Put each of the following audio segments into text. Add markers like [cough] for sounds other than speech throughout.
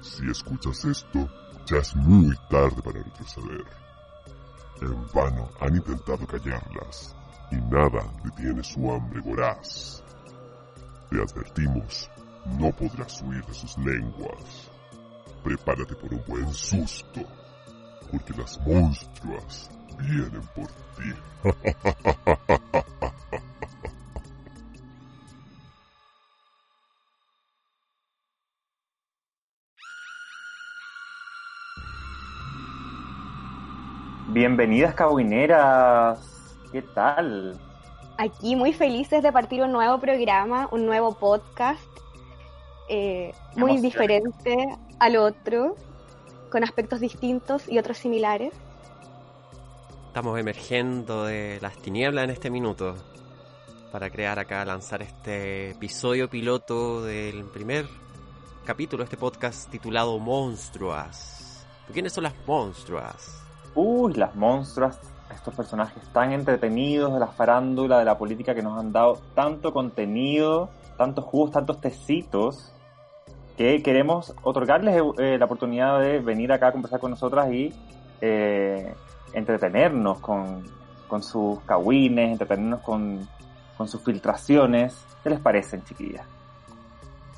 Si escuchas esto, ya es muy tarde para retroceder. En vano han intentado callarlas y nada detiene su hambre voraz. Te advertimos, no podrás huir de sus lenguas. Prepárate por un buen susto, porque las monstruas vienen por ti. [laughs] Bienvenidas cabineras, ¿qué tal? Aquí muy felices de partir un nuevo programa, un nuevo podcast, eh, muy diferente al otro, con aspectos distintos y otros similares. Estamos emergiendo de las tinieblas en este minuto para crear acá, lanzar este episodio piloto del primer capítulo de este podcast titulado Monstruas. ¿Quiénes son las monstruas? Uy, las monstruas, estos personajes tan entretenidos de la farándula, de la política que nos han dado tanto contenido, tantos jugos, tantos tecitos, que queremos otorgarles eh, la oportunidad de venir acá a conversar con nosotras y eh, entretenernos con, con sus cagüines, entretenernos con, con sus filtraciones. ¿Qué les parecen, chiquillas?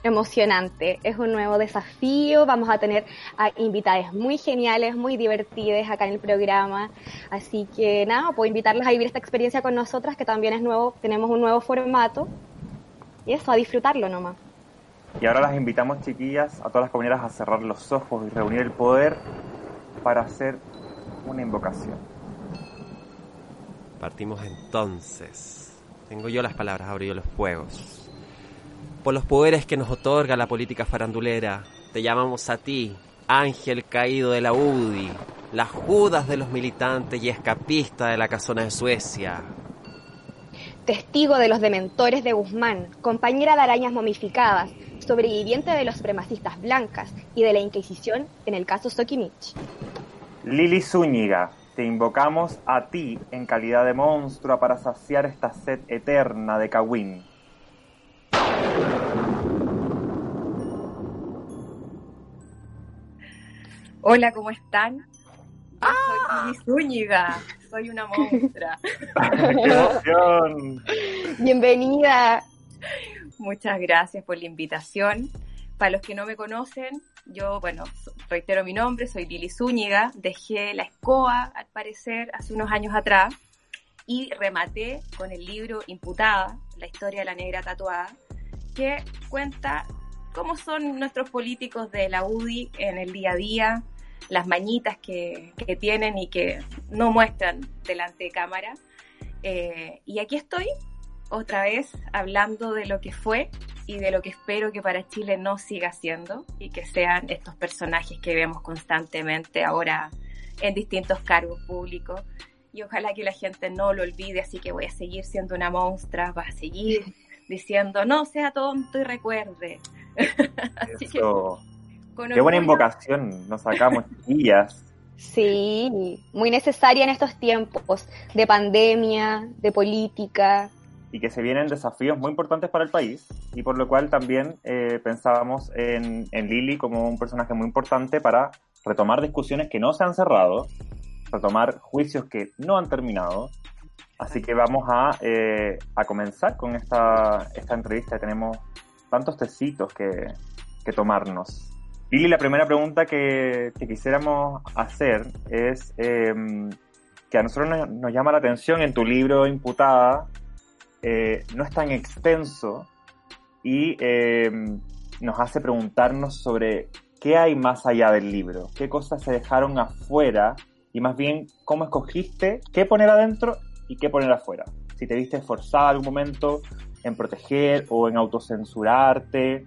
Emocionante. Es un nuevo desafío. Vamos a tener a invitadas muy geniales, muy divertidas acá en el programa. Así que nada, puedo invitarlos a vivir esta experiencia con nosotras, que también es nuevo. Tenemos un nuevo formato. Y eso, a disfrutarlo nomás. Y ahora las invitamos, chiquillas, a todas las compañeras a cerrar los ojos y reunir el poder para hacer una invocación. Partimos entonces. Tengo yo las palabras, abro yo los fuegos por los poderes que nos otorga la política farandulera. Te llamamos a ti, ángel caído de la UDI, la Judas de los militantes y escapista de la casona de Suecia. Testigo de los dementores de Guzmán, compañera de arañas momificadas, sobreviviente de los supremacistas blancas y de la Inquisición en el caso Sokimich. Lili Zúñiga, te invocamos a ti en calidad de monstruo para saciar esta sed eterna de Kawin. Hola, ¿cómo están? soy Lili Zúñiga, soy una monstrua. [laughs] [laughs] Bienvenida. Muchas gracias por la invitación. Para los que no me conocen, yo, bueno, reitero mi nombre, soy Lili Zúñiga, dejé la escoba, al parecer, hace unos años atrás, y rematé con el libro Imputada, la historia de la negra tatuada, que cuenta cómo son nuestros políticos de la UDI en el día a día, las mañitas que, tienen y que no muestran delante de cámara. Eh, y aquí estoy otra vez hablando de lo que fue y de lo que espero que para Chile no siga siendo y que sean estos personajes que vemos constantemente ahora en distintos cargos públicos. Y ojalá que la gente no lo olvide, así que voy a seguir siendo una monstrua, va a seguir [laughs] diciendo, no sea tonto y recuerde. [laughs] Qué buena invocación nos sacamos, [laughs] chiquillas. Sí, muy necesaria en estos tiempos de pandemia, de política. Y que se vienen desafíos muy importantes para el país, y por lo cual también eh, pensábamos en, en Lili como un personaje muy importante para retomar discusiones que no se han cerrado, retomar juicios que no han terminado, Así que vamos a, eh, comenzar con esta, entrevista. Tenemos tantos tecitos que, que tomarnos. Lili, la primera pregunta que, que quisiéramos hacer es em, que a nosotros nos, llama la atención en tu libro Imputada, eh, no es tan extenso y em, nos hace preguntarnos sobre qué hay más allá del libro, qué cosas se dejaron afuera y más bien cómo escogiste qué poner adentro y qué poner afuera. Si te viste esforzada algún momento en proteger o en autocensurarte.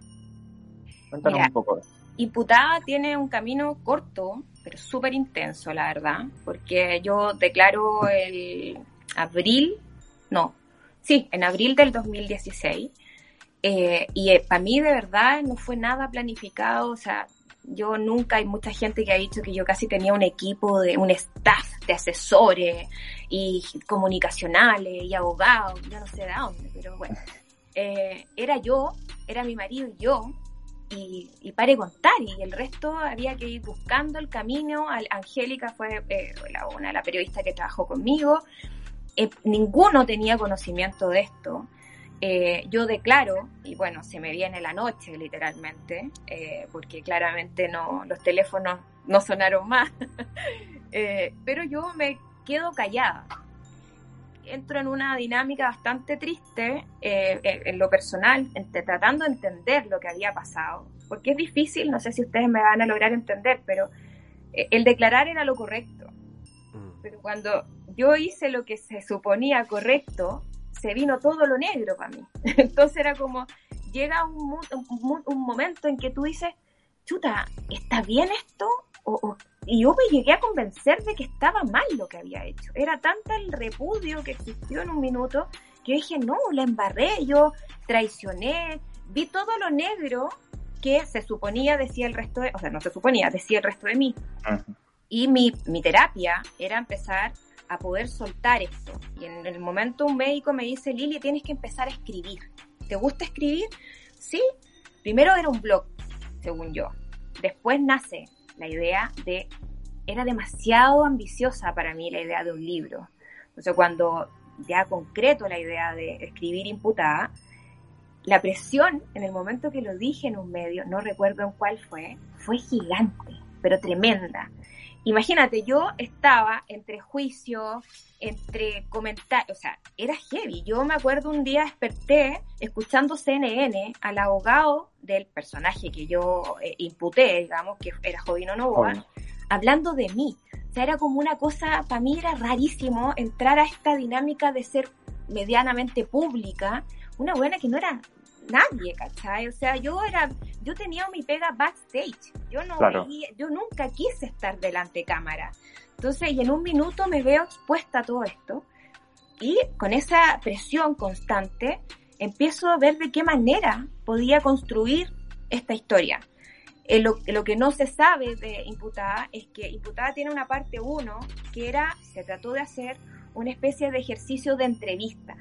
Cuéntanos un poco. Imputada tiene un camino corto, pero súper intenso, la verdad, porque yo declaro el abril, no, sí, en abril del 2016. Eh, y eh, para mí de verdad no fue nada planificado, o sea, yo nunca, hay mucha gente que ha dicho que yo casi tenía un equipo de un staff de asesores y comunicacionales y abogados, yo no sé de dónde, pero bueno. Eh, era yo, era mi marido y yo, y, y pare contar, y el resto había que ir buscando el camino. Angélica fue eh, la, una la periodista que trabajó conmigo, eh, ninguno tenía conocimiento de esto. Yo declaro, y bueno, se me viene la noche literalmente, porque claramente no, los teléfonos no sonaron más, [laughs] pero yo me quedo callada. Entro en una dinámica bastante triste en lo personal, entre, tratando de entender lo que había pasado, porque es difícil, no sé si ustedes me van a lograr entender, pero el declarar era lo correcto. Mm. Pero cuando yo hice lo que se suponía correcto, se vino todo lo negro para mí. [laughs] Entonces era como, llega un, un, momento en que tú dices, chuta, ¿está bien esto? Y yo me llegué a convencer de que estaba mal lo que había hecho. Era tanta el repudio que existió en un minuto que dije, no, la embarré, yo traicioné, vi todo lo negro que se suponía decía el resto de, o sea, no se suponía, decía el resto de mí. Y mi, mi terapia era empezar a poder soltar esto. Y en el momento un médico me dice, Lili, tienes que empezar a escribir. ¿Te gusta escribir? Sí. Primero era un blog, según yo. Después nace la idea de, era demasiado ambiciosa para mí la idea de un libro. Entonces cuando ya concreto la idea de escribir imputada, la presión en el momento que lo dije en un medio, no recuerdo en cuál fue, fue gigante, pero tremenda. Imagínate, yo estaba entre juicio, entre comentarios, o sea, era heavy. Yo me acuerdo un día desperté escuchando CNN al abogado del personaje que yo eh, imputé, digamos, que era Jovino Novoa, hablando de mí. O sea, era como una cosa, para mí era rarísimo entrar a esta dinámica de ser medianamente pública, una buena que no era nadie, ¿cachai? O sea, yo era, yo tenía mi pega backstage, yo no yo nunca quise estar delante de cámara. Entonces, y en un minuto me veo expuesta a todo esto y con esa presión constante empiezo a ver de qué manera podía construir esta historia. Eh, lo, lo, que no se sabe de Imputada es que Imputada tiene una parte 1 que era, se trató de hacer una especie de ejercicio de entrevista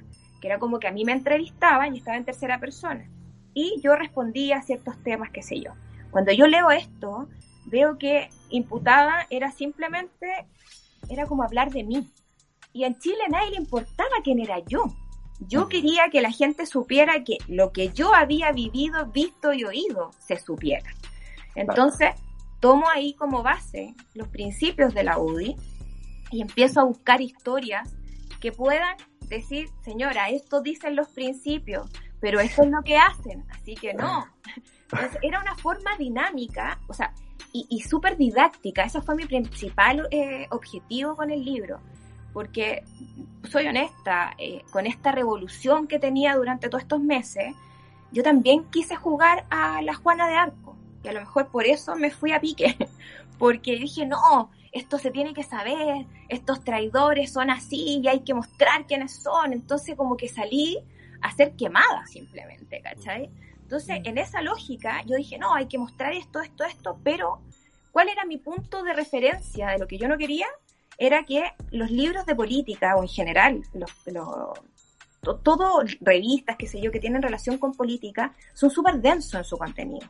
que era como que a mí me entrevistaban y estaba en tercera persona. Y yo respondía a ciertos temas, qué sé yo. Cuando yo leo esto, veo que imputada era simplemente, era como hablar de mí. Y en Chile a nadie le importaba quién era yo. Yo quería que la gente supiera que lo que yo había vivido, visto y oído se supiera. Entonces, tomo ahí como base los principios de la UDI y empiezo a buscar historias que puedan decir, señora, esto dicen los principios, pero esto es lo que hacen, así que no. [laughs] era una forma dinámica, o sea, y, y súper didáctica, ese fue mi principal eh, objetivo con el libro, porque soy honesta, eh, con esta revolución que tenía durante todos estos meses, yo también quise jugar a la Juana de Arco, y a lo mejor por eso me fui a pique, [laughs] porque dije, no, esto se tiene que saber, estos traidores son así y hay que mostrar quiénes son. Entonces como que salí a ser quemada simplemente, ¿cachai? Entonces mm. en esa lógica yo dije, no, hay que mostrar esto, esto, esto, pero ¿cuál era mi punto de referencia de lo que yo no quería? Era que los libros de política o en general los, los todo revistas, qué sé yo, que tienen relación con política, son súper densos en su contenido.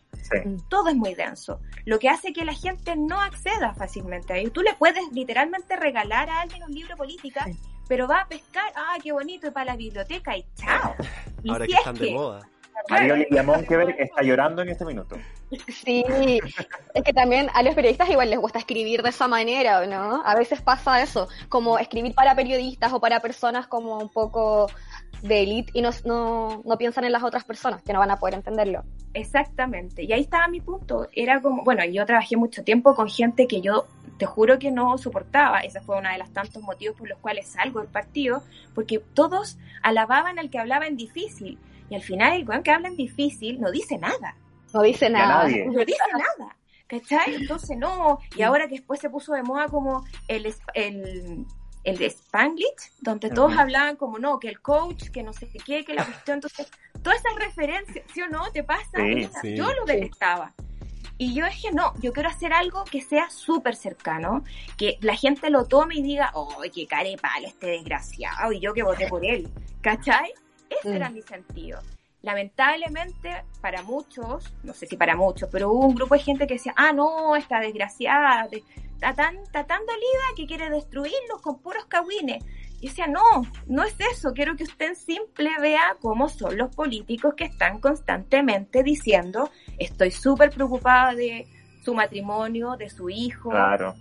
Todo es muy denso. Lo que hace que la gente no acceda fácilmente a ello. Tú le puedes literalmente regalar a alguien un libro de política, pero va a pescar, ah, qué bonito, y para la biblioteca y chao. Ahora que están de moda. Mario Lidia Monkeberg está llorando en este minuto. Sí, es que también a los periodistas igual les gusta escribir de esa manera, ¿no? A veces pasa eso, como escribir para periodistas o para personas como un poco de élite y no, no, no, piensan en las otras personas que no van a poder entenderlo. Exactamente, y ahí estaba mi punto. Era como, bueno, yo trabajé mucho tiempo con gente que yo te juro que no soportaba. Ese fue uno de los tantos motivos por los cuales salgo del partido, porque todos alababan al que hablaba en difícil. Y al final el weón que habla en difícil no dice nada. No dice nada. No dice nada. ¿Cachai? Entonces no. Y ahora que después se puso de moda como el, el el de Spanglish, donde todos hablaban como no, que el coach, que no sé qué, que la cuestión, entonces, todas esas referencias, ¿sí o no? ¿Te pasa? yo lo detestaba. Y yo dije, no, yo quiero hacer algo que sea súper cercano, que la gente lo tome y diga, oh, qué carepal este desgraciado, y yo que voté por él, ¿cachai? Ese era mm. mi sentido. Lamentablemente para muchos, no sé si para muchos, pero hubo un grupo de gente que decía, ah, no, esta desgraciada, está tan, está tan dolida que quiere destruirlos con puros cagüines. Y decía, no, no es eso, quiero que usted en simple vea cómo son los políticos que están constantemente diciendo, estoy súper preocupada de su matrimonio, de su hijo,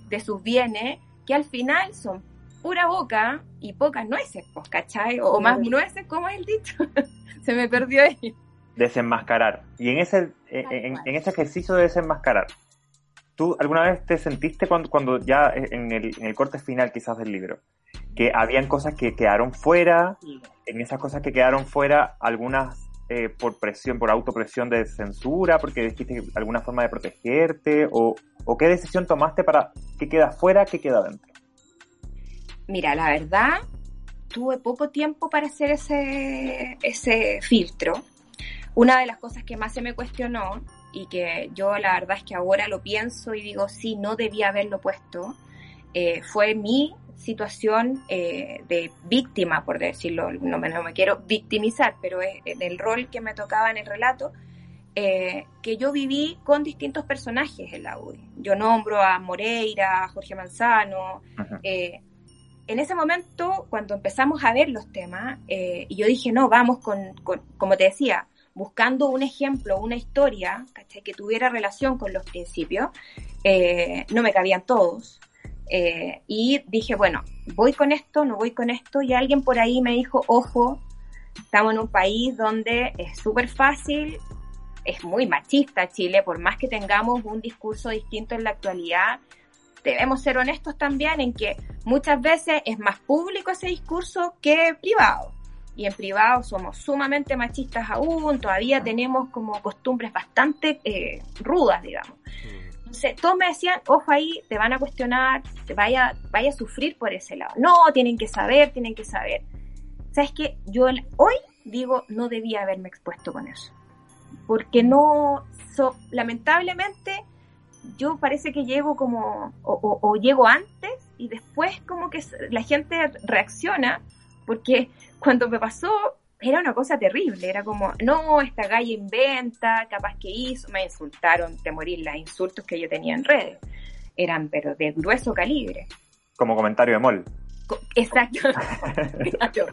de sus bienes, que al final son pura boca y pocas nueces, pues, ¿cachai? O, más nueces, como es el dicho. [laughs] Se me perdió ahí. Desenmascarar. Y en ese, en, ese ejercicio de desenmascarar, ¿tú alguna vez te sentiste cuando, cuando ya en el, en el corte final quizás del libro, que habían cosas que quedaron fuera, en esas cosas que quedaron fuera, algunas eh, por presión, por autopresión de censura, porque dijiste alguna forma de protegerte, o, o qué decisión tomaste para qué queda fuera, qué queda dentro? Mira, la verdad, tuve poco tiempo para hacer ese, ese filtro. Una de las cosas que más se me cuestionó y que yo la verdad es que ahora lo pienso y digo, sí, no debía haberlo puesto, eh, fue mi situación eh, de víctima, por decirlo, no me, no me quiero victimizar, pero es el rol que me tocaba en el relato, eh, que yo viví con distintos personajes en la UDI. Yo nombro a Moreira, a Jorge Manzano, en ese momento, cuando empezamos a ver los temas, eh, y yo dije, no, vamos con, como te decía, buscando un ejemplo, una historia, que tuviera relación con los principios, eh, no me cabían todos. Eh, y dije, bueno, voy con esto, no voy con esto, y alguien por ahí me dijo, ojo, estamos en un país donde es súper fácil, es muy machista Chile, por más que tengamos un discurso distinto en la actualidad, debemos ser honestos también en que muchas veces es más público ese discurso que privado. Y en privado somos sumamente machistas aún, todavía tenemos como costumbres bastante eh, rudas, digamos. Entonces, todos me decían, ojo ahí, te van a cuestionar, te vaya, vaya a sufrir por ese lado. No, tienen que saber, tienen que saber. ¿Sabes qué? Yo hoy digo, no debía haberme expuesto con eso. Porque no, lamentablemente, yo parece que llego como, o, llego antes y después como que la gente reacciona, porque cuando me pasó era una cosa terrible, era como, no, esta galla inventa, capaz que hizo, me insultaron de morir los insultos que yo tenía en redes, eran pero de grueso calibre. Como comentario de mol. Exacto. [laughs]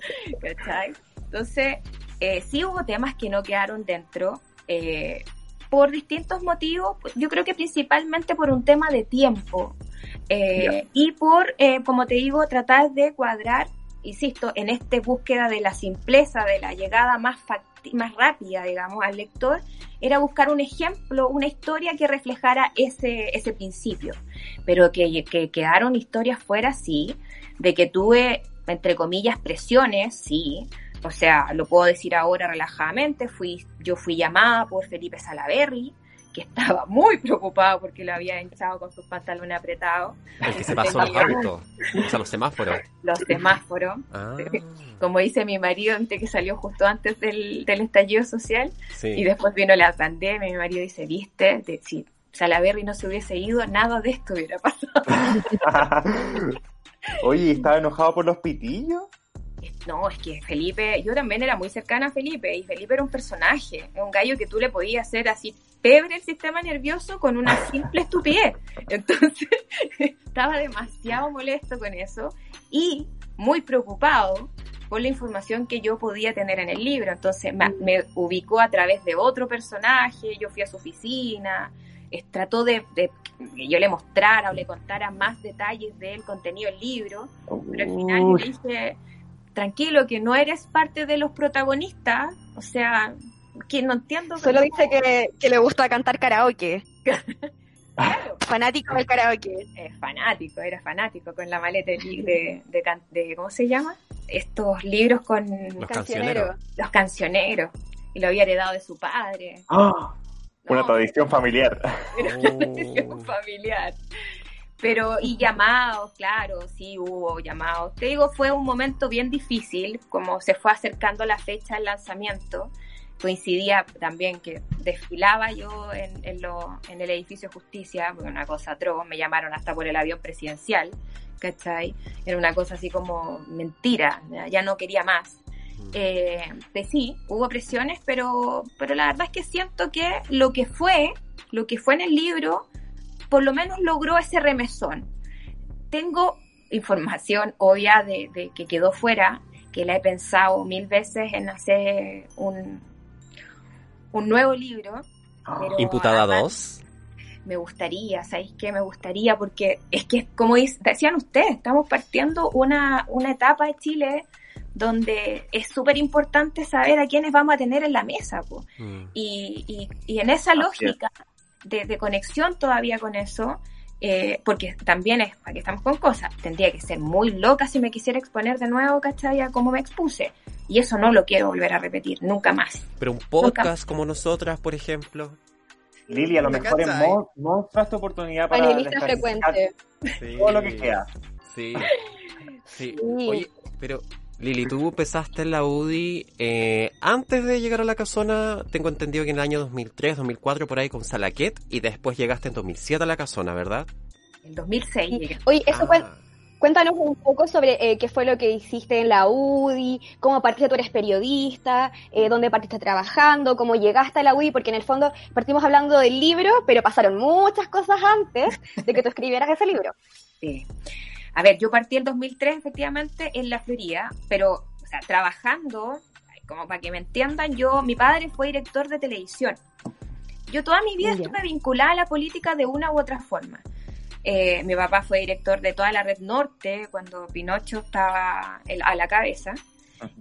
Entonces, eh, sí hubo temas que no quedaron dentro. Eh, por distintos motivos, yo creo que principalmente por un tema de tiempo eh, y por, eh, como te digo, tratar de cuadrar, insisto, en esta búsqueda de la simpleza, de la llegada más, más rápida, digamos, al lector, era buscar un ejemplo, una historia que reflejara ese, ese principio, pero que, que quedaron historias fuera, sí, de que tuve, entre comillas, presiones, sí, o sea, lo puedo decir ahora relajadamente, fui, yo fui llamada por Felipe Salaberry, que estaba [laughs] muy preocupado porque lo había hinchado con sus pantalones apretados. El que se pasó los autos, o sea, los semáforos. Los semáforos. Ah. [laughs] Como dice mi marido, que salió justo antes del, estallido social, y después vino la pandemia, mi marido dice, viste, si Salaberry no se hubiese ido, nada de esto hubiera pasado. [laughs] Oye, ¿estaba enojado por los pitillos? No, es que Felipe, yo también era muy cercana a Felipe y Felipe era un personaje, un gallo que tú le podías hacer así pebre el sistema nervioso con una simple estupidez. Entonces [laughs] estaba demasiado molesto con eso y muy preocupado por la información que yo podía tener en el libro. Entonces me, ubicó a través de otro personaje, yo fui a su oficina, trató de, de, que yo le mostrara o le contara más detalles del contenido del libro, pero al final yo dije tranquilo, que no eres parte de los protagonistas, o sea, que no entiendo. Solo dice que, le gusta cantar karaoke. [laughs] Fanático del karaoke. Es fanático, era fanático con la maleta de, de, ¿cómo se llama? Estos libros con los cancioneros. Los cancioneros. Y lo había heredado de su padre. ¡Ah! una tradición familiar. Una tradición familiar. Pero, y llamados, claro, sí hubo llamados. Te digo, fue un momento bien difícil, como se fue acercando la fecha del lanzamiento. Coincidía también que desfilaba yo en, en, lo, en el edificio Justicia, una cosa atroz, me llamaron hasta por el avión presidencial, ¿cachai? Era una cosa así como mentira, ya no quería más. Eh, de sí, hubo presiones, pero, pero la verdad es que siento que lo que fue, lo que fue en el libro, por lo menos logró ese remesón. Tengo información obvia de, de que quedó fuera, que la he pensado mil veces en hacer un, un nuevo libro. pero Imputada además 2. Me gustaría, ¿sabéis qué? Me gustaría porque es que, como decían ustedes, estamos partiendo una, una etapa de Chile donde es súper importante saber a quiénes vamos a tener en la mesa. Mm. Y, y, y en esa Así lógica de, de conexión todavía con eso, eh, porque también es, aquí estamos con cosas, tendría que ser muy loca si me quisiera exponer de nuevo, ¿cachai? A cómo me expuse. Y eso no lo quiero volver a repetir, nunca más. Pero un podcast como nosotras, por ejemplo. Lili, a lo ¿Me mejor es cachai? mo- mostrar esta oportunidad para frecuente. Sí. todo lo que queda. Sí. [laughs] Sí. Sí. Oye, pero Lili, tú empezaste en la UDI eh, antes de llegar a la casona, tengo entendido que en el año 2003, 2004 por ahí con Salaquet y después llegaste en 2007 a la casona, ¿verdad? En 2006 llegué. Oye, eso Ah, fue- cuéntanos un poco sobre eh, qué fue lo que hiciste en la UDI, cómo partiste, tú eres periodista, eh, dónde partiste trabajando, cómo llegaste a la UDI, porque en el fondo partimos hablando del libro, pero pasaron muchas cosas antes de que tú escribieras ese libro. Sí. A ver, yo partí el 2003 efectivamente en la Florida, pero, o sea, trabajando, como para que me entiendan, yo, mi padre fue director de televisión. Yo toda mi vida estuve vinculada a la política de una u otra forma. Eh, mi papá fue director de toda la red norte cuando Pinocho estaba el- a la cabeza.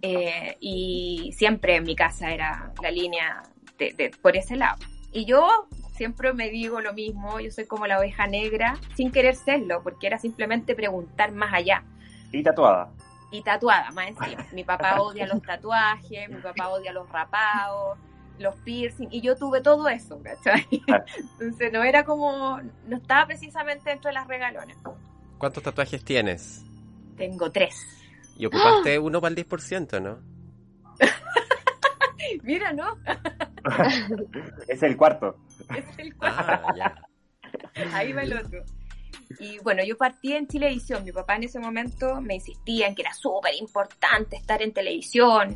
Eh, y siempre en mi casa era la línea de, de- por ese lado. Y yo siempre me digo lo mismo, yo soy como la oveja negra, sin querer serlo, porque era simplemente preguntar más allá. Y tatuada. Y tatuada, más encima. Mi papá [laughs] odia los tatuajes, mi papá odia los rapados, los piercing, y yo tuve todo eso, ¿cachai? [laughs] Entonces no era como, no estaba precisamente dentro de las regalones. ¿Cuántos tatuajes tienes? Tengo tres. Y ocupaste [gasps] uno para el 10%, ¿no? [laughs] Mira, ¿no? es el cuarto. Es el [laughs] cuarto. Ah, ya. Ahí va el otro. Y bueno, yo partí en Chilevisión. Mi papá en ese momento me insistía en que era súper importante estar en televisión.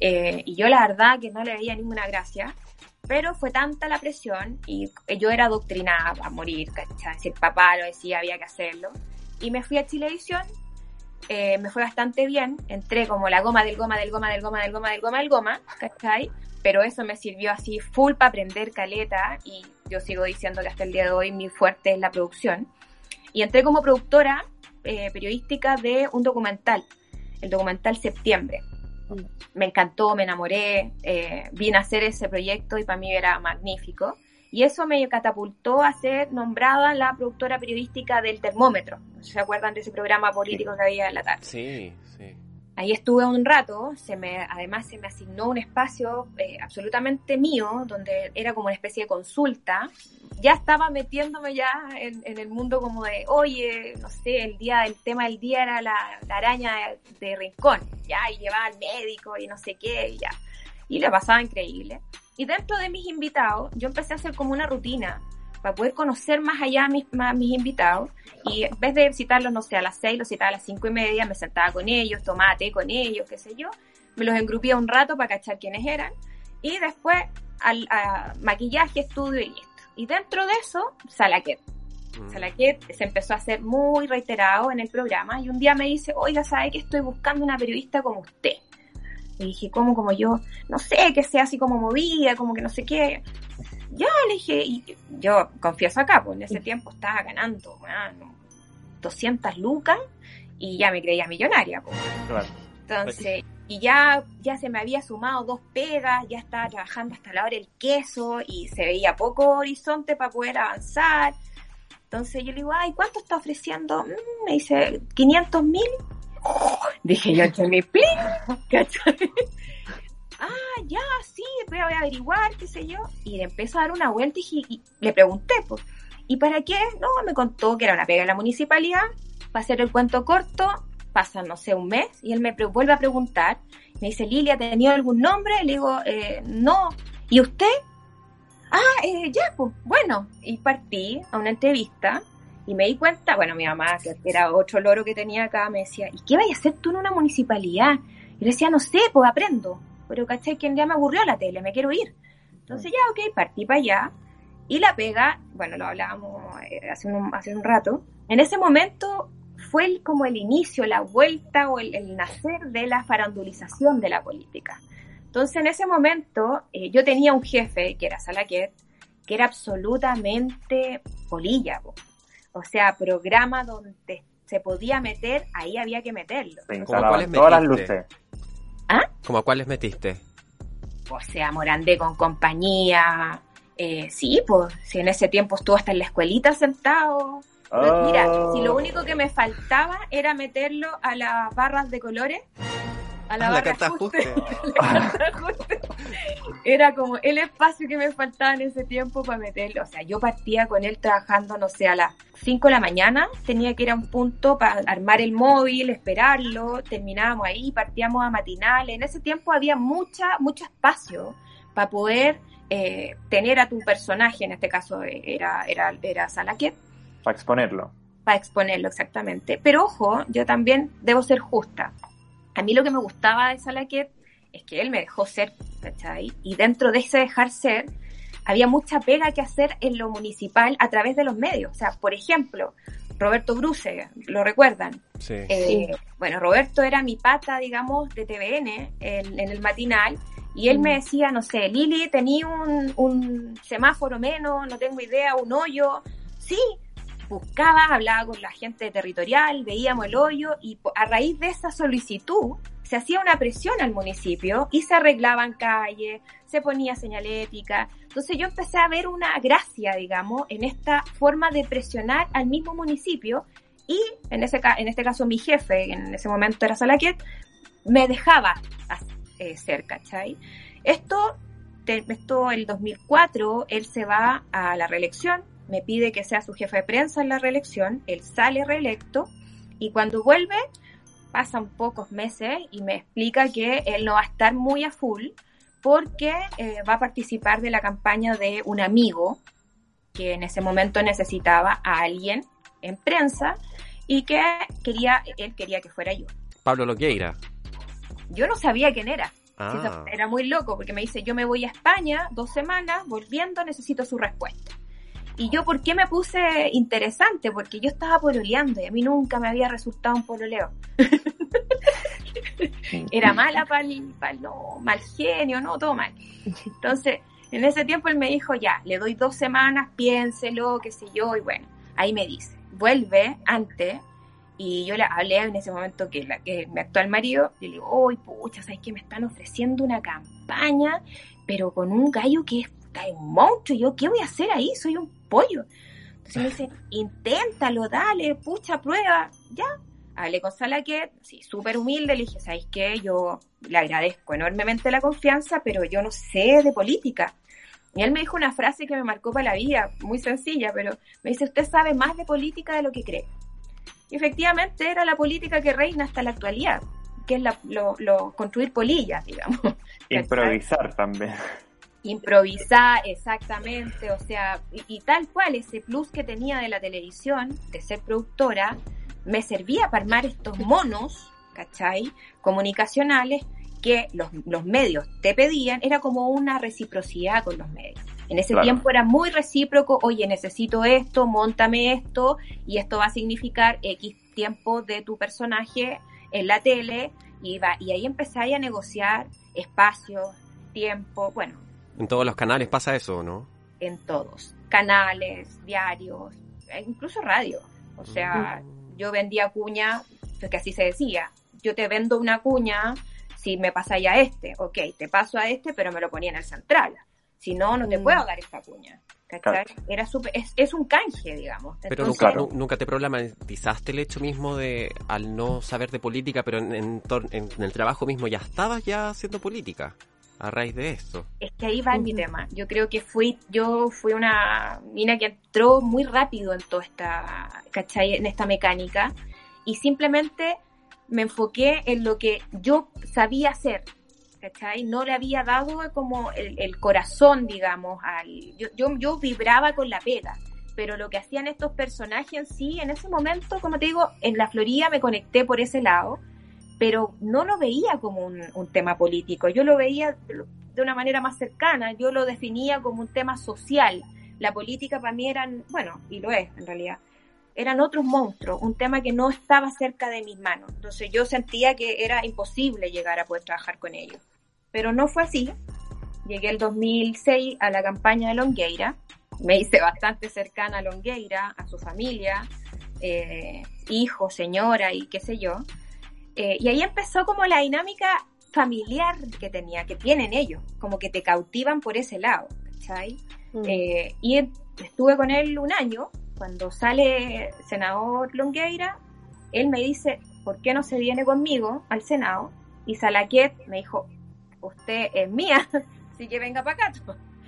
eh, y yo la verdad que no le veía ninguna gracia. Pero fue tanta la presión y yo era adoctrinada a morir, ¿cachai? Si el papá lo decía, había que hacerlo. Y me fui a Chilevisión. eh, me fue bastante bien. Entré como la goma del goma del goma del goma del goma del goma del goma, ¿cachai? Pero eso me sirvió así full para aprender caleta y yo sigo diciendo que hasta el día de hoy mi fuerte es la producción. Y entré como productora eh, periodística de un documental, el documental Septiembre. Me encantó, me enamoré, eh, vine a hacer ese proyecto y para mí era magnífico. Y eso me catapultó a ser nombrada la productora periodística del Termómetro. Se acuerdan de ese programa político que había en la tarde. Sí, sí. Ahí estuve un rato, se me, además se me asignó un espacio eh, absolutamente mío, donde era como una especie de consulta. Ya estaba metiéndome ya en, en el mundo como de, oye, no sé, el día, el tema del día era la, la araña de, de rincón, ya, y llevaba al médico y no sé qué, y ya. Y le pasaba increíble. Y dentro de mis invitados, yo empecé a hacer como una rutina para poder conocer más allá a mis, a mis invitados. Y en vez de citarlos, no sé, a las seis, los citaba a las cinco y media, me sentaba con ellos, tomaba té con ellos, qué sé yo. Me los engrupía un rato para cachar quiénes eran. Y después al a maquillaje, estudio y listo. Y dentro de eso, Salaquet. Mm. Salaquet se empezó a hacer muy reiterado en el programa y un día me dice, oiga, ¿sabe que estoy buscando una periodista como usted? Y dije, ¿cómo como yo? No sé, que sea así como movida, como que no sé qué. Ya, le dije, y yo confieso acá, pues en ese tiempo estaba ganando, bueno, 200 lucas y ya me creía millonaria, pues. Claro. Entonces, y ya, ya se me había sumado dos pegas, ya estaba trabajando hasta la hora del queso y se veía poco horizonte para poder avanzar. Entonces yo le digo, ay, ¿cuánto está ofreciendo? Mm, me dice, 500 mil. [laughs] dije yo, que me plin, ¿cachai? Ah, ya, sí, voy a averiguar, qué sé yo. Y le empezó a dar una vuelta y, le pregunté, pues, ¿y para qué? No, me contó que era una pega de la municipalidad. Para hacer el cuento corto, pasa, no sé, un mes, y él me vuelve a preguntar. Me dice, Lilia, ¿ha tenido algún nombre? Le digo, eh, no. ¿Y usted? Ah, eh, ya, pues, bueno. Y partí a una entrevista y me di cuenta, bueno, mi mamá, que era otro loro que tenía acá, me decía, ¿y qué vayas a hacer tú en una municipalidad? Y le decía, no sé, pues aprendo. Pero, ¿cachai? Que ya me aburrió la tele, me quiero ir. Entonces ya, ok, partí para allá. Y la pega, bueno, lo hablábamos eh, hace un, hace un rato, en ese momento fue el, como el inicio, la vuelta o el, el, nacer de la farandulización de la política. Entonces, en ese momento, eh, yo tenía un jefe, que era Salaquet, que era absolutamente polilla. po. O sea, programa donde se podía meter, ahí había que meterlo. Se ¿Cómo a cuáles instalaban todas las luces. ¿Cómo a cuáles metiste? O sea, Morandé con compañía. Eh, sí, pues, si en ese tiempo estuvo hasta en la escuelita sentado. Pero Mira, Oh. si lo único que me faltaba era meterlo a las barras de colores, a la Ah, la barra carta ajuste, ajuste. [laughs] [laughs] la carta ajuste, era como el espacio que me faltaba en ese tiempo para meterlo. O sea, yo partía con él trabajando, no sé, a las 5 de la mañana, tenía que ir a un punto para armar el móvil, esperarlo, terminábamos ahí, partíamos a matinales. En ese tiempo había mucha, mucho espacio para poder eh, tener a tu personaje, en este caso eh, era, era, era Salaquet, Para exponerlo. para exponerlo exactamente. Pero ojo, yo también debo ser justa. A mí lo que me gustaba de Salaquet es que él me dejó ser, ¿cachai? Y dentro de ese dejar ser, había mucha pega que hacer en lo municipal a través de los medios. O sea, por ejemplo, Roberto Bruce, ¿lo recuerdan? Sí. Eh, Bueno, Roberto era mi pata, digamos, de TVN en, en el matinal. Y él me decía, no sé, Lili, tenía un, un semáforo menos, no tengo idea, un hoyo. Sí, buscaba, hablaba con la gente territorial, veíamos el hoyo y a raíz de esa solicitud se hacía una presión al municipio y se arreglaban calles, se ponía señalética. Entonces yo empecé a ver una gracia, digamos, en esta forma de presionar al mismo municipio y en, ese, en este caso mi jefe, en ese momento era Salaquet, me dejaba eh, ser, ¿cachai? Esto, esto el 2004, él se va a la reelección, me pide que sea su jefe de prensa en la reelección, él sale reelecto y cuando vuelve pasan pocos meses y me explica que él no va a estar muy a full porque eh, va a participar de la campaña de un amigo que en ese momento necesitaba a alguien en prensa y que quería, él quería que fuera yo. Pablo Loqueira. Yo no sabía quién era. Ah, Era muy loco porque me dice, yo me voy a España dos semanas, volviendo necesito su respuesta. Y yo, ¿por qué me puse interesante? Porque yo estaba pololeando y a mí nunca me había resultado un pololeo. [laughs] Era mala para el, no, mal genio, no, todo mal. Entonces, en ese tiempo él me dijo, ya, le doy dos semanas, piénselo, qué sé yo, y bueno, ahí me dice, vuelve antes, y yo le hablé en ese momento que, la, que mi actual marido, y le digo, uy, pucha, ¿sabes que me están ofreciendo una campaña, pero con un gallo que es puta, es un monstruo, y yo, ¿qué voy a hacer ahí? Soy un pollo. Entonces me dice, [laughs] inténtalo, dale, pucha, prueba, ya. Hablé con Salaquet, sí, súper humilde, le dije, ¿sabes qué? Yo le agradezco enormemente la confianza, pero yo no sé de política. Y él me dijo una frase que me marcó para la vida, muy sencilla, pero me dice, usted sabe más de política de lo que cree. Y efectivamente era la política que reina hasta la actualidad, que es la, lo, lo, construir polillas, digamos. Improvisar también. [laughs] Improvisar, exactamente, o sea, y, y, tal cual, ese plus que tenía de la televisión, de ser productora, me servía para armar estos monos, ¿cachai? Comunicacionales que los, los medios te pedían, era como una reciprocidad con los medios. En ese claro. tiempo era muy recíproco, oye, necesito esto, montame esto, y esto va a significar X tiempo de tu personaje en la tele, y, va, y ahí empezáis a negociar espacios, tiempo, bueno. En todos los canales pasa eso, ¿no? En todos. Canales, diarios, incluso radio. O sea, mm. yo vendía cuña, que así se decía. Yo te vendo una cuña si me pasáis a este. Ok, te paso a este, pero me lo ponía en el central. Si no, no te mm. puedo dar esta cuña. Claro. Era super, es, es, un canje, digamos. Pero Entonces, nunca, claro. nunca te problematizaste el hecho mismo de, al no saber de política, pero en, en, en, en el trabajo mismo ya estabas ya haciendo política a raíz de esto. Es que ahí va uh -huh. mi tema. Yo creo que fui, yo fui una mina que entró muy rápido en toda esta, ¿cachai? En esta mecánica y simplemente me enfoqué en lo que yo sabía hacer, ¿cachai? No le había dado como el, el corazón, digamos, al... Yo, yo, yo vibraba con la pega, pero lo que hacían estos personajes en sí, en ese momento, como te digo, en la Florida me conecté por ese lado, pero no lo veía como un, tema político, yo lo veía de una manera más cercana, yo lo definía como un tema social. La política para mí eran, bueno, y lo es en realidad, eran otros monstruos, un tema que no estaba cerca de mis manos. Entonces yo sentía que era imposible llegar a poder trabajar con ellos. Pero no fue así. Llegué el 2006 a la campaña de Longueira, me hice bastante cercana a Longueira, a su familia, eh, hijo, señora y qué sé yo. Eh, y ahí empezó como la dinámica familiar que tenía, que tienen ellos, como que te cautivan por ese lado, ¿cachai? Mm. Eh, y estuve con él un año, cuando sale senador Longueira, él me dice, ¿por qué no se viene conmigo al Senado? Y Salaquet me dijo, usted es mía, [laughs] así que venga para acá.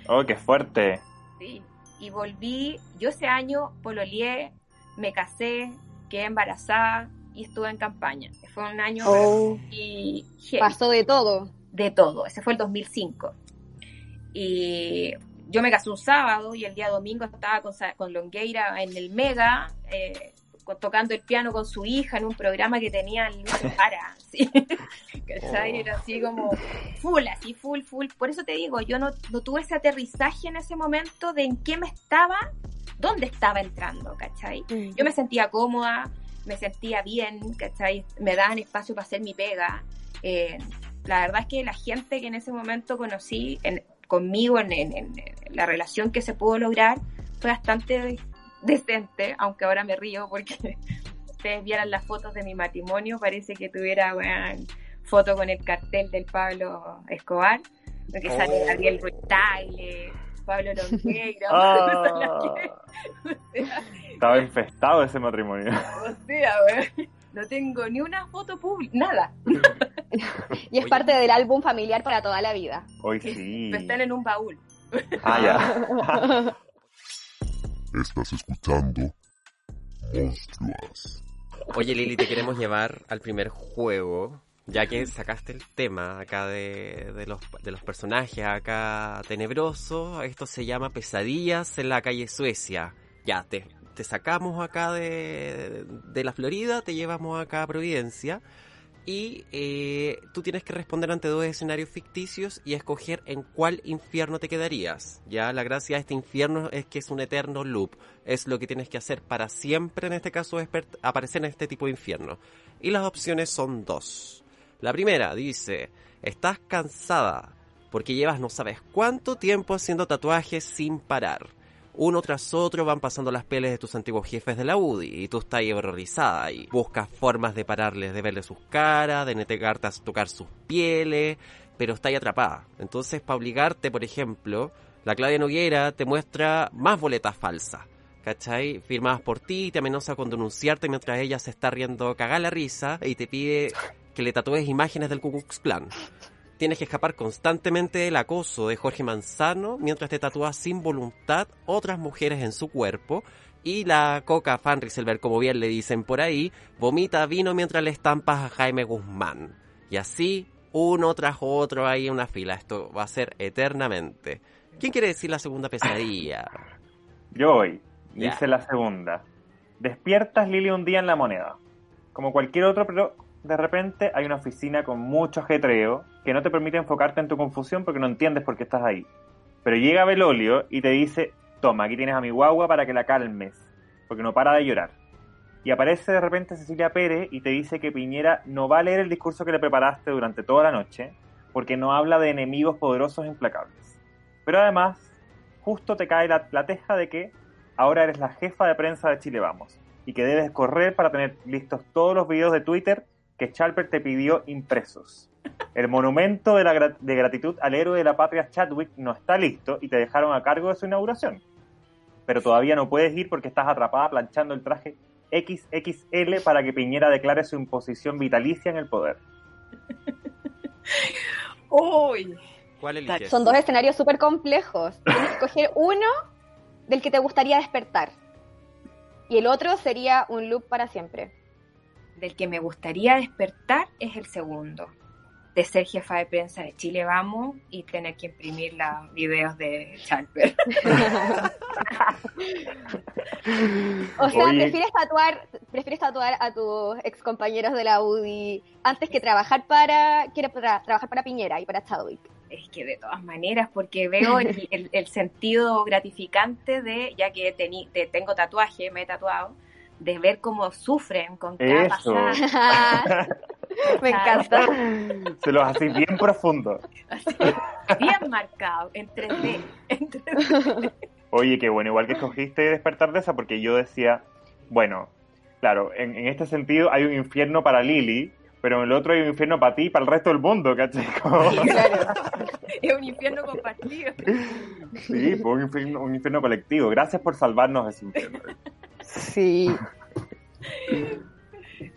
Oh, qué fuerte. Sí, y volví, yo ese año pololeé, me casé, quedé embarazada, y estuve en campaña. Fue un año oh. y pasó de todo. De todo. Ese fue el 2005. Y yo me casé un sábado y el día domingo estaba con, con Longueira en el Mega, eh, tocando el piano con su hija en un programa que tenía el para. [laughs] ¿sí? [laughs] Era así como full, así full, full. Por eso te digo, yo no, no tuve ese aterrizaje en ese momento de en qué me estaba, dónde estaba entrando, ¿cachai? Mm. Yo me sentía cómoda, me sentía bien, ¿cachai? Me daban espacio para hacer mi pega. Eh, la verdad es que la gente que en ese momento conocí conmigo en, la relación que se pudo lograr fue bastante decente, aunque ahora me río porque [laughs] ustedes vieran las fotos de mi matrimonio, parece que tuviera una foto con el cartel del Pablo Escobar, que sale oh. Gabriel Ruiz Pablo Longueira. [laughs] [laughs] Estaba infestado ese matrimonio. O sea, no tengo ni una foto pública, nada. [laughs] y es parte del álbum familiar para toda la vida. Hoy sí. Están en un baúl. Ah, ya. [laughs] Estás escuchando Monstruos. Oye, Lili, te queremos llevar al primer juego ya que sacaste el tema acá de, de, los, de los personajes acá tenebrosos, esto se llama Pesadillas en la calle Suecia. Ya, te, te sacamos acá de, de la Florida, te llevamos acá a Providencia y eh, tú tienes que responder ante dos escenarios ficticios y escoger en cuál infierno te quedarías. Ya, la gracia de este infierno es que es un eterno loop. Es lo que tienes que hacer para siempre, en este caso, aparecer en este tipo de infierno. Y las opciones son dos. La primera dice, estás cansada porque llevas no sabes cuánto tiempo haciendo tatuajes sin parar. Uno tras otro van pasando las pieles de tus antiguos jefes de la UDI y tú estás ahí horrorizada y buscas formas de pararles, de verle sus caras, de negarte a tocar sus pieles, pero está ahí atrapada. Entonces, para obligarte, por ejemplo, la Claudia Noguera te muestra más boletas falsas. ¿Cachai? Firmadas por ti, te amenaza con denunciarte mientras ella se está riendo cagar la risa y te pide que le tatúes imágenes del Ku Klux Klan. Tienes que escapar constantemente del acoso de Jorge Manzano mientras te tatúas sin voluntad otras mujeres en su cuerpo. Y la Coca Fan Rieselberg, como bien le dicen por ahí, vomita vino mientras le estampas a Jaime Guzmán. Y así, uno tras otro ahí en una fila. Esto va a ser eternamente. ¿Quién quiere decir la segunda pesadilla? [coughs] Yo voy. Dice la segunda. Despiertas Lili un día en la moneda. Como cualquier otro, pero de repente hay una oficina con mucho ajetreo que no te permite enfocarte en tu confusión porque no entiendes por qué estás ahí. Pero llega Belolio y te dice, toma, aquí tienes a mi guagua para que la calmes, porque no para de llorar. Y aparece de repente Cecilia Pérez y te dice que Piñera no va a leer el discurso que le preparaste durante toda la noche, porque no habla de enemigos poderosos e implacables. Pero además, justo te cae la, teja de que ahora eres la jefa de prensa de Chile Vamos, y que debes correr para tener listos todos los videos de Twitter que Chalper te pidió impresos. El monumento de, la de gratitud al héroe de la patria Chadwick no está listo y te dejaron a cargo de su inauguración. Pero todavía no puedes ir porque estás atrapada planchando el traje XXL para que Piñera declare su imposición vitalicia en el poder. [laughs] Uy. Son dos escenarios súper complejos. Tienes que escoger uno del que te gustaría despertar. Y el otro sería un loop para siempre del que me gustaría despertar es el segundo, de ser jefa de prensa de Chile Vamos y tener que imprimir los videos de Chalper. [laughs] o sea, prefieres tatuar, prefieres tatuar a tus ex compañeros de la UDI antes que trabajar para, quiero trabajar para Piñera y para Chadwick? Es que de todas maneras, porque veo el, [laughs] sentido gratificante de, ya que tengo tatuaje, me he tatuado, de ver cómo sufren con cada pasada. [laughs] [laughs] Me encanta. Se los hace bien profundo. bien marcado, en 3D. Oye, qué bueno, igual que escogiste despertar de esa, porque yo decía, bueno, claro, en, este sentido hay un infierno para Lily, pero en el otro hay un infierno para ti y para el resto del mundo, ¿cachai? [laughs] es un infierno compartido. Sí, un infierno, un infierno colectivo. Gracias por salvarnos de ese infierno. Sí.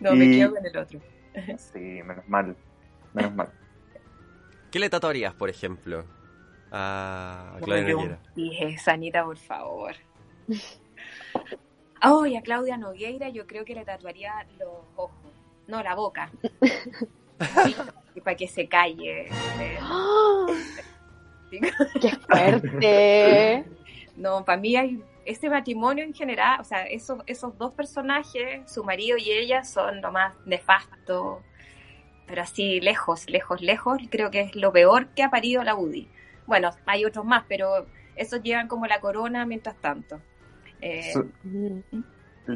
No, me quedo con el otro. Sí, menos mal. Menos mal. [laughs] ¿Qué le tatuarías, por ejemplo, a Claudia Nogueira? Dije, Sanita, por favor. [laughs] Oh, y a Claudia Nogueira yo creo que le tatuaría los ojos. No, la boca. [laughs] para que se calle. ¡Qué fuerte! No, para mí hay este matrimonio en general, o sea, esos, esos dos personajes, su marido y ella, son lo más nefasto, pero así lejos, lejos, lejos, creo que es lo peor que ha parido la UDI. Bueno, hay otros más, pero esos llevan como la corona mientras tanto. Eh,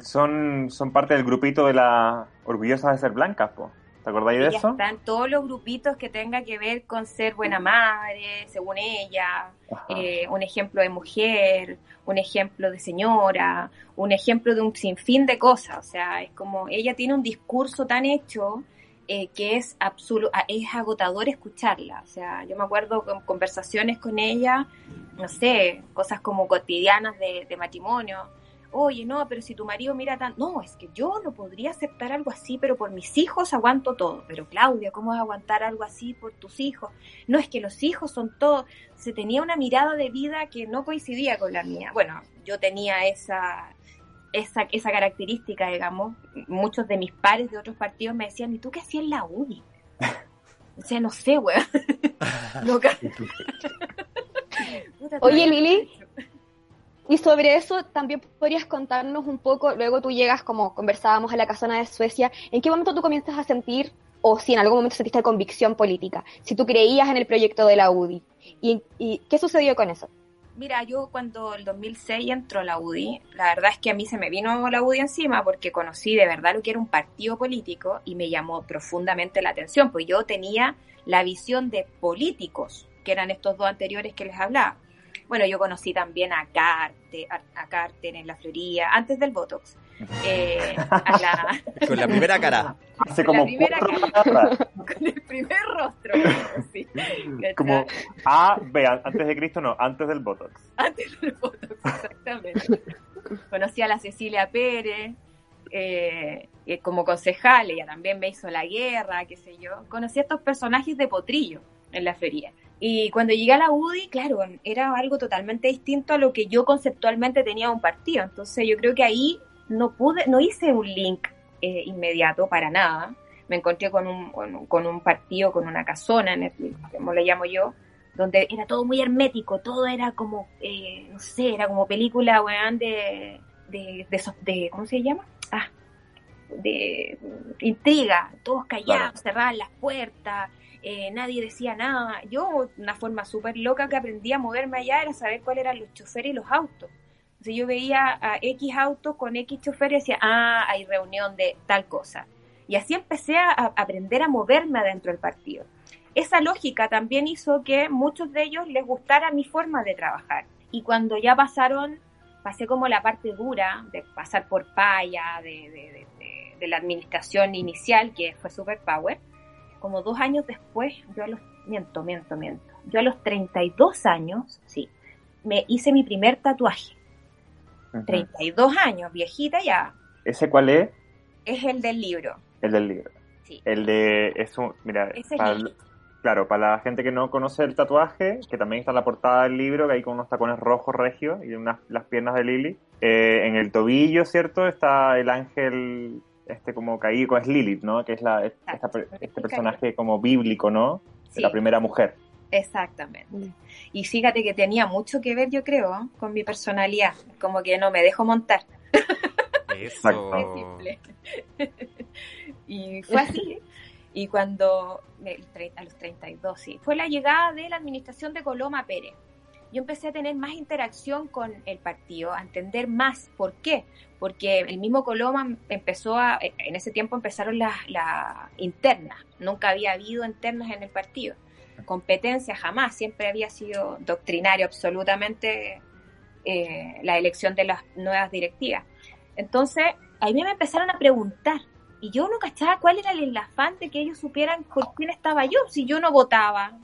son, son parte del grupito de la orgullosa de ser blancas, pues. ¿Te acordáis de eso? Están todos los grupitos que tengan que ver con ser buena madre, según ella, eh, un ejemplo de mujer, un ejemplo de señora, un ejemplo de un sinfín de cosas. O sea, es como ella tiene un discurso tan hecho eh, que es absoluto, es agotador escucharla. O sea, yo me acuerdo con conversaciones con ella, no sé, cosas como cotidianas de, de matrimonio oye, no, pero si tu marido mira tan... No, es que yo no podría aceptar algo así, pero por mis hijos aguanto todo. Pero Claudia, ¿cómo vas a aguantar algo así por tus hijos? No, es que los hijos son todo... Se tenía una mirada de vida que no coincidía con la mía. Bueno, yo tenía esa, esa, esa característica, digamos. Muchos de mis pares de otros partidos me decían, ¿y tú qué hacías en la uni? [laughs] O sea, no sé, weón. [laughs] Oye, Lili, y sobre eso también podrías contarnos un poco, luego tú llegas, como conversábamos a la casona de Suecia, ¿en qué momento tú comienzas a sentir, o si en algún momento sentiste convicción política, si tú creías en el proyecto de la UDI? ¿Y, qué sucedió con eso? Mira, yo cuando el 2006 entró la UDI, la verdad es que a mí se me vino la UDI encima porque conocí de verdad lo que era un partido político y me llamó profundamente la atención, pues yo tenía la visión de políticos, que eran estos dos anteriores que les hablaba bueno, yo conocí también a Carter, a, Carter en la Florida, antes del Botox. [laughs] Eh, con la primera cara. Hace como primera cara, Con el primer rostro. Sí, como A, B, antes de Cristo no, antes del Botox. Antes del Botox, exactamente. Conocí a la Cecilia Pérez. Eh, como concejal, ella también me hizo la guerra, qué sé yo. Conocí a estos personajes de potrillo en la feria. Y cuando llegué a la UDI, claro, era algo totalmente distinto a lo que yo conceptualmente tenía un partido. Entonces yo creo que ahí no pude, no hice un link eh, inmediato para nada. Me encontré con un, con, un partido, con una casona, en el, como le llamo yo, donde era todo muy hermético, todo era como, eh, no sé, era como película, weón, de, de, de, ¿cómo se llama? Ah, de intriga, todos callados, cerraban las puertas, eh, nadie decía nada. Yo, una forma súper loca que aprendí a moverme allá era saber cuáles eran los choferes y los autos. Entonces yo veía a X autos con X choferes y decía, ah, hay reunión de tal cosa. Y así empecé a, aprender a moverme adentro del partido. Esa lógica también hizo que muchos de ellos les gustara mi forma de trabajar. Y cuando ya pasaron, pasé como la parte dura de pasar por paya, de, de la administración inicial, que fue Super Power, como dos años después, yo a los, miento, miento, miento, yo a los 32 años, sí, me hice mi primer tatuaje. 32 años, viejita ya. ¿Ese cuál es? Es el del libro. El del libro. Sí. El de, eso, mira, claro, para la gente que no conoce el tatuaje, que también está en la portada del libro, que hay con unos tacones rojos regios y unas, las piernas de Lily. Eh, en el tobillo, ¿cierto? Está el ángel este como caído, es Lilith, ¿no? Que es la, este personaje como bíblico, ¿no? De la primera mujer. Exactamente. Mm. Y fíjate que tenía mucho que ver, yo creo, con mi personalidad, como que no me dejo montar. Eso. Y fue así. [laughs] Y cuando, a los 32, sí, fue la llegada de la administración de Coloma Pérez. Yo empecé a tener más interacción con el partido, a entender más. ¿Por qué? Porque el mismo Coloma empezó a, en ese tiempo empezaron las las internas. Nunca había habido internas en el partido. Competencia jamás, siempre había sido doctrinario absolutamente eh, la elección de las nuevas directivas. Entonces, a mí me empezaron a preguntar y yo no cachaba cuál era el afán de que ellos supieran por quién estaba yo, si yo no votaba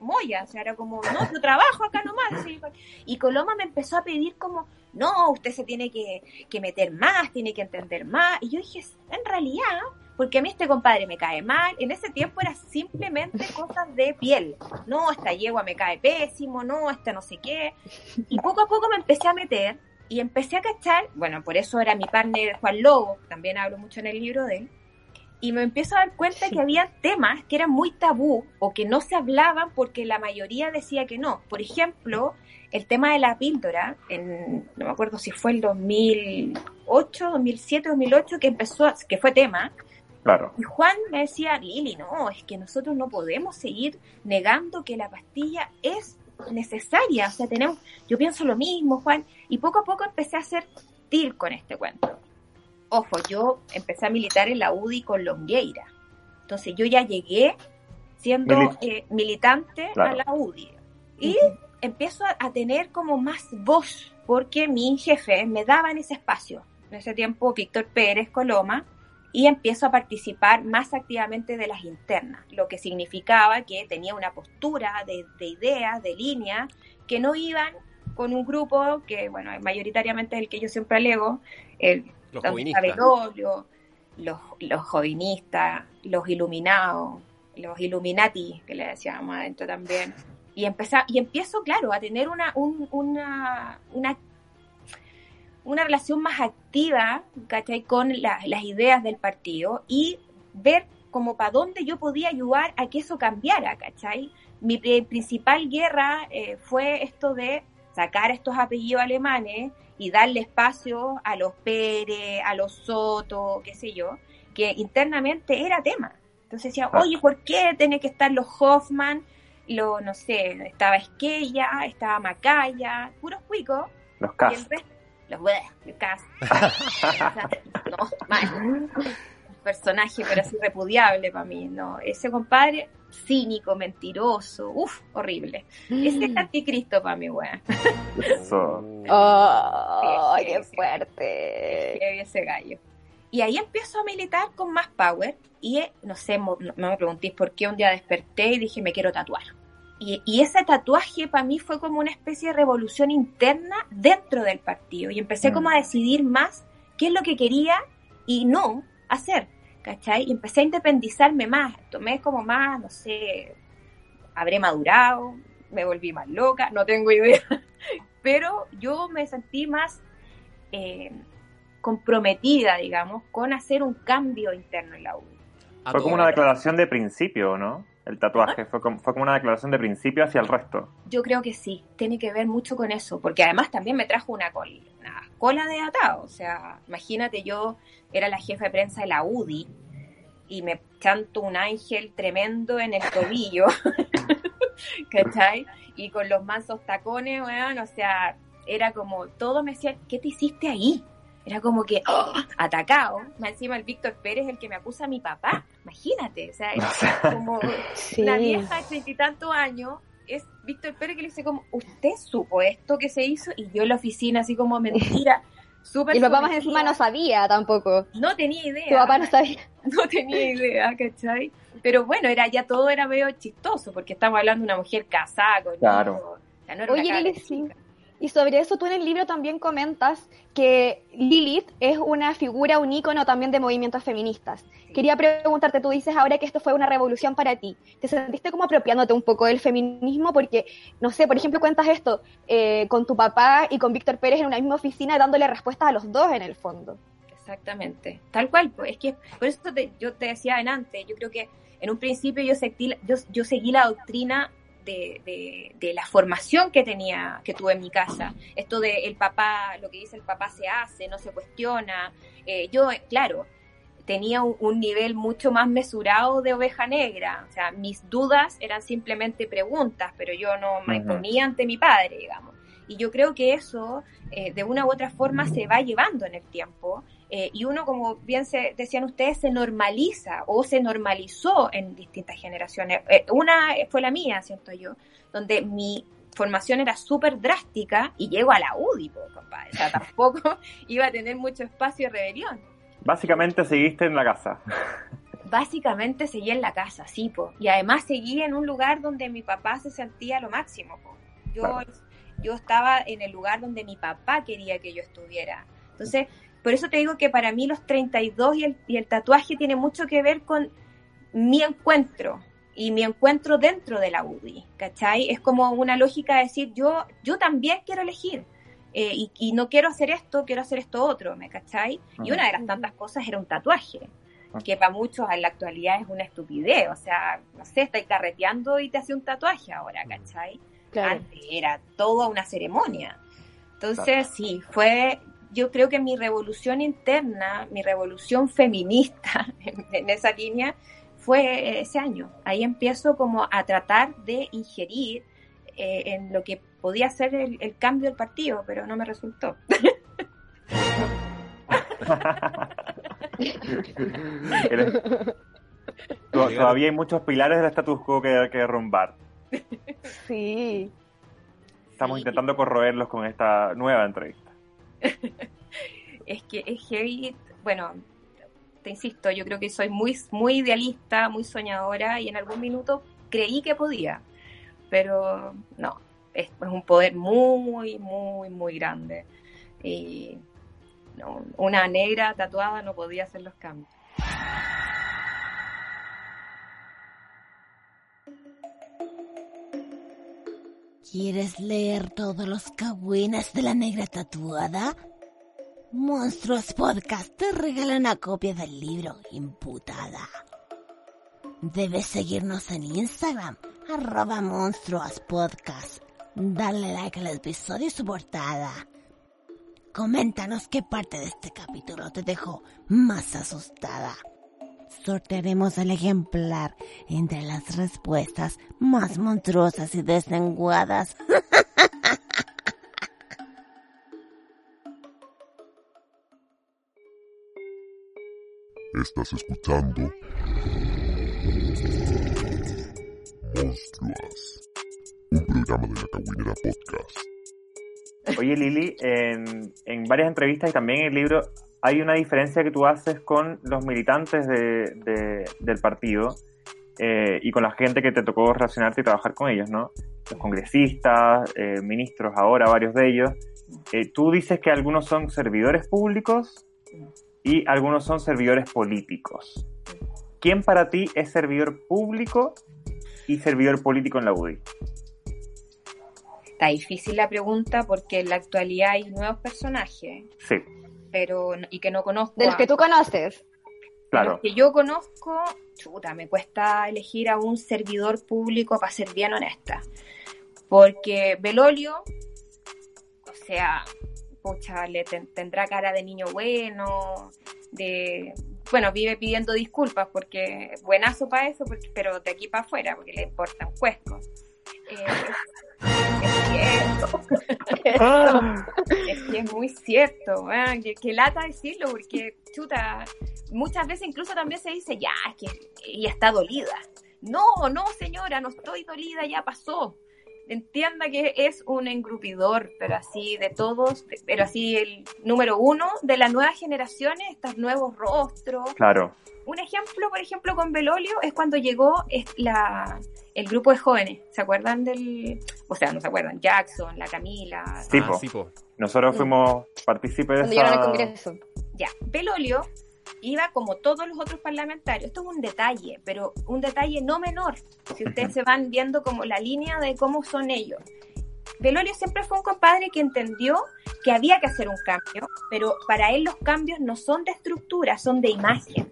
Moya, o sea, era como, no, yo trabajo acá nomás. sí. Y Coloma me empezó a pedir como, no, usted se tiene que, que meter más, tiene que entender más. Y yo dije, en realidad, porque a mí este compadre me cae mal, en ese tiempo era simplemente cosas de piel. No, esta yegua me cae pésimo, no, esta no sé qué. Y poco a poco me empecé a meter y empecé a cachar, bueno, por eso era mi partner Juan Lobo, también hablo mucho en el libro de él, y me empiezo a dar cuenta que había temas que eran muy tabú o que no se hablaban porque la mayoría decía que no. Por ejemplo, el tema de la píldora, en, no me acuerdo si fue el 2008, 2007, 2008, que empezó, que fue tema, Claro. y Juan me decía, Lili, no, es que nosotros no podemos seguir negando que la pastilla es necesaria. O sea, tenemos, yo pienso lo mismo, Juan, y poco a poco empecé a hacer tir con este cuento. Ojo, yo empecé a militar en la UDI con Longueira. Entonces yo ya llegué siendo Mili- eh, militante Claro. a la UDI. Y empiezo a, a tener como más voz, porque mi jefe me daba en ese espacio. En ese tiempo, Víctor Pérez Coloma, y empiezo a participar más activamente de las internas, lo que significaba que tenía una postura de, de ideas, de líneas, que no iban con un grupo que, bueno, mayoritariamente es el que yo siempre alego, el Los jovinistas. Los, los jovinistas, los iluminados, los illuminati, que le decíamos adentro también. Y, empezar, y empiezo, claro, a tener una, un- una, una, una relación más activa ¿cachai? con la- las ideas del partido y ver como para dónde yo podía ayudar a que eso cambiara, ¿cachai? Mi pri- principal guerra eh, fue esto de sacar estos apellidos alemanes y darle espacio a los Pérez, a los Soto, qué sé yo, que internamente era tema. Entonces decía, oye, ¿por qué tiene que estar los Hoffman? Lo, no sé, estaba Esquella, estaba Macaya, puros cuicos, Los CAS. los el cas. [laughs] [laughs] No, mal. Personaje, pero así repudiable para mí. No, ese compadre, cínico, mentiroso, uff, horrible. Ese es el anticristo para mí, weón. Eso. ¡Oh, Sí, qué fuerte! Heavy ese gallo. Y ahí empiezo a militar con más power. Y eh, no sé, no, no me preguntéis por qué un día desperté y dije, me quiero tatuar. Y, y ese tatuaje para mí fue como una especie de revolución interna dentro del partido. Y empecé Mm. como a decidir más qué es lo que quería y no hacer. ¿Cachai? Y empecé a independizarme más. Tomé como más, no sé, habré madurado, me volví más loca, no tengo idea. [laughs] Pero yo me sentí más eh, comprometida, digamos, con hacer un cambio interno en la. A Fue como una declaración de principio, ¿no? El tatuaje fue como, fue como una declaración de principio hacia el resto. Yo creo que sí, tiene que ver mucho con eso, porque además también me trajo una una cola de atado. O sea, imagínate, yo era la jefa de prensa de la UDI y me chanto un ángel tremendo en el tobillo, [laughs] ¿cachai? Y con los mansos tacones, weón, o sea, era como, todos me decían, ¿qué te hiciste ahí? Era como que, ¡oh! atacado. Más encima el Víctor Pérez el que me acusa a mi papá. Imagínate, o sea, era [laughs] como [laughs] Sí. la vieja de treinta y tantos años es Víctor Pérez que le dice como, ¿usted supo esto que se hizo? Y yo en la oficina así como mentira, [laughs] súper Y el papá más encima no sabía tampoco. No tenía idea. Tu papá no sabía. [laughs] no tenía idea, ¿cachai? Pero bueno, era ya todo era medio chistoso, porque estamos hablando de una mujer casada con Claro. hijos. O sea, no era una Oye, Lili, sí. Y sobre eso tú en el libro también comentas que Lilith es una figura, un ícono también de movimientos feministas. Quería preguntarte, tú dices ahora que esto fue una revolución para ti. ¿Te sentiste como apropiándote un poco del feminismo? Porque, no sé, por ejemplo, cuentas esto eh, con tu papá y con Víctor Pérez en una misma oficina dándole respuestas a los dos en el fondo. Exactamente, tal cual, pues es que por eso te- yo te decía en antes, yo creo que en un principio yo seguí, yo, yo seguí la doctrina de, de, la formación que tenía, que tuve en mi casa. Esto de el papá, lo que dice el papá se hace, no se cuestiona. Eh, yo, claro, tenía un, nivel mucho más mesurado de oveja negra. O sea, mis dudas eran simplemente preguntas, pero yo no me ponía ante mi padre, digamos. Y yo creo que eso, eh, de una u otra forma, se va llevando en el tiempo. Eh, y uno, como bien se decían ustedes, se normaliza o se normalizó en distintas generaciones. Eh, una fue la mía, siento yo, donde mi formación era súper drástica y llego a la UDI, compadre. O sea, tampoco [laughs] iba a tener mucho espacio de rebelión. Básicamente seguiste en la casa. Básicamente seguí en la casa, sí, po. Y además seguí en un lugar donde mi papá se sentía lo máximo, po. Yo, yo estaba en el lugar donde mi papá quería que yo estuviera. Entonces, por eso te digo que para mí los 32 y el, y el tatuaje tiene mucho que ver con mi encuentro y mi encuentro dentro de la UDI, ¿cachai? Es como una lógica de decir, yo, yo también quiero elegir. Eh, y, no quiero hacer esto, quiero hacer esto otro, ¿me cachai? Y una de las tantas cosas era un tatuaje, que para muchos en la actualidad es una estupidez, o sea, no sé, estáis carreteando y te hace un tatuaje ahora, ¿cachai? Antes era toda una ceremonia. Entonces, sí, fue, yo creo que mi revolución interna, mi revolución feminista [laughs] en, esa línea, fue ese año. Ahí empiezo como a tratar de ingerir eh, en lo que podía ser el, cambio del partido, pero no me resultó. [laughs] [laughs] Todavía hay muchos pilares del status quo que hay que derrumbar. Sí. Estamos intentando corroerlos con esta nueva entrevista. [laughs] es que es heavy, bueno, te insisto, yo creo que soy muy, muy idealista, muy soñadora y en algún minuto creí que podía, pero no, es, un poder muy, muy, muy grande. Y una negra tatuada no podía hacer los cambios. ¿Quieres leer todos los cagüines de la negra tatuada? Monstruos Podcast te regala una copia del libro Imputada. Debes seguirnos en Instagram, arroba Monstruos Podcast Dale like al episodio y su portada. Coméntanos qué parte de este capítulo te dejó más asustada. Sortearemos el ejemplar entre las respuestas más monstruosas y deslenguadas. Estás escuchando Monstruas un programa de la Caguinera Podcast. Oye Lili, en, en, varias entrevistas y también en el libro hay una diferencia que tú haces con los militantes de, del partido eh, y con la gente que te tocó relacionarte y trabajar con ellos, ¿no? Los congresistas, eh, ministros ahora, varios de ellos. Eh, tú dices que algunos son servidores públicos y algunos son servidores políticos. ¿Quién para ti es servidor público y servidor político en la UDI? Está difícil la pregunta porque en la actualidad hay nuevos personajes. Sí. Pero, y que no conozco. De los que tú conoces. Claro. los que yo conozco, chuta, me cuesta elegir a un servidor público para ser bien honesta. Porque Belolio, o sea, pucha, le tendrá cara de niño bueno, de bueno, vive pidiendo disculpas porque buenazo para eso, pero de aquí para afuera, porque le importa un cuesco. Eh, [laughs] es que es muy cierto, que, lata decirlo, porque, chuta, muchas veces incluso también se dice, ya, es que ella está dolida. No, no, señora, no estoy dolida, ya pasó. Entienda que es un engrupidor, pero así de todos, pero así el número uno de las nuevas generaciones, estos nuevos rostros. Claro. Un ejemplo, por ejemplo, con Belolio es cuando llegó la, el grupo de jóvenes, ¿se acuerdan del, o sea, no se acuerdan, Jackson, la Camila? Sí, ah, nosotros fuimos partícipes de esa... Congreso. Ya, Belolio iba como todos los otros parlamentarios. Esto es un detalle, pero un detalle no menor, si ustedes se van viendo como la línea de cómo son ellos. Belolio siempre fue un compadre que entendió que había que hacer un cambio, pero para él los cambios no son de estructura, son de imagen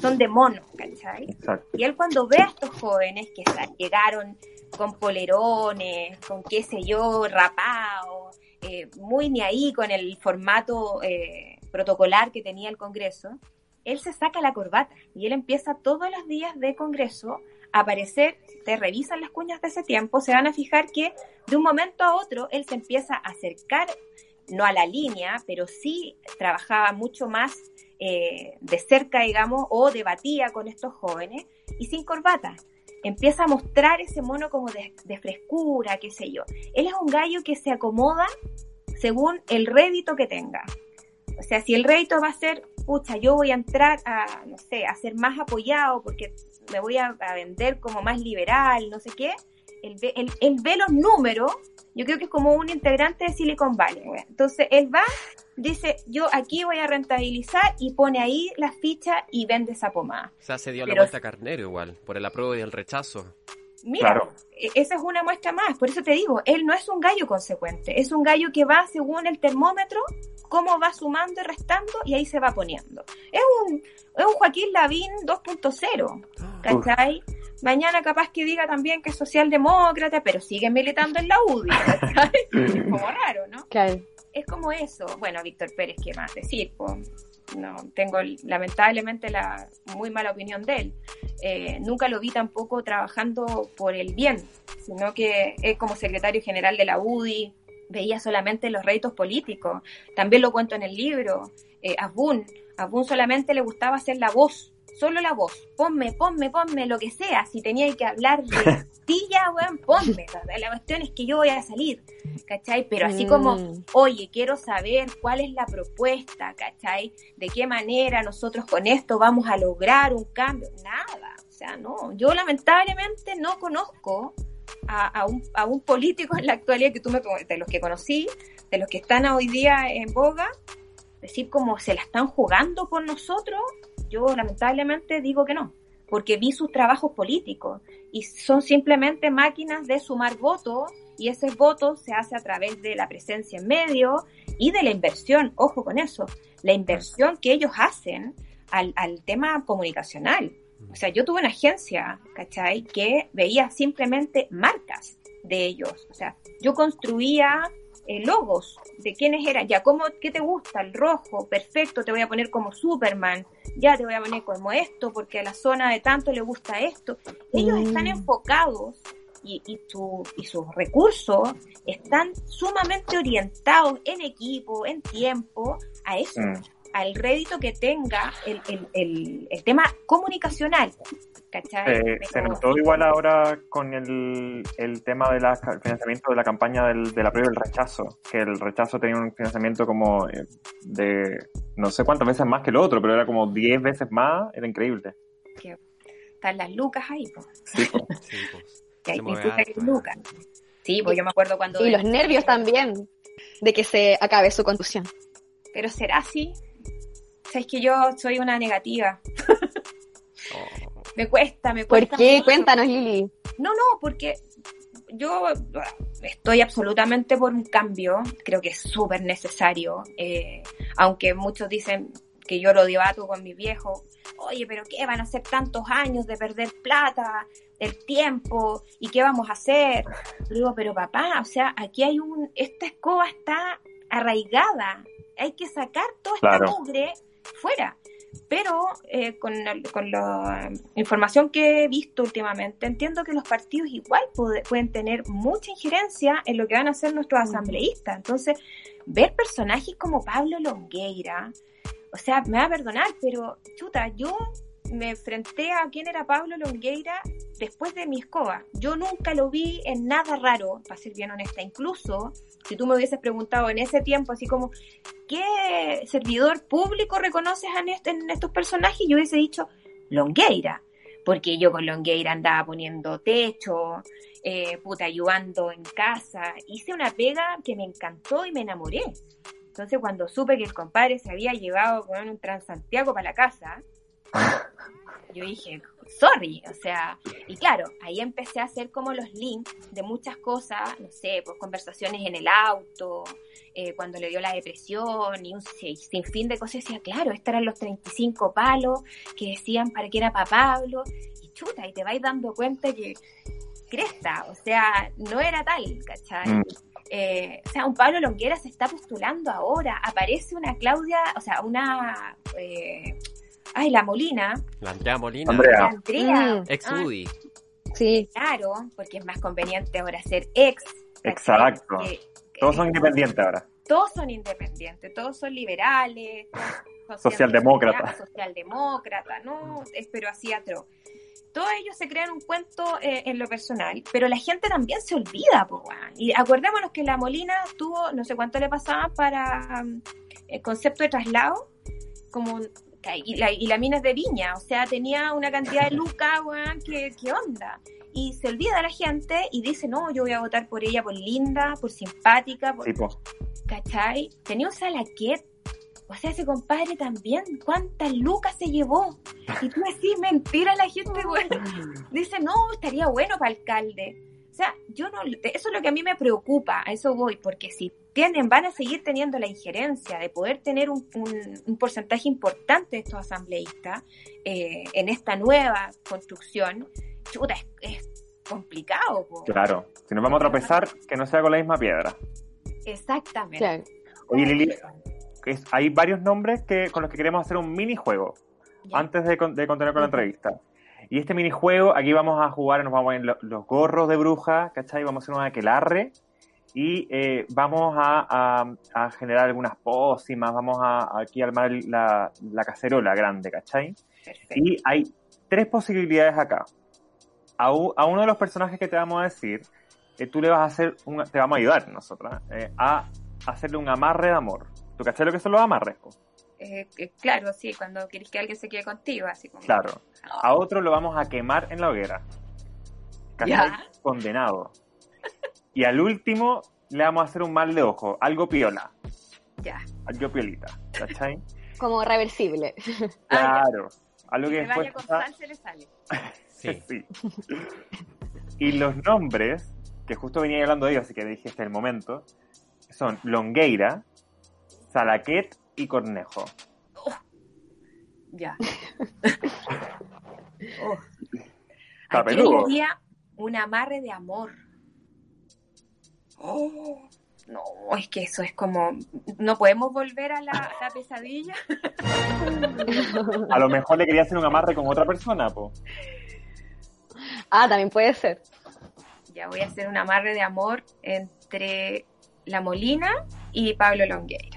son de monos, ¿cachai? Y él cuando ve a estos jóvenes que llegaron con polerones, con qué sé yo, rapado, eh, muy ni ahí con el formato eh, protocolar que tenía el Congreso, él se saca la corbata y él empieza todos los días de Congreso a aparecer, te revisan las cuñas de ese tiempo, se van a fijar que de un momento a otro él se empieza a acercar, no a la línea, pero sí trabajaba mucho más eh, de cerca, digamos, o debatía con estos jóvenes y sin corbata. Empieza a mostrar ese mono como de, de frescura, qué sé yo. Él es un gallo que se acomoda según el rédito que tenga. O sea, si el rédito va a ser, pucha, yo voy a entrar a, no sé, a ser más apoyado porque me voy a, a vender como más liberal, no sé qué, él ve, él, él ve los números, yo creo que es como un integrante de Silicon Valley. güey. Entonces, él va, dice, yo aquí voy a rentabilizar y pone ahí la ficha y vende esa pomada. O sea, se dio la vuelta a Carnero igual, por el apruebo y el rechazo. Mira, Claro. e- esa es una muestra más. Por eso te digo, él no es un gallo consecuente, es un gallo que va según el termómetro, cómo va sumando y restando y ahí se va poniendo. Es un, es un Joaquín Lavín 2.0, ¿cachai? Mañana capaz que diga también que es socialdemócrata, pero sigue militando en la UDI, ¿cachai? [laughs] Es como raro, ¿no? Claro. es como eso. Bueno, Víctor Pérez, ¿qué más decir? Po? No, tengo lamentablemente la muy mala opinión de él. Eh, nunca lo vi tampoco trabajando por el bien, sino que es como secretario general de la UDI, veía solamente los réditos políticos. También lo cuento en el libro. Eh, Asbun, Asbun solamente le gustaba hacer la voz, solo la voz. Ponme, ponme, ponme lo que sea. Si tenía que hablar de [laughs] tilla, weón, ponme. La cuestión es que yo voy a salir, ¿cachai? Pero así como Mm. oye, quiero saber cuál es la propuesta, ¿cachai? De qué manera nosotros con esto vamos a lograr un cambio. Nada, o sea, no. Yo lamentablemente no conozco a, a un, a un político en la actualidad que tú me de los que conocí, de los que están hoy día en boga, decir como se la están jugando por nosotros, yo lamentablemente digo que no, porque vi sus trabajos políticos y son simplemente máquinas de sumar votos y ese voto se hace a través de la presencia en medio y de la inversión, ojo con eso, la inversión que ellos hacen al, al tema comunicacional. O sea, yo tuve una agencia, ¿cachai? Que veía simplemente marcas de ellos. O sea, yo construía eh, logos de quiénes eran. Ya, ¿cómo, ¿qué te gusta? El rojo, perfecto, te voy a poner como Superman. Ya te voy a poner como esto, porque a la zona de tanto le gusta esto. Ellos Mm. están enfocados y, y, su, y sus recursos están sumamente orientados en equipo, en tiempo, a eso, Mm. Al rédito que tenga el, el, el, el tema comunicacional. ¿Cachai? Eh, se notó igual ahora con el, el tema del financiamiento de la campaña del, del apruebo y el rechazo, que el rechazo tenía un financiamiento como eh, de no sé cuántas veces más que el otro, pero era como 10 veces más, era increíble. están las lucas ahí, pues. Sí, po. [laughs] Sí, pues. Que hay Se que mueve implica que harto. lucas. Sí, pues yo me acuerdo cuando... Y los nervios también de que se acabe su contusión. Pero será así. O sea, es que yo soy una negativa. Oh. [laughs] Me cuesta, me ¿Por cuesta. qué? mucho. Cuéntanos, Lili. No, no, porque yo estoy absolutamente por un cambio, creo que es súper necesario, eh, aunque muchos dicen que yo lo debato con mi viejo, oye, pero ¿qué van a hacer tantos años de perder plata, el tiempo, y qué vamos a hacer? Le digo, pero papá, o sea, aquí hay un, esta escoba está arraigada, hay que sacar toda esta Claro. mugre fuera. Pero eh, con, con la información que he visto últimamente, entiendo que los partidos igual puede- pueden tener mucha injerencia en lo que van a hacer nuestros asambleístas. Entonces, ver personajes como Pablo Longueira, o sea, me va a perdonar, pero chuta, yo me enfrenté a quién era Pablo Longueira después de mi escoba. Yo nunca lo vi en nada raro, para ser bien honesta. Incluso, si tú me hubieses preguntado en ese tiempo, así como, ¿qué servidor público reconoces en, este- en estos personajes? Yo hubiese dicho Longueira, porque yo con Longueira andaba poniendo techo, eh, puta, ayudando en casa. Hice una pega que me encantó y me enamoré. Entonces, cuando supe que el compadre se había llevado con un Transantiago para la casa, [laughs] yo dije, sorry, o sea, y claro, ahí empecé a hacer como los links de muchas cosas, no sé, pues conversaciones en el auto, eh, cuando le dio la depresión y un sin- sinfín de cosas, decía, claro, estos eran los 35 palos que decían para que era para Pablo, y chuta, y te vais dando cuenta que cresta, o sea, no era tal, ¿cachai? Mm. Eh, o sea, un Pablo Longuera se está postulando ahora, aparece una Claudia, o sea, una... eh, ay, la Molina, La Andrea Molina, Andrea. la Andrea. Mm. ex Ah, UDI. Sí, claro, porque es más conveniente ahora ser ex. Exacto. Que- Todos que- son independientes ahora. todos son independientes, todos son liberales, todos son Socialdemócratas. socialdemócratas, ¿no? Es pero así atro. Todos ellos se crean un cuento eh, en lo personal, pero la gente también se olvida, po. Y acordémonos que la Molina tuvo, no sé cuánto le pasaba para um, el concepto de traslado, como un- y la, y la mina es de viña, o sea, tenía una cantidad de lucas, weón, que, que onda. Y se olvida la gente y dice, no, yo voy a votar por ella, por linda, por simpática, por, ¿cachai? Tenía un salaquet. O sea, ese compadre también, ¿cuántas lucas se llevó? Y tú decís, mentira, la gente, güey. [laughs] Dice, no, estaría bueno para alcalde. O sea, yo no, eso es lo que a mí me preocupa, a eso voy, porque si tienen, van a seguir teniendo la injerencia de poder tener un, un- un porcentaje importante de estos asambleístas eh, en esta nueva construcción, chuta, es, es complicado. po. claro. Si nos vamos a tropezar, que no sea con la misma piedra. Exactamente. claro. Oye, Lili, es- hay varios nombres que, con los que queremos hacer un minijuego antes de, con- de continuar con la entrevista. Y este minijuego, aquí vamos a jugar, nos vamos a poner lo- los gorros de bruja, ¿cachai? Vamos a hacer un aquelarre y eh, vamos a, a- a generar algunas pócimas, vamos a aquí a armar la, la cacerola grande, ¿cachai? Perfecto. Y hay tres posibilidades acá. A, u- a uno de los personajes que te vamos a decir, eh, tú le vas a hacer, un- te vamos a ayudar nosotras, eh, a hacerle un amarre de amor. ¿Tú cachai lo que son los amarres? Eh, eh, claro, sí, cuando querés que alguien se quede contigo, así como. Claro. A otro lo vamos a quemar en la hoguera. ¿Cachai? Ya. Condenado. Y al último le vamos a hacer un mal de ojo, algo piola, Ya. algo piolita. ¿Cachai? [laughs] Como reversible. Ah, [laughs] Claro. Algo que Que vaya después... con pasa- sal se le sale. [laughs] Sí. Sí. Y los nombres, que justo venía hablando de ellos, así que dije este es el momento, son Longueira, Salaquet y Cornejo. Ya. [laughs] oh. Está ¿A quién peludo. le haría un amarre de amor? Oh. No, es que eso es como. No podemos volver a la, a la pesadilla. A lo mejor le quería hacer un amarre con otra persona, po. Ah, también puede ser. Ya voy a hacer un amarre de amor entre La Molina y Pablo Longueira.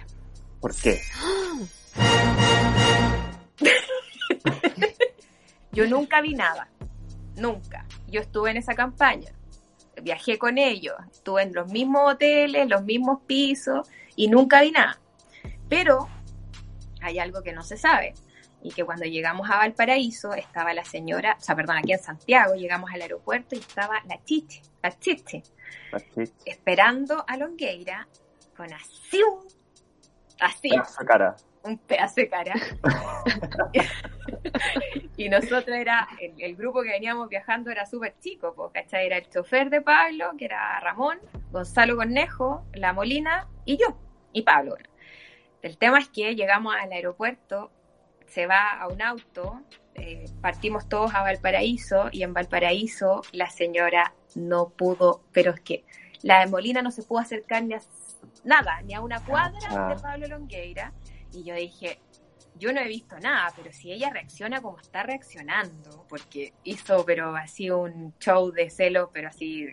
¿Por qué? Yo nunca vi nada. Nunca. Yo estuve en esa campaña. Viajé con ellos. Estuve en los mismos hoteles, los mismos pisos y nunca vi nada. Pero hay algo que no se sabe. Y que cuando llegamos a Valparaíso estaba la señora, o sea, perdón, aquí en Santiago, llegamos al aeropuerto y estaba la chiche, la chiche, Así, esperando a Longueira con así un, así, esa cara. un pedazo de cara. [laughs] y nosotros era, el, el grupo que veníamos viajando era súper chico, pues, ¿cachai? Era el chofer de Pablo, que era Ramón, Gonzalo Cornejo, La Molina y yo, y Pablo. El tema es que llegamos al aeropuerto, se va a un auto, eh, partimos todos a Valparaíso y en Valparaíso la señora no pudo, pero es que la de Molina no se pudo acercar ni a nada, ni a una cuadra Ah. de Pablo Longueira. Y yo dije, yo no he visto nada, pero si ella reacciona como está reaccionando, porque hizo, pero así un show de celos, pero así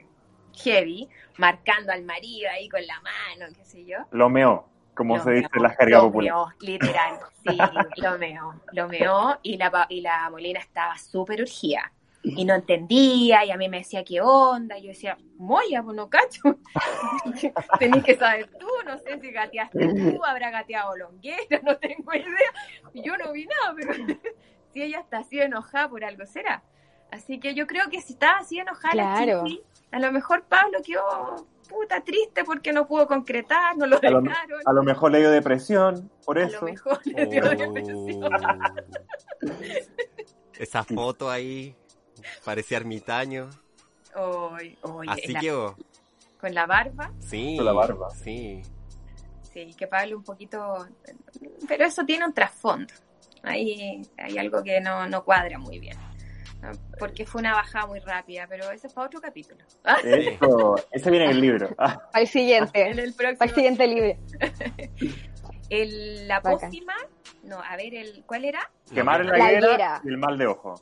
heavy, marcando al marido ahí con la mano, qué sé yo. Lo meó, como Lo se dice en la jerga lo popular. meó, literal, sí, lo meó, lo meó, y la, y la Molina estaba súper urgida. Y no entendía, y a mí me decía, ¿qué onda? Y yo decía, Moya, pues no cacho. [laughs] Tenés que saber tú, no sé si gateaste tú, habrá gateado Longuera, [laughs] no tengo idea. Yo no vi nada, pero [laughs] si ella está así enojada por algo será. Así que yo creo que si estaba así enojada la Claro. Chichi, a lo mejor Pablo quedó puta triste porque no pudo concretar, no lo A lo, dejaron. a lo mejor le dio depresión, por A eso. lo mejor le dio depresión. Oh. Esa foto ahí parecía ermitaño. Oy, oy, Así la- quedó. con la barba, Sí. Con la barba. Sí. sí, que Pablo un poquito, pero eso tiene un trasfondo. Ahí hay algo que no, no cuadra muy bien. porque fue una bajada muy rápida, pero ese fue otro capítulo. Eso, ese viene en el libro. [laughs] Al siguiente. En el Para el próximo. siguiente libro. [laughs] El- la pócima, no, a ver, el, ¿cuál era? quemar en la, La higuera higuera. y el mal de ojo.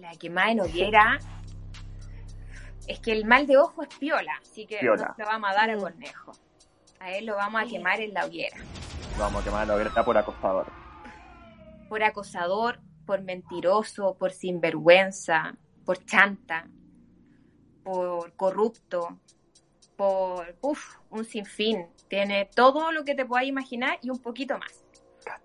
La quemada en hoguera. Es que el mal de ojo es piola, así que Piola. no se lo vamos a dar a Mm. Cornejo. A él lo vamos a quemar en la hoguera. Vamos a quemar en la hoguera por acostador. Por acosador, por mentiroso, por sinvergüenza, por chanta, por corrupto, por uf, un sinfín. Tiene todo lo que te puedas imaginar y un poquito más.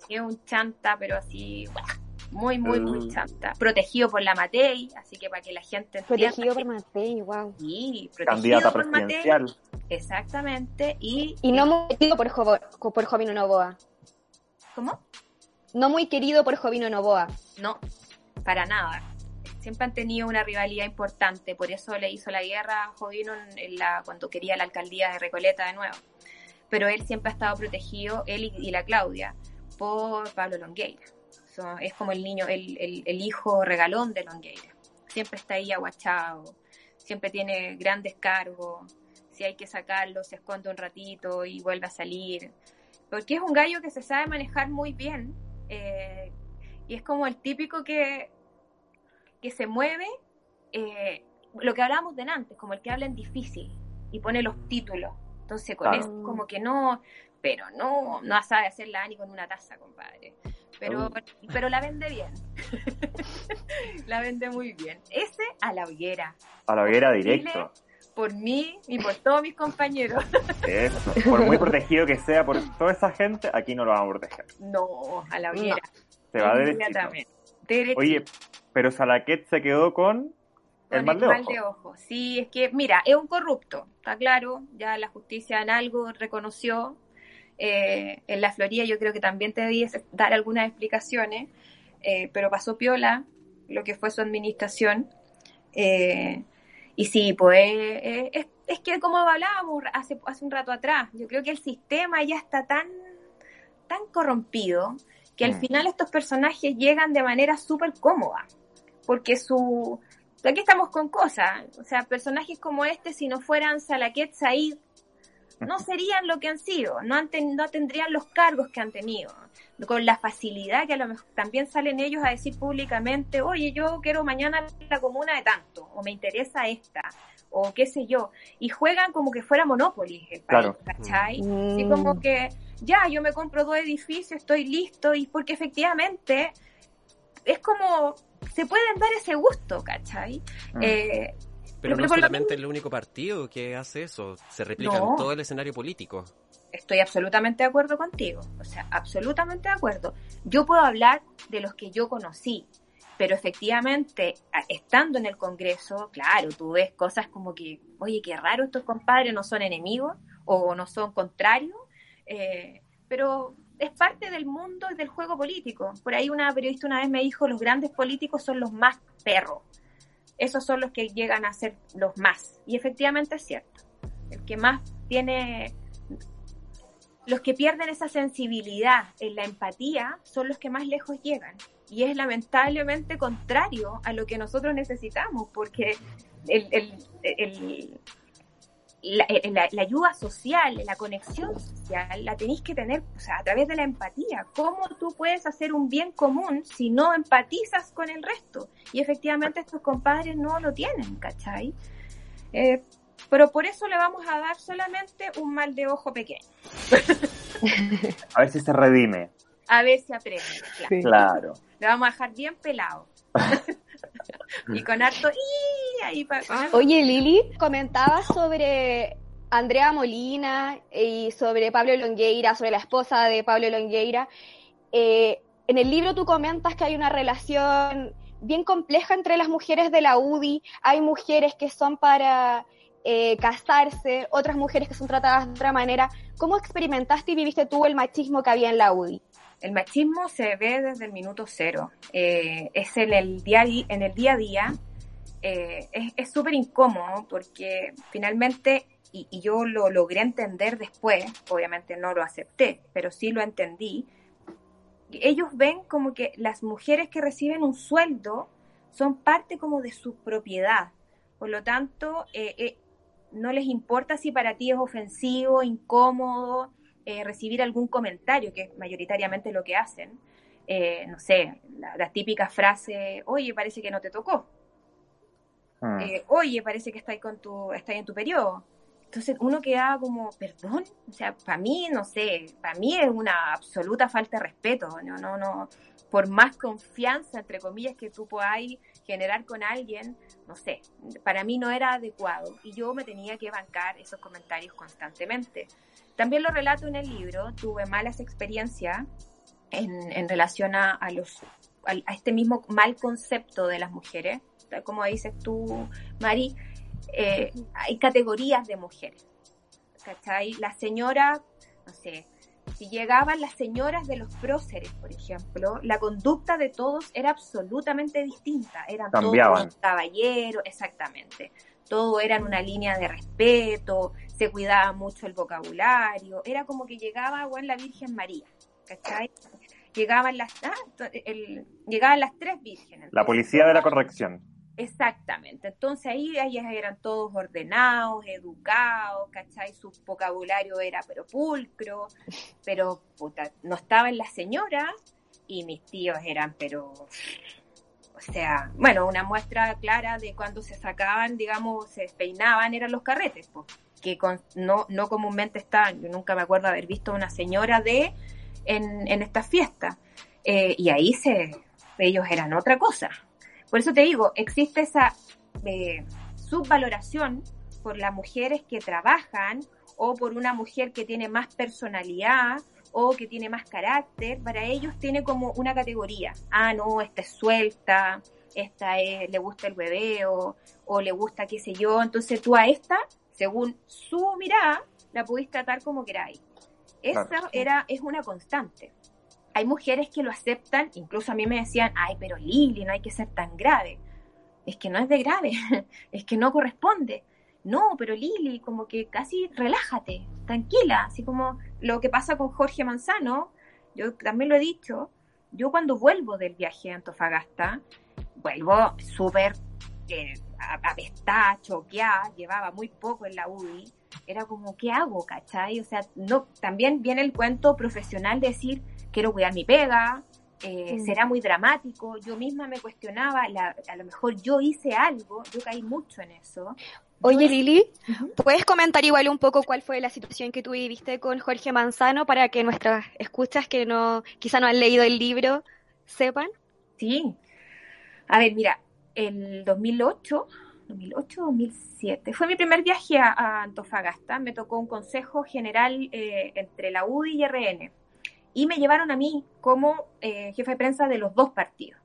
Es un chanta, pero así, ¡buah! Muy, muy, muy chanta. Protegido por la Matei, así que para que la gente entienda. Protegido por Matei, wow. Sí, protegido Candidata por Matei. presidencial. Exactamente. Y, Y no muy querido por, Jovo- por Jovino Novoa. ¿Cómo? No muy querido por Jovino Novoa. No, para nada. Siempre han tenido una rivalidad importante, por eso le hizo la guerra a Jovino en- en la, cuando quería la alcaldía de Recoleta de nuevo. Pero él siempre ha estado protegido, él y, y la Claudia, por Pablo Longueira. So, es como el niño, el, el- el hijo regalón de Longueira. Siempre está ahí aguachado, siempre tiene grandes cargos. Si hay que sacarlo, se esconde un ratito y vuelve a salir. Porque es un gallo que se sabe manejar muy bien. eh, y es como el típico que, que se mueve, eh, lo que hablábamos de antes, como el que habla en difícil y pone los títulos. Entonces con eso como que no, pero no, no sabe hacerla ni con una taza, compadre. Pero, pero la vende bien. [laughs] la vende muy bien. Ese a la hoguera. A la hoguera directo. Por mí y por todos mis compañeros. [laughs] Eso. Por muy protegido que sea por toda esa gente, aquí no lo vamos a proteger. No, a la hoguera. Se va derechito. Derechito. Oye, pero Salaquet se quedó con el mal de ojo. de ojo. Sí, es que, mira, es un corrupto, está claro, ya la justicia en algo reconoció. Eh, en la Florida yo creo que también te debías dar algunas explicaciones, eh, pero pasó piola lo que fue su administración. Eh, y sí, pues eh, es, es que como hablábamos hace, hace un rato atrás, yo creo que el sistema ya está tan, tan corrompido que al Mm. final estos personajes llegan de manera súper cómoda, porque su... Aquí estamos con cosas, o sea, personajes como este, si no fueran Salaquet Said, no serían lo que han sido, no, han ten- no tendrían los cargos que han tenido, con la facilidad que a lo mejor también salen ellos a decir públicamente, oye, yo quiero mañana la comuna de tanto, o me interesa esta, o qué sé yo, y juegan como que fuera Monopoly el país, Claro. ¿cachai? Mm. Así como que ya, yo me compro dos edificios, estoy listo, y porque efectivamente es como, se pueden dar ese gusto, ¿cachai? Mm. Eh, Pero no solamente el único partido que hace eso, se replica No. en todo el escenario político. estoy absolutamente de acuerdo contigo, o sea, absolutamente de acuerdo. Yo puedo hablar de los que yo conocí, pero efectivamente, estando en el Congreso, claro, tú ves cosas como que, oye, qué raro estos compadres no son enemigos o no son contrarios, eh, pero es parte del mundo y del juego político. Por ahí una periodista una vez me dijo, los grandes políticos son los más perros. Esos son los que llegan a ser los más. Y efectivamente es cierto. El que más tiene los que pierden esa sensibilidad en la empatía son los que más lejos llegan. Y es lamentablemente contrario a lo que nosotros necesitamos, porque el, el- el- la, el- la- la ayuda social, la conexión social, la tenéis que tener o sea, a través de la empatía. ¿Cómo tú puedes hacer un bien común si no empatizas con el resto? Y efectivamente estos compadres no lo tienen, ¿cachai? Eh, pero por eso le vamos a dar solamente un mal de ojo pequeño. A ver si se redime. A ver si aprende. Claro. Sí. Claro. Le vamos a dejar bien pelado. [laughs] y con harto ¡ii! ahí pa- con harto- Oye, Lili, comentabas sobre Andrea Molina y sobre Pablo Longueira, sobre la esposa de Pablo Longueira. Eh, en el libro tú comentas que hay una relación bien compleja entre las mujeres de la UDI. Hay mujeres que son para eh, casarse, otras mujeres que son tratadas de otra manera. ¿Cómo experimentaste y viviste tú el machismo que había en la UDI? El machismo se ve desde el minuto cero. Eh, es en el día, en el día a día. eh, es súper incómodo porque finalmente, y, yo lo logré entender después, obviamente no lo acepté, pero sí lo entendí, ellos ven como que las mujeres que reciben un sueldo son parte como de su propiedad. Por lo tanto, eh, no les importa si para ti es ofensivo, incómodo, eh, recibir algún comentario, que es mayoritariamente lo que hacen. no sé, la, típica frase, oye, parece que no te tocó. Ah. oye, parece que estás con tu, está en tu periodo. Entonces uno queda como, perdón, o sea, para mí, no sé, para mí es una absoluta falta de respeto, no, no, no, por más confianza, entre comillas, que tú podáis generar con alguien, no sé, para mí no era adecuado y yo me tenía que bancar esos comentarios constantemente. También lo relato en el libro, tuve malas experiencias en, en relación a, a los, a, este mismo mal concepto de las mujeres, como dices tú, Mari, eh, hay categorías de mujeres. ¿Cachai? La señora, no sé, si llegaban las señoras de los próceres, por ejemplo, la conducta de todos era absolutamente distinta. Eran todos caballeros, exactamente. Todo era en una línea de respeto, se cuidaba mucho el vocabulario. Era como que llegaba, bueno, la Virgen María, ¿cachai? Llegaban las, ah, llegaban las tres vírgenes. La policía de la corrección. Exactamente, entonces ahí ellas eran todos ordenados, educados, ¿cachai? Su vocabulario era pero pulcro, pero puta, no estaban las señoras y mis tíos eran pero, o sea, bueno, una muestra clara de cuando se sacaban, digamos, se peinaban eran los carretes, pues, que no, no comúnmente estaban, yo nunca me acuerdo haber visto una señora de en, en esta fiesta, eh, y ahí se, ellos eran otra cosa, por eso te digo, existe esa eh, subvaloración por las mujeres que trabajan o por una mujer que tiene más personalidad o que tiene más carácter, para ellos tiene como una categoría. Ah, no, esta es suelta, esta le gusta el hueveo o le gusta qué sé yo. Entonces tú a esta, según su mirada, la pudiste tratar como queráis. Esa era, es una constante hay mujeres que lo aceptan, incluso a mí me decían, ay, pero Lili, no hay que ser tan grave. Es que no es de grave, [laughs] es que no corresponde. No, pero Lili, como que casi relájate, tranquila, así como lo que pasa con Jorge Manzano, yo también lo he dicho, yo cuando vuelvo del viaje a Antofagasta, vuelvo súper eh, apestada, choqueada, llevaba muy poco en la UDI, era como, ¿qué hago, cachai? O sea, no, también viene el cuento profesional de decir, quiero cuidar mi pega, eh, será muy dramático. Yo misma me cuestionaba, a lo mejor yo hice algo, yo caí mucho en eso. Oye, Lili, ¿puedes comentar igual un poco cuál fue la situación que tú viviste con Jorge Manzano para que nuestras escuchas que no quizá no han leído el libro sepan? Sí. A ver, mira, el 2008, 2008, 2007, fue mi primer viaje a, Antofagasta. Me tocó un consejo general eh, entre la UDI y RN y me llevaron a mí como eh, jefe de prensa de los dos partidos.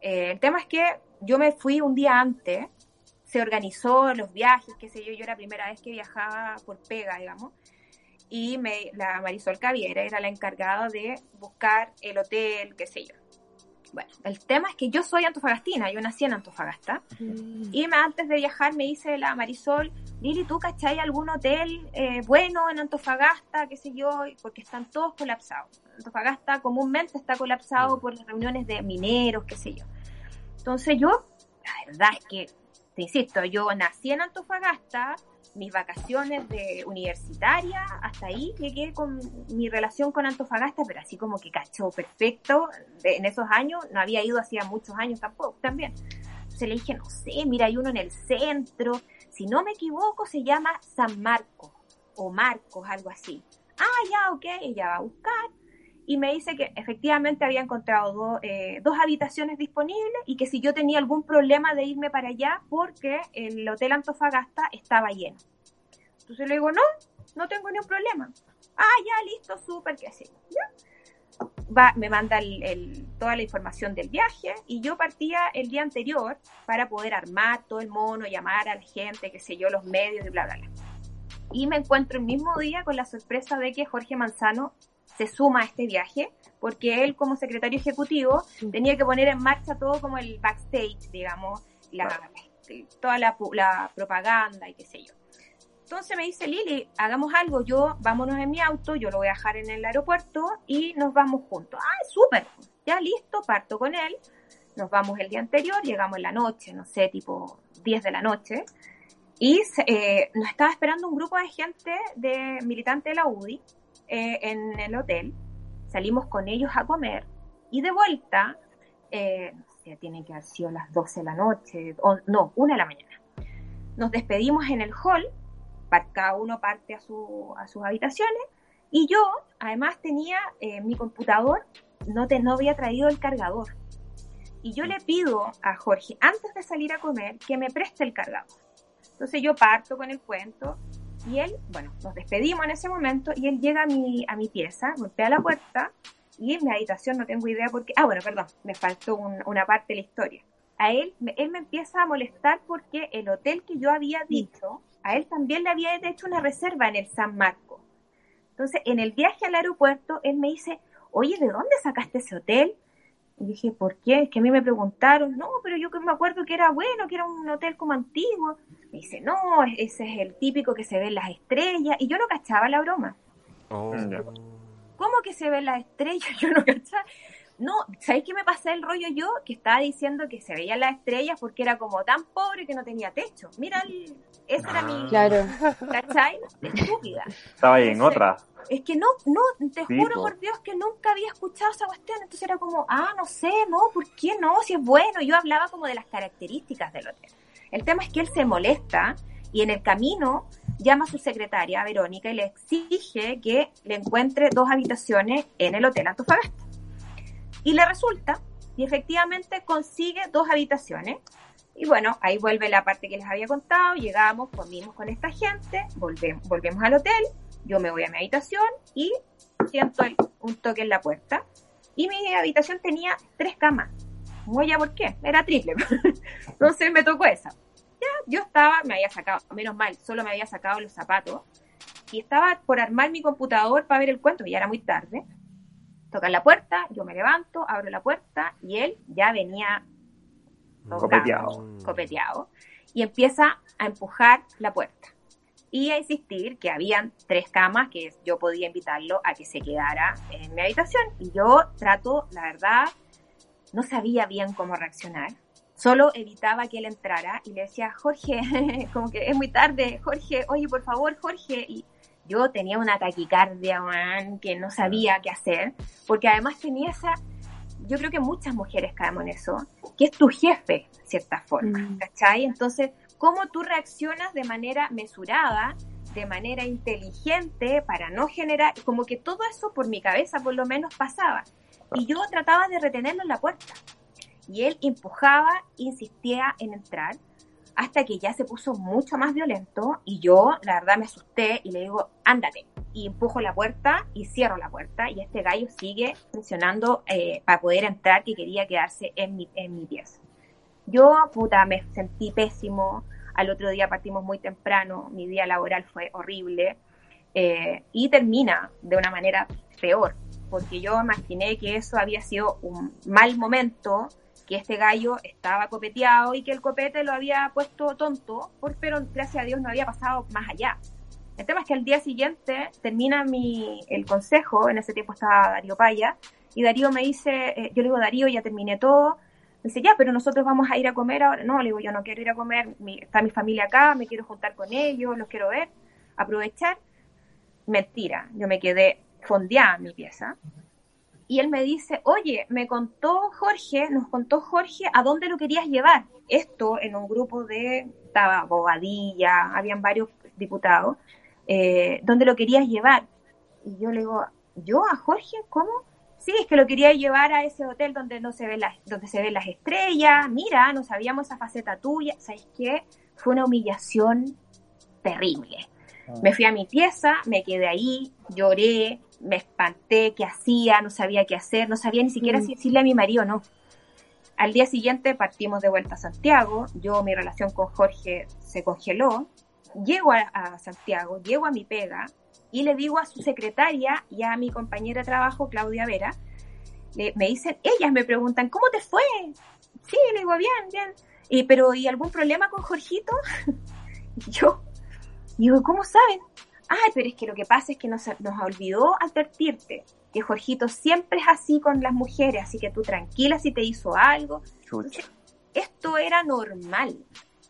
Eh, el tema es que yo me fui un día antes, se organizó los viajes, qué sé yo, yo era la primera vez que viajaba por pega, digamos, y me, la Marisol Caviera era la encargada de buscar el hotel, qué sé yo. Bueno, el tema es que yo soy antofagastina, yo nací en Antofagasta, mm. y me, antes de viajar me dice la Marisol, Lili, ¿tú cachai algún hotel eh, bueno en Antofagasta, qué sé yo? Porque están todos colapsados. Antofagasta comúnmente está colapsado por las reuniones de mineros, qué sé yo. Entonces yo, la verdad es que, te insisto, yo nací en Antofagasta, mis vacaciones de universitaria, hasta ahí llegué con mi relación con Antofagasta, pero así como que cachó perfecto. En esos años, no había ido hacía muchos años tampoco, también. Entonces le dije, no sé, mira, hay uno en el centro, si no me equivoco, se llama San Marcos o Marcos, algo así. Ah, ya, ok, ella va a buscar y me dice que efectivamente había encontrado eh, dos habitaciones disponibles y que si yo tenía algún problema de irme para allá porque el Hotel Antofagasta estaba lleno. Entonces le digo, no, no tengo ningún problema. Ah, ya, listo, súper, ¿qué así? Va, me manda toda la información del viaje y yo partía el día anterior para poder armar todo el mono, llamar a la gente, qué sé yo, los medios y bla, bla, bla. Y me encuentro el mismo día con la sorpresa de que Jorge Manzano se suma a este viaje, porque él como secretario ejecutivo tenía que poner en marcha todo como el backstage, digamos, la, toda la, la, propaganda y qué sé yo. Entonces me dice Lili, hagamos algo, yo vámonos en mi auto, yo lo voy a dejar en el aeropuerto y nos vamos juntos. Ah, súper, ya listo, parto con él. nos vamos el día anterior, llegamos en la noche, no sé, tipo 10 de la noche, y eh, nos estaba esperando un grupo de gente de militante de la UDI eh, en el hotel. Salimos con ellos a comer y de vuelta, eh, tienen que haber sido las 12 de la noche, o no, una de la mañana. Nos despedimos en el hall, cada uno parte a, su, a sus habitaciones, y yo además tenía mi computador, no, te, no había traído el cargador. Y yo le pido a Jorge, antes de salir a comer, que me preste el cargador. Entonces yo parto con el cuento y él, bueno, nos despedimos en ese momento y él llega a mi, a mi pieza, golpea la puerta y en mi habitación no tengo idea por qué. Ah, bueno, perdón, me faltó una parte de la historia. A él, él me empieza a molestar porque el hotel que yo había dicho, a él también le había hecho una reserva en el San Marco. Entonces, en el viaje al aeropuerto, él me dice, oye, ¿de dónde sacaste ese hotel? Y dije, ¿por qué? Es que a mí me preguntaron, no, pero yo que me acuerdo que era bueno, que era un hotel como antiguo. Me dice, no, ese es el típico que se ven las estrellas. Y yo no cachaba la broma. Oh. ¿Cómo que se ven las estrellas? [laughs] Yo no cachaba. No, ¿sabéis qué me pasé el rollo yo? Que estaba diciendo que se veían las estrellas porque era como tan pobre que no tenía techo. Mira, el, esa era mi... Claro. [laughs] ¿Cachai? Estúpida. Estaba ahí en otra. Es que no, no, te juro por Dios que nunca había escuchado esa cuestión. Entonces era como, ah, no sé, no, ¿por qué no? Si es bueno. Yo hablaba como de las características del hotel. El tema es que él se molesta y en el camino llama a su secretaria, Verónica, y le exige que le encuentre dos habitaciones en el Hotel Antofagasta. Y le resulta, y efectivamente consigue dos habitaciones. Y bueno, ahí vuelve la parte que les había contado, llegamos, comimos con esta gente, volvemos, volvemos al hotel, yo me voy a mi habitación y siento un toque en la puerta. Y mi habitación tenía tres camas. ya por qué, era triple. [laughs] Entonces me tocó esa. Ya, yo estaba, me había sacado, menos mal, solo me había sacado los zapatos. Y estaba por armar mi computador para ver el cuento, y ya era muy tarde. Tocan la puerta, yo me levanto, abro la puerta y él ya venía copeteado. copeteado y empieza a empujar la puerta y a insistir que habían tres camas que yo podía invitarlo a que se quedara en mi habitación y yo trato, la verdad, no sabía bien cómo reaccionar. Solo evitaba que él entrara y le decía, Jorge, [laughs] como que es muy tarde, Jorge, oye, por favor, Jorge. Y yo tenía una taquicardia, man, que no sabía qué hacer, porque además tenía esa, yo creo que muchas mujeres caemos en eso, que es tu jefe, de cierta forma, mm. ¿cachai? Entonces, ¿cómo tú reaccionas de manera mesurada, de manera inteligente, para no generar, como que todo eso por mi cabeza por lo menos pasaba. Y yo trataba de retenerlo en la puerta. Y él empujaba, insistía en entrar hasta que ya se puso mucho más violento y yo, la verdad, me asusté y le digo, ándate. Y empujo la puerta y cierro la puerta y este gallo sigue presionando eh, para poder entrar que quería quedarse en mi, en mi pieza. Yo, puta, me sentí pésimo. Al otro día partimos muy temprano, mi día laboral fue horrible eh, y termina de una manera peor, porque yo imaginé que eso había sido un mal momento que este gallo estaba copeteado y que el copete lo había puesto tonto, pero gracias a Dios no había pasado más allá. El tema es que al día siguiente termina mi, el consejo, en ese tiempo estaba Darío Paya, y Darío me dice, eh, yo le digo, Darío, ya terminé todo, me dice, ya, pero nosotros vamos a ir a comer ahora. No, le digo, yo no quiero ir a comer, está mi familia acá, me quiero juntar con ellos, los quiero ver, aprovechar. Mentira, yo me quedé fondeada en mi pieza y él me dice, oye, me contó Jorge, nos contó Jorge a dónde lo querías llevar. Esto en un grupo de, estaba Bogadilla, habían varios diputados, eh, ¿dónde lo querías llevar? Y yo le digo, ¿yo a Jorge? ¿Cómo? Sí, es que lo quería llevar a ese hotel donde no se ven las, donde se ven las estrellas. Mira, no sabíamos esa faceta tuya. ¿Sabes qué? Fue una humillación terrible. Ah. Me fui a mi pieza, me quedé ahí, lloré, me espanté, qué hacía, no sabía qué hacer, no sabía ni siquiera mm. si decirle a mi marido no. Al día siguiente partimos de vuelta a Santiago, yo mi relación con Jorge se congeló, llego a, Santiago, llego a mi pega y le digo a su secretaria y a mi compañera de trabajo, Claudia Vera, me dicen, ellas me preguntan, ¿cómo te fue? Sí, le digo, bien, bien. Y, pero, ¿y algún problema con Jorgito? [laughs] y yo, digo, ¿cómo saben? ay, pero es que lo que pasa es que nos, nos olvidó advertirte que Jorgito siempre es así con las mujeres, así que tú tranquila si te hizo algo. Entonces, esto era normal,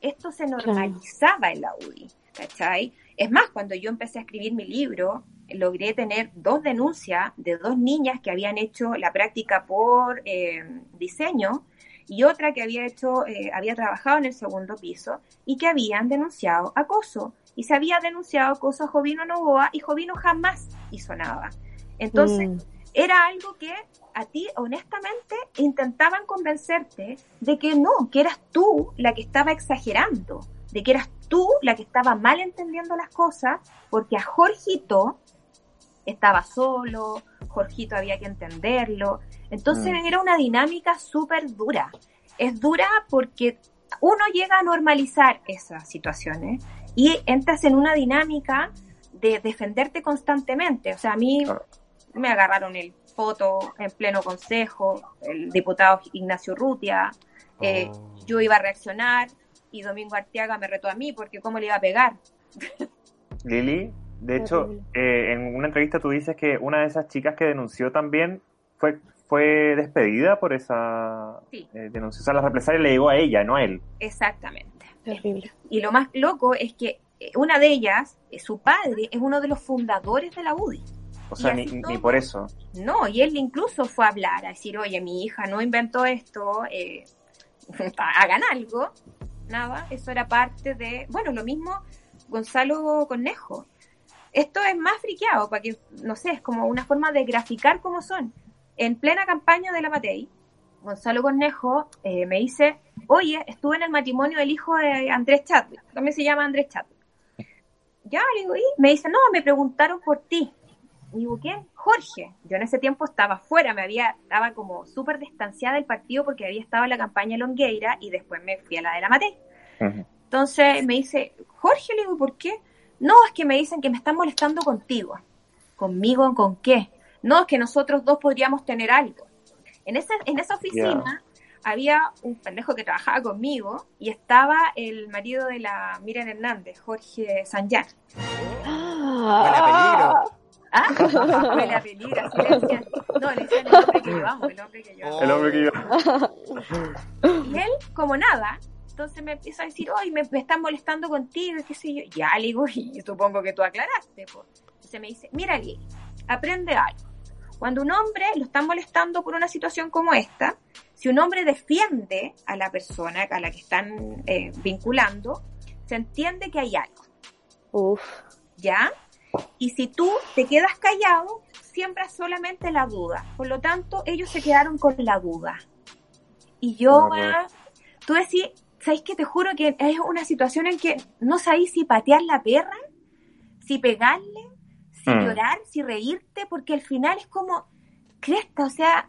esto se normalizaba en la UDI, ¿cachai? Es más, cuando yo empecé a escribir mi libro, logré tener dos denuncias de dos niñas que habían hecho la práctica por eh, diseño y otra que había hecho, eh, había trabajado en el segundo piso y que habían denunciado acoso. Y se había denunciado acoso a Jovino Novoa y Jovino jamás hizo nada. Entonces, mm. era algo que a ti, honestamente, intentaban convencerte de que no, que eras tú la que estaba exagerando, de que eras tú la que estaba mal entendiendo las cosas, porque a Jorgito estaba solo, Jorgito había que entenderlo. Entonces mm. era una dinámica súper dura. Es dura porque uno llega a normalizar esas situaciones y entras en una dinámica de defenderte constantemente. O sea, a mí me agarraron el foto en pleno consejo, el diputado Ignacio Rutia, eh, oh. yo iba a reaccionar y Domingo Arteaga me retó a mí porque cómo le iba a pegar. [laughs] Lili, de hecho, eh, en una entrevista tú dices que una de esas chicas que denunció también fue, fue despedida por esa sí. eh, denuncia. O sea, la represalia le llegó a ella, no a él. Exactamente. Y lo más loco es que eh, una de ellas, su padre, es uno de los fundadores de la UDI. O sea, ni, ni, por eso. No, y él incluso fue a hablar, a decir, oye, mi hija no inventó esto, eh, [laughs] hagan algo. Nada, eso era parte de, bueno, lo mismo Gonzalo Cornejo esto es más friqueado, para que, no sé, es como una forma de graficar cómo son. En plena campaña de la Matei, Gonzalo Cornejo eh, me dice, oye, estuve en el matrimonio del hijo de Andrés Chadwick, también se llama Andrés Chadwick. Ya, le digo, y me dice, no, me preguntaron por ti. Y. Jorge. Yo en ese tiempo estaba fuera, me había, estaba como súper distanciada del partido porque había estado en la campaña Longueira y después me fui a la de la Matei. Entonces me dice, Jorge, le digo, ¿por qué? No, es que me dicen que me están molestando contigo. ¿Conmigo con qué? No, es que nosotros dos podríamos tener algo. En, ese, en esa oficina había un pendejo que trabajaba conmigo y estaba el marido de la Miren Hernández, Jorge Sanjar. ¡Ah! ¿Ah? Huele a peligro, así le decían. No, le decían el hombre que yo amo, el hombre que amo. El hombre que yo Y él, como nada, entonces me empieza a decir, hoy me, me, están molestando contigo, qué sé yo. Ya, le digo, [laughs] y supongo que tú aclaraste. Pues. Entonces me dice, mira, Lili, aprende algo. Cuando un hombre lo está molestando por una situación como esta, si un hombre defiende a la persona a la que están eh, vinculando, se entiende que hay algo. Uf. ¿Ya? Y si tú te quedas callado, siembras solamente la duda. Por lo tanto, ellos se quedaron con la duda. Y yo, ah, tú decís, ¿sabéis que te juro que es una situación en que no sabéis si patear la perra, si pegarle, si mm. llorar, si reírte, porque al final es como, cresta, o sea,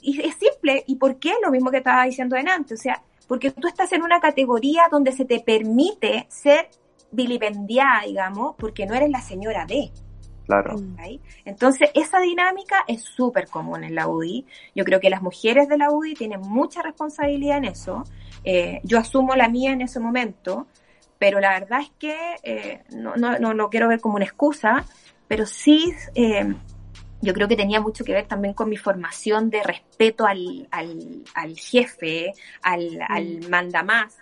y es simple, ¿y por qué? Lo mismo que estaba diciendo antes, o sea, porque tú estás en una categoría donde se te permite ser vilipendiada, digamos, porque no eres la señora D. Claro. Entonces, esa dinámica es súper común en la UDI. Yo creo que las mujeres de la UDI tienen mucha responsabilidad en eso. Eh, yo asumo la mía en ese momento, pero la verdad es que eh, no, no, no, lo quiero ver como una excusa, pero sí eh, yo creo que tenía mucho que ver también con mi formación de respeto al, al, al jefe, al, mm. al mandamás,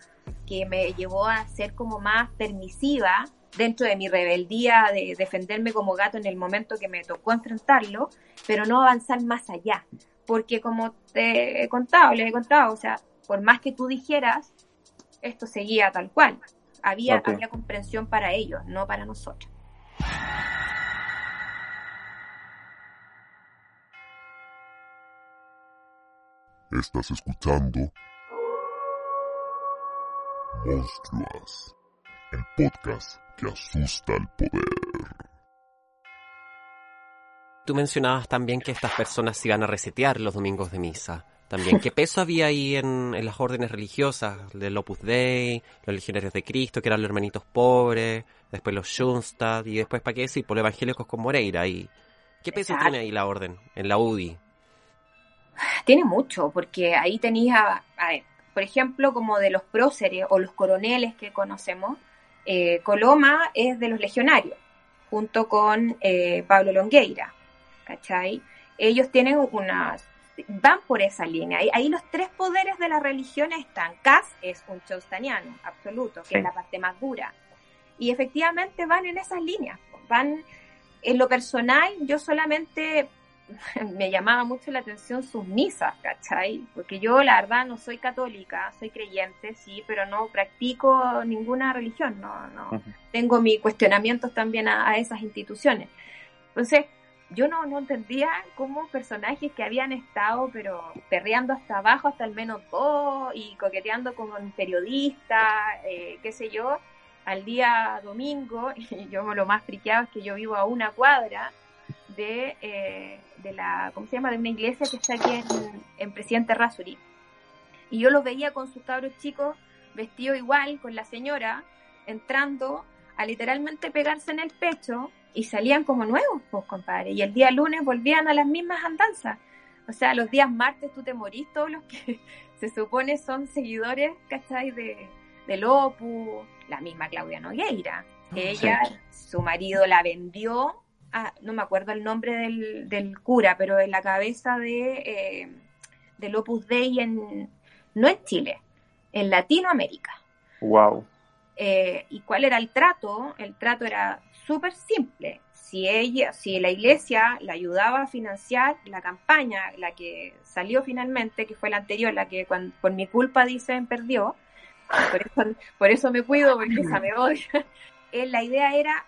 que me llevó a ser como más permisiva dentro de mi rebeldía de defenderme como gato en el momento que me tocó enfrentarlo, pero no avanzar más allá. Porque como te he contado, les he contado, o sea, por más que tú dijeras, esto seguía tal cual. Había, okay. había comprensión para ellos, no para nosotros. Estás escuchando Monstruas, el podcast que asusta al poder. Tú mencionabas también que estas personas se iban a resetear los domingos de misa. También, ¿qué peso había ahí en, en, las órdenes religiosas? Del Opus Dei, los legionarios de Cristo, que eran los hermanitos pobres, después los Schoenstatt, y después, ¿para qué decir? Por los evangélicos con Moreira. Y, ¿Qué peso Exacto. tiene ahí la orden, en la UDI? Tiene mucho, porque ahí tenía, a ver, por ejemplo, como de los próceres o los coroneles que conocemos, eh, Coloma es de los legionarios. junto con eh, Pablo Longueira, ¿cachai? Ellos tienen unas, van por esa línea. Ahí, ahí los tres poderes de la religión están. Cas es un chostaniano absoluto, que Sí. es la parte más dura. Y efectivamente van en esas líneas. Van en lo personal, yo solamente [laughs] me llamaba mucho la atención sus misas, ¿cachai? Porque yo la verdad no soy católica, soy creyente, sí, pero no practico ninguna religión, no, no. Tengo mis cuestionamientos también a, a esas instituciones. Entonces, yo no, no entendía cómo personajes que habían estado, pero perreando hasta abajo, hasta el menos dos, y coqueteando con un periodista, eh, qué sé yo, al día domingo, [laughs] y yo lo más friqueado es que yo vivo a una cuadra de, eh, de la, ¿cómo se llama?, de una iglesia que está aquí en, en Presidente Rasuri. Y yo los veía con sus cabros chicos vestidos igual, con la señora, entrando a literalmente pegarse en el pecho y salían como nuevos, pues, compadre. Y el día lunes volvían a las mismas andanzas. O sea, los días martes tú te morís, todos los que [laughs] se supone son seguidores, ¿cachai? De, del Opus, la misma Claudia Nogueira. que Ella, su marido la vendió, a, no me acuerdo el nombre del, del cura, pero en la cabeza de, eh, del Opus Dei en, no en Chile, en Latinoamérica. Wow. Eh, ¿Y cuál era el trato? El trato era súper simple. Si ella, si la iglesia la ayudaba a financiar la campaña, la que salió finalmente, que fue la anterior, la que cuan- por mi culpa dicen perdió, por eso, por eso me cuido, porque esa me odia. [laughs] Eh, la idea era,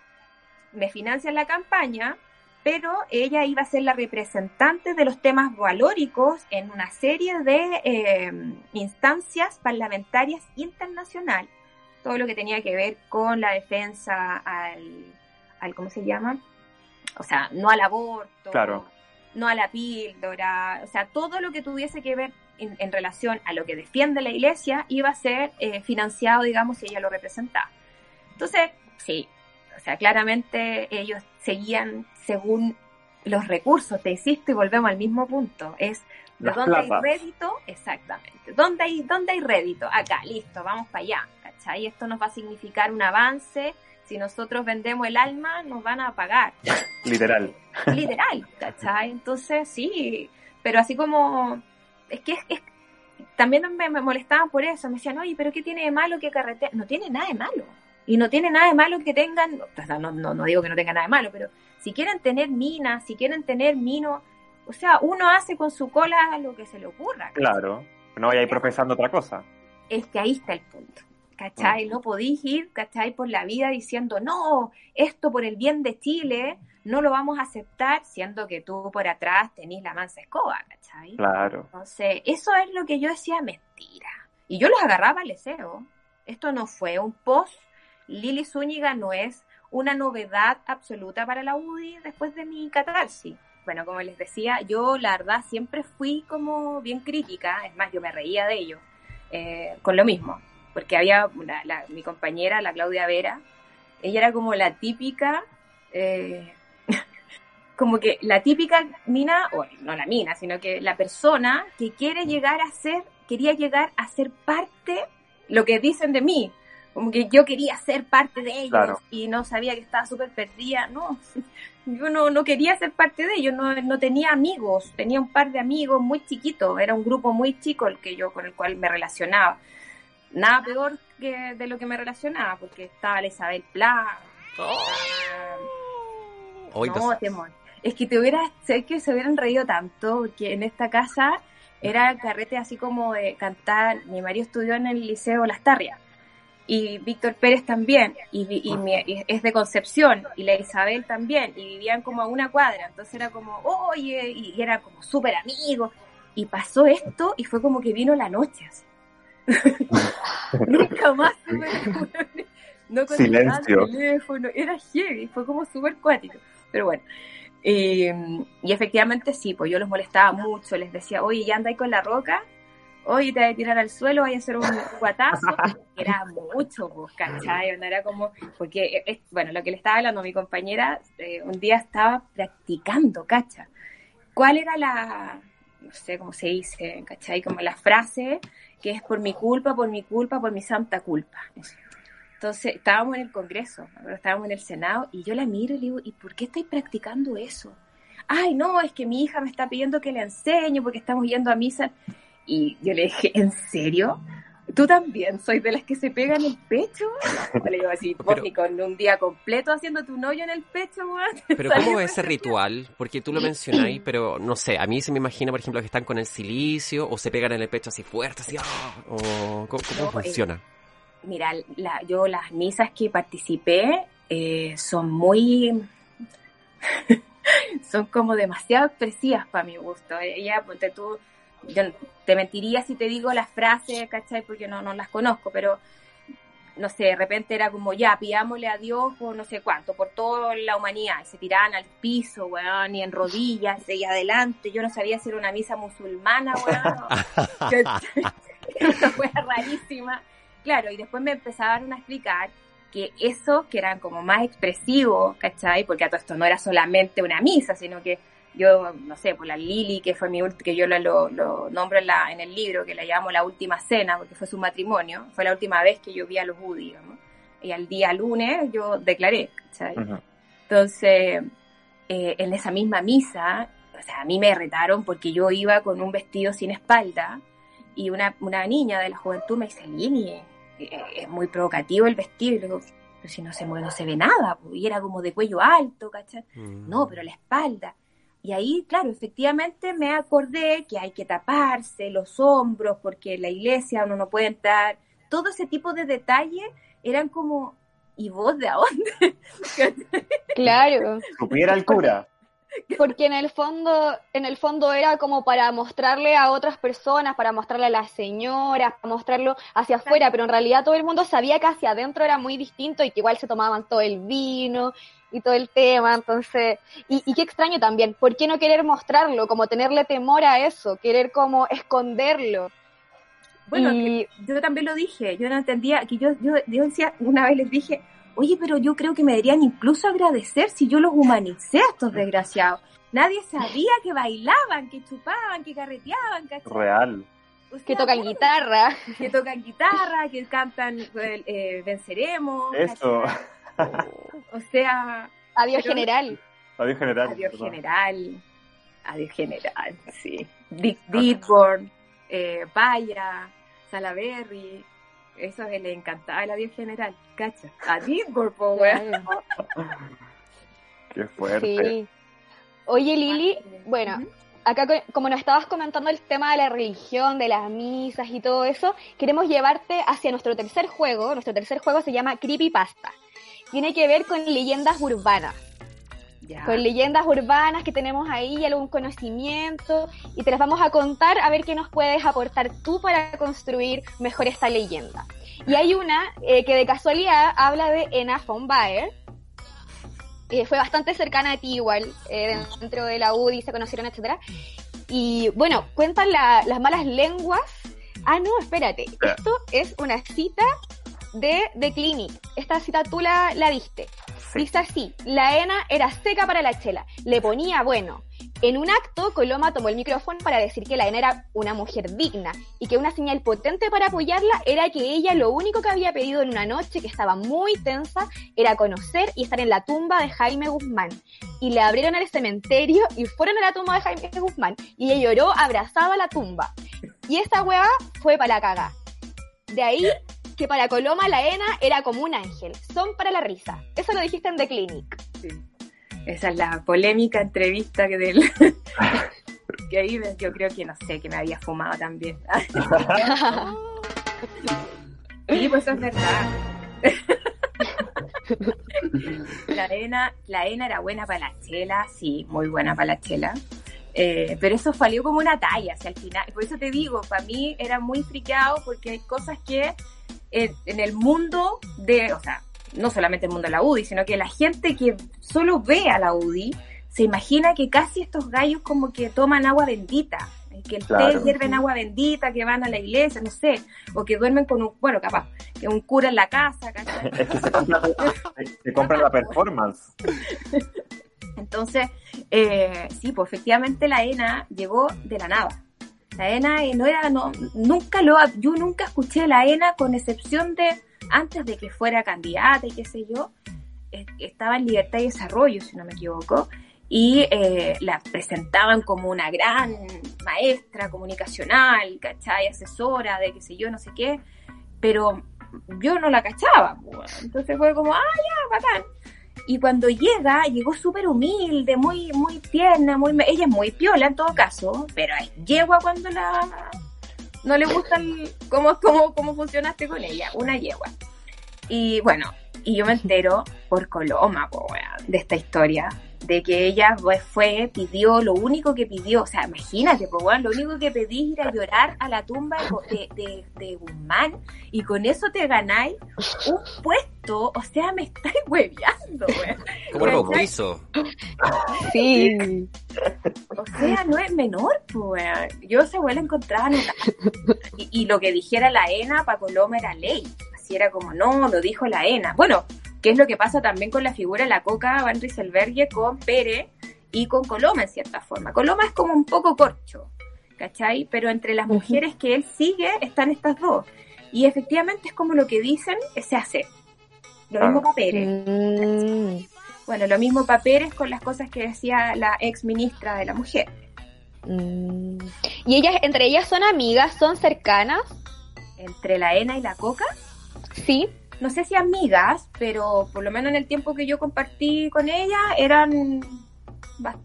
me financian la campaña, pero ella iba a ser la representante de los temas valóricos en una serie de eh, instancias parlamentarias internacionales todo lo que tenía que ver con la defensa al, al ¿cómo se llama? O sea, no al aborto, Claro. no a la píldora, o sea, todo lo que tuviese que ver en, en relación a lo que defiende la iglesia iba a ser eh, financiado, digamos, si ella lo representaba. Entonces, sí, o sea, claramente ellos seguían según los recursos, te insisto, y volvemos al mismo punto, es de dónde hay rédito, exactamente, ¿dónde hay, dónde hay rédito? Acá, listo, vamos para allá, ¿cachai? Esto nos va a significar un avance, si nosotros vendemos el alma, nos van a pagar, [laughs] Literal. literal, ¿cachai? Entonces, sí, pero así como, es que es, es- también me, me molestaban por eso, me decían, oye, pero ¿qué tiene de malo que carretera? No tiene nada de malo, y no tiene nada de malo que tengan, o sea, no, no, no digo que no tenga nada de malo, pero si quieren tener minas, si quieren tener minos, o sea, uno hace con su cola lo que se le ocurra, ¿cachai? Claro. No vaya a ir profesando otra cosa. es que ahí está el punto. ¿Cachai? No podéis ir, ¿cachai? Por la vida diciendo, no, esto por el bien de Chile, no lo vamos a aceptar, siendo que tú por atrás tenés la mansa escoba, ¿cachai? Claro. Entonces, eso es lo que yo decía, mentira. Y yo los agarraba al deseo. Esto no fue un post. Lili Zúñiga no es una novedad absoluta para la UDI después de mi catarsis. Bueno, como les decía, yo la verdad siempre fui como bien crítica, es más, yo me reía de ello, eh, con lo mismo, porque había la- mi compañera, la Claudia Vera, ella era como la típica, eh, [laughs] como que la típica mina, o no la mina, sino que la persona que quiere llegar a ser, quería llegar a ser parte, lo que dicen de mí, como que yo quería ser parte de ellos Claro. y no sabía que estaba súper perdida, no, [laughs] yo no, no quería ser parte de ellos, no, no tenía amigos, tenía un par de amigos muy chiquitos, era un grupo muy chico el que yo con el cual me relacionaba. Nada peor que de lo que me relacionaba, porque estaba la Isabel Pla, Hoy no, temor. Es que te hubieras, sé que se hubieran reído tanto, porque en esta casa era carrete así como de cantar. Mi marido estudió en el Liceo Las Tarrias y Víctor Pérez también, y, vi- y es de Concepción, y la Isabel también, y vivían como a una cuadra, entonces era como, oye, y, y eran como súper amigos, y pasó esto, y fue como que vino la noche, así. [laughs] Nunca más me [laughs] no Silencio. teléfono, era heavy, fue como súper cuático, pero bueno. Eh, y efectivamente sí, pues yo los molestaba mucho, les decía, oye, ya andáis con la roca, oye, te voy a tirar al suelo, voy a hacer un [laughs] guatazo, era mucho, pues, ¿cachai? No era como, porque, es, bueno, lo que le estaba hablando a mi compañera, eh, un día estaba practicando, ¿cacha? ¿Cuál era la, no sé cómo se dice, ¿cachai? Como la frase que es por mi culpa, por mi culpa, por mi santa culpa. Entonces, estábamos en el Congreso, estábamos en el Senado, y yo la miro y le digo, ¿y por qué estáis practicando eso? Ay, no, es que mi hija me está pidiendo que le enseñe porque estamos yendo a misa. Y yo le dije, ¿en serio? ¿Tú también soy de las que se pegan el pecho? Le digo así, [laughs] ni con un día completo haciéndote un hoyo en el pecho, weón. [laughs] Pero ¿cómo es ese ritual? Porque tú lo mencionáis, pero no sé, a mí se me imagina, por ejemplo, que están con el silicio o se pegan en el pecho así fuerte, así, ¡ah! o ¿cómo, cómo No, eh, funciona? Mira, la- yo las misas que participé eh, son muy... [laughs] son como demasiado expresivas para mi gusto. Ella, ponte tú, yo te mentiría si te digo las frases, ¿cachai? Porque no, no las conozco, pero no sé, de repente era como ya, pidámosle a Dios por no sé cuánto, por toda la humanidad, y se tiraban al piso, weón, y en rodillas, y adelante, yo no sabía si era una misa musulmana, weón, [laughs] [laughs] una wea rarísima. Claro, y después me empezaron a explicar que eso, que eran como más expresivos, ¿cachai? Porque a todo esto no era solamente una misa, sino que yo, no sé, por la Lili, que fue mi que yo lo, lo, lo nombro en, la, en el libro, que la llamo la última cena, porque fue su matrimonio, fue la última vez que yo vi a los Woody, digamos. Y al día lunes yo declaré, ¿cachai? Ujú. Entonces, eh, en esa misma misa, o sea, a mí me retaron porque yo iba con un vestido sin espalda y una, una niña de la juventud me dice, Lini, eh, es muy provocativo el vestido. Y le digo, pero si no se mueve, no se ve nada. po". Y era como de cuello alto, ¿cachai? Mm. No, pero la espalda. Y ahí, claro, efectivamente me acordé que hay que taparse los hombros porque en la iglesia uno no puede entrar. Todo ese tipo de detalles eran como, ¿y vos de a dónde? [laughs] Claro, Supiera el cura. [laughs] porque en el fondo, en el fondo era como para mostrarle a otras personas, para mostrarle a las señoras, para mostrarlo hacia afuera, pero en realidad todo el mundo sabía que hacia adentro era muy distinto y que igual se tomaban todo el vino y todo el tema, entonces, y, y qué extraño también, ¿por qué no querer mostrarlo? Como tenerle temor a eso, querer como esconderlo. Bueno, Y- yo también lo dije, yo no entendía, que yo, yo, yo decía, una vez les dije, oye, pero yo creo que me deberían incluso agradecer si yo los humanicé a estos desgraciados. Nadie sabía que bailaban, que chupaban, que carreteaban, ¿cachai? Real. O sea, que tocan bueno, guitarra. Que tocan guitarra, que cantan eh, Venceremos. Eso. ¿cachai? O sea, Adiós Pero- general. Adiós general. Adiós perdón. General. Adiós General, sí. Dick Dearborn, eh, Paya, Salaberry. Eso le encantaba el Adiós General, cacha. A Dearborn, po, weón. Qué fuerte. Sí. Oye, Lili, bueno, Ujú. acá co- como nos estabas comentando el tema de la religión, de las misas y todo eso, queremos llevarte hacia nuestro tercer juego. Nuestro tercer juego se llama Creepypasta. Tiene que ver con leyendas urbanas. Ya. Con leyendas urbanas que tenemos ahí, algún conocimiento, y te las vamos a contar a ver qué nos puedes aportar tú para construir mejor esta leyenda. Y hay una eh, que de casualidad habla de Enna von Baer, eh, fue bastante cercana a ti igual, eh, dentro de la UDI se conocieron, etcétera. Y bueno, cuentan la- las malas lenguas. Ah, no, espérate. Esto es una cita de The Clinic. Esta cita tú la, la viste. Sí. Dice así, la ENA era seca para la chela, le ponía bueno. En un acto, Coloma tomó el micrófono para decir que la ENA era una mujer digna y que una señal potente para apoyarla era que ella lo único que había pedido en una noche que estaba muy tensa era conocer y estar en la tumba de Jaime Guzmán. Y le abrieron el cementerio y fueron a la tumba de Jaime Guzmán y ella lloró abrazada a la tumba. Y esa hueá fue para la caga. De ahí que para Coloma la ENA era como un ángel, son para la risa. Eso lo dijiste en The Clinic. Sí. Esa es la polémica entrevista que del. [laughs] que ahí yo creo que no sé, que me había fumado también. [laughs] Sí, pues eso es verdad. [laughs] la ENA, la ENA era buena para la chela, sí, muy buena para la chela. Eh, pero eso salió como una talla, hacia al final. Por eso te digo, para mí era muy friqueado porque hay cosas que en, en el mundo de, o sea, no solamente el mundo de la UDI, sino que la gente que solo ve a la UDI se imagina que casi estos gallos como que toman agua bendita, que el Claro. té hierven agua bendita, que van a la iglesia, no sé, o que duermen con un, bueno, capaz, que un cura en la casa, ¿cachai? [laughs] Es que se compra, se- [laughs] se compra la performance. Entonces, eh, sí, pues efectivamente la ENA llegó de la nada. La ENA eh, no era, no, nunca lo, yo nunca escuché la ENA con excepción de antes de que fuera candidata y qué sé yo, eh, estaba en Libertad y Desarrollo, si no me equivoco, y eh, la presentaban como una gran maestra comunicacional, ¿cachai? Asesora de qué sé yo, no sé qué, pero yo no la cachaba, pues. entonces fue como, ah, ya, bacán. Y cuando llega, llegó súper humilde, muy, muy tierna, muy, ella es muy piola en todo caso, pero yegua cuando la, no le gusta el, cómo, cómo, cómo funcionaste con ella, una yegua. Y bueno, y yo me entero por Coloma, po, de esta historia de que ella pues, fue, pidió, lo único que pidió, o sea, imagínate, pues, bueno, lo único que pedí era llorar a la tumba de, de, de Guzmán y con eso te ganáis un puesto, o sea, me estáis hueveando, Como el bautizo. Sí. O sea, no es menor, pues, yo se vuelve a encontrar [laughs] y, y lo que dijera la ENA para Coloma era ley, así era como, no, lo dijo la ENA. Bueno, que es lo que pasa también con la figura de la Coca Van Rieselberghe con Pere y con Coloma en cierta forma. Coloma es como un poco corcho, ¿cachai? Pero entre las mujeres que él sigue están estas dos. Y efectivamente es como lo que dicen, se hace. Lo mismo para Pérez. Mm. Bueno, lo mismo para Pérez con las cosas que decía la ex ministra de la mujer. Mm. ¿Y ellas, entre ellas son amigas, son cercanas? Entre la ENA y la Coca, Sí. No sé si amigas, pero por lo menos en el tiempo que yo compartí con ella eran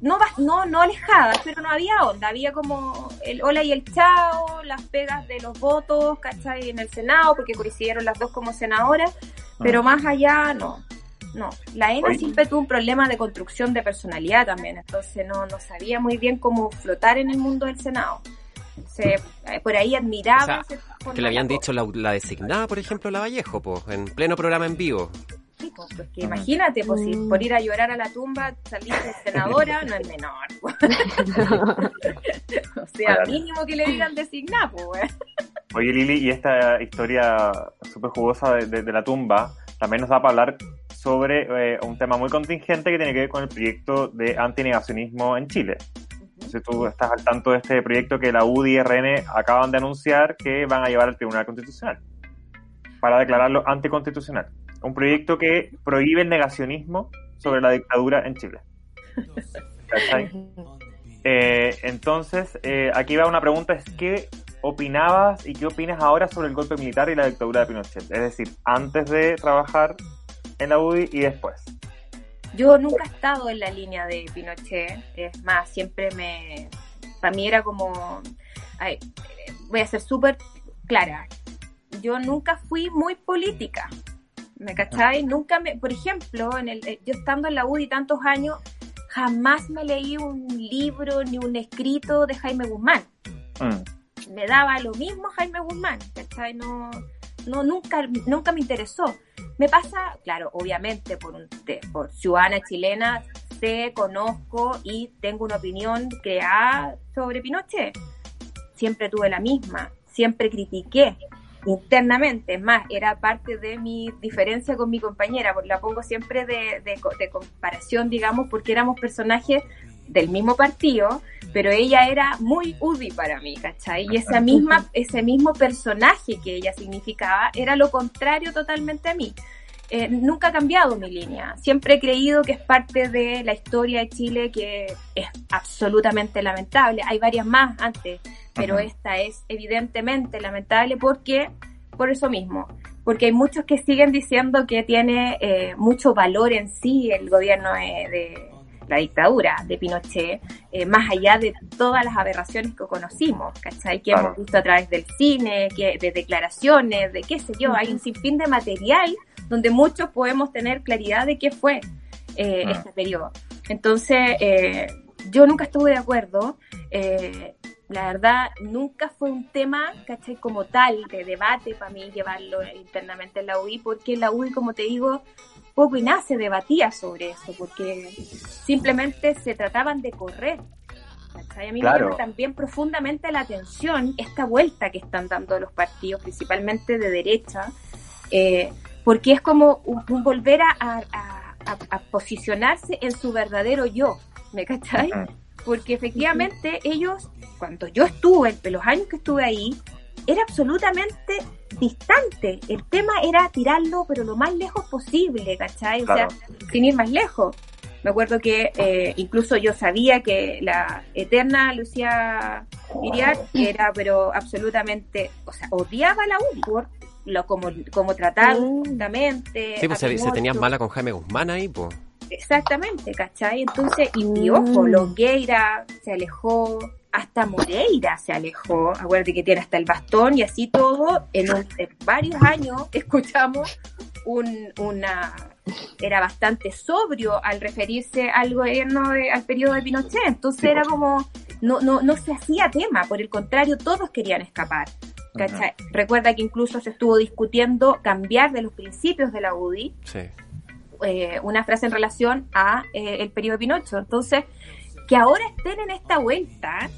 no, no, no alejadas, pero no había onda, había como el hola y el chao, las pegas de los votos, ¿cachai? En el Senado, porque coincidieron las dos como senadoras, pero más allá no. No, la ENA Oye. siempre tuvo un problema de construcción de personalidad también, entonces no, no sabía muy bien cómo flotar en el mundo del Senado. Se, eh, por ahí admiraba. O sea, Que le habían dicho la, la designada, por ejemplo, la Vallejo, pues, en pleno programa en vivo. Sí, pues, pues, que imagínate, pues, si por ir a llorar a la tumba saliste senadora, no es menor. [laughs] o sea, mínimo que le digan designar, pues. Oye, Lili, y esta historia súper jugosa de, de- de la tumba también nos da para hablar sobre eh, un tema muy contingente que tiene que ver con el proyecto de antinegacionismo en Chile. No sé si tú estás al tanto de este proyecto que la UDI y RN acaban de anunciar que van a llevar al Tribunal Constitucional para declararlo anticonstitucional. Un proyecto que prohíbe el negacionismo sobre la dictadura en Chile. [laughs] Eh, entonces, eh, aquí va una pregunta, es ¿qué opinabas y qué opinas ahora sobre el golpe militar y la dictadura de Pinochet? Es decir, antes de trabajar en la UDI y después. Yo nunca he estado en la línea de Pinochet, es más, siempre me... Para mí era como... ay, voy a ser súper clara. Yo nunca fui muy política. ¿Me cachai? Nunca me... Por ejemplo, en el, eh, yo estando en la UDI tantos años, jamás me leí un libro ni un escrito de Jaime Guzmán. Mm, me daba lo mismo Jaime Guzmán, ¿cachai? No, no nunca, nunca me interesó. Me pasa, claro, obviamente por, un, por ciudadana chilena, sé, conozco y tengo una opinión creada sobre Pinochet. Siempre tuve la misma, siempre critiqué internamente, es más, era parte de mi diferencia con mi compañera, porque la pongo siempre de, de de comparación, digamos, porque éramos personajes del mismo partido, pero ella era muy UDI para mí, ¿cachai? Y esa misma, ese mismo personaje que ella significaba era lo contrario totalmente a mí. Eh, nunca ha cambiado mi línea. Siempre he creído que es parte de la historia de Chile que es absolutamente lamentable. Hay varias más antes, pero Ajá. esta es evidentemente lamentable porque, por eso mismo, porque hay muchos que siguen diciendo que tiene eh, mucho valor en sí el gobierno eh, de la dictadura de Pinochet, eh, más allá de todas las aberraciones que conocimos, ¿cachai? Que Claro. hemos visto a través del cine, que, de declaraciones, de qué sé yo, hay un sinfín de material donde muchos podemos tener claridad de qué fue eh, Ah. este periodo. Entonces, eh, yo nunca estuve de acuerdo. eh, la verdad, nunca fue un tema, ¿cachai? Como tal, de debate para mí llevarlo internamente en la UI, porque en la UI, como te digo, poco y nada se debatía sobre eso, porque simplemente se trataban de correr. ¿cachai? A mí Claro. me llama también profundamente la atención esta vuelta que están dando los partidos, principalmente de derecha, eh, porque es como un, un volver a, a- a- a posicionarse en su verdadero yo, ¿me cachai? Porque efectivamente ellos, cuando yo estuve, los años que estuve ahí, era absolutamente distante. El tema era tirarlo, pero lo más lejos posible, ¿cachai? O Claro. sea, sin ir más lejos. Me acuerdo que eh, incluso yo sabía que la eterna Lucía Iriar era, pero absolutamente, o sea, odiaba la UDI por lo como, como trataba Mm. justamente. Sí, pues se, se tenían mala con Jaime Guzmán ahí, pues. Exactamente, ¿cachai? Entonces, y, Mm. ojo, Longueira se alejó, hasta Moreira se alejó, acuérdate que tiene hasta el bastón y así todo, en, un- en varios años [laughs] escuchamos un, una... Era bastante sobrio al referirse al gobierno, de- al periodo de Pinochet, entonces Sí, era pues. como, no, no, no se hacía tema, por el contrario, todos querían escapar. ¿cachai? Recuerda que incluso se estuvo discutiendo cambiar de los principios de la UDI Sí. eh, una frase en relación a eh, el periodo de Pinocho. Entonces, que ahora estén en esta vuelta,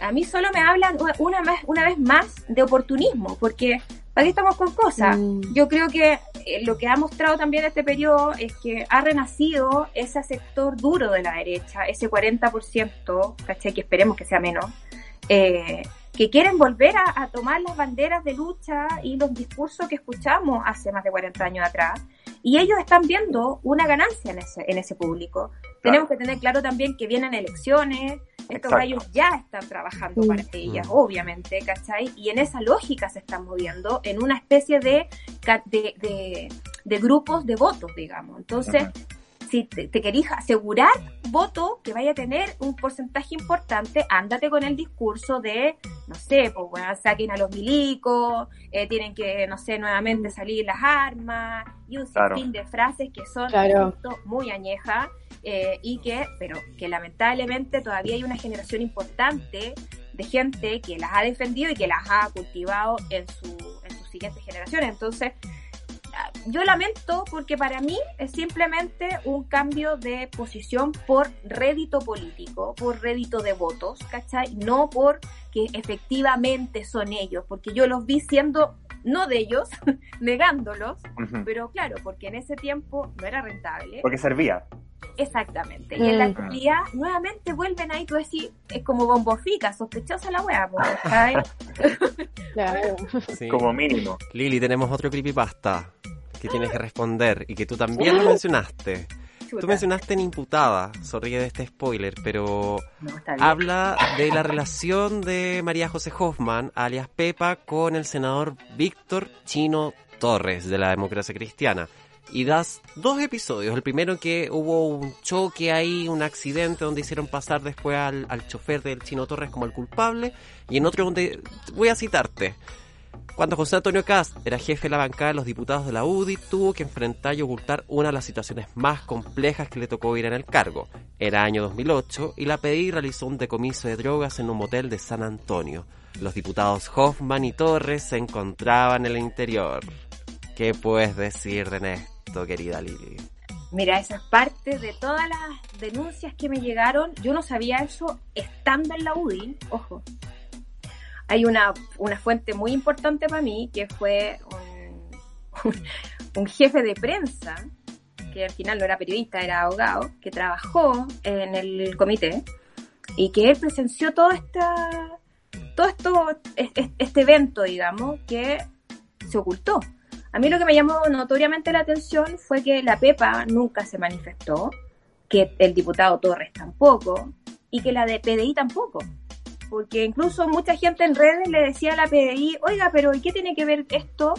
a mí solo me hablan una- más, una vez más de oportunismo, porque ¿para qué estamos con cosas? Mm. Yo creo que eh, lo que ha mostrado también este periodo es que ha renacido ese sector duro de la derecha, ese 40%, ¿cachai? Que esperemos que sea menos, eh, que quieren volver a, a tomar las banderas de lucha y los discursos que escuchamos hace más de 40 años atrás. Y ellos están viendo una ganancia en ese, en ese público. Tenemos que tener claro también que vienen elecciones, estos gallos ya están trabajando para ellas, Mm. obviamente, ¿cachai? Y en esa lógica se están moviendo, en una especie de, de, de, de grupos de votos, digamos. Entonces. Si te, te querís asegurar voto que vaya a tener un porcentaje importante, ándate con el discurso de, no sé, pues bueno, saquen a los milicos, eh, tienen que, no sé, nuevamente salir las armas, y un Claro. sinfín de frases que son Claro. muy añejas, eh, y que, pero que lamentablemente todavía hay una generación importante de gente que las ha defendido y que las ha cultivado en, su, en sus siguientes generaciones. Entonces, yo lamento porque para mí es simplemente un cambio de posición por rédito político, por rédito de votos, ¿cachai? No por que efectivamente son ellos, porque yo los vi siendo no de ellos, [laughs] negándolos, pero claro, porque en ese tiempo no era rentable. Porque servía. Exactamente. Y en la Mm. actualidad nuevamente vuelven ahí, tú decís, es como bombofica, sospechosa la ¿cachai? [laughs] Claro. sí. Como mínimo. Lili, tenemos otro creepypasta que tienes que responder y que tú también lo mencionaste. Tú Chuta. mencionaste en imputada, sorríe de este spoiler, pero No, habla de la relación de María José Hoffman, alias Pepa, con el senador Víctor Chino Torres de la democracia cristiana. Y das dos episodios. El primero que hubo un choque ahí, un accidente donde hicieron pasar después al, al chofer del Chino Torres como el culpable. Y en otro donde, voy a citarte, cuando José Antonio Cast era jefe de la bancada de los diputados de la UDI, tuvo que enfrentar y ocultar una de las situaciones más complejas que le tocó vivir en el cargo. Era año 2008 y la PDI realizó un decomiso de drogas en un motel de San Antonio. Los diputados Hoffman y Torres se encontraban en el interior. ¿Qué puedes decir de querida Lili? Mira, esa es parte de todas las denuncias que me llegaron. Yo no sabía eso estando en la UDI, ojo. Hay una, una fuente muy importante para mí que fue un, [laughs] un jefe de prensa, que al final no era periodista, era abogado, que trabajó en el comité y que él presenció todo, esta, todo esto, es- es- este evento, digamos, que se ocultó. A mí lo que me llamó notoriamente la atención fue que la Pepa nunca se manifestó, que el diputado Torres tampoco, y que la de PDI tampoco. Porque incluso mucha gente en redes le decía a la PDI, oiga, pero ¿y qué tiene que ver esto?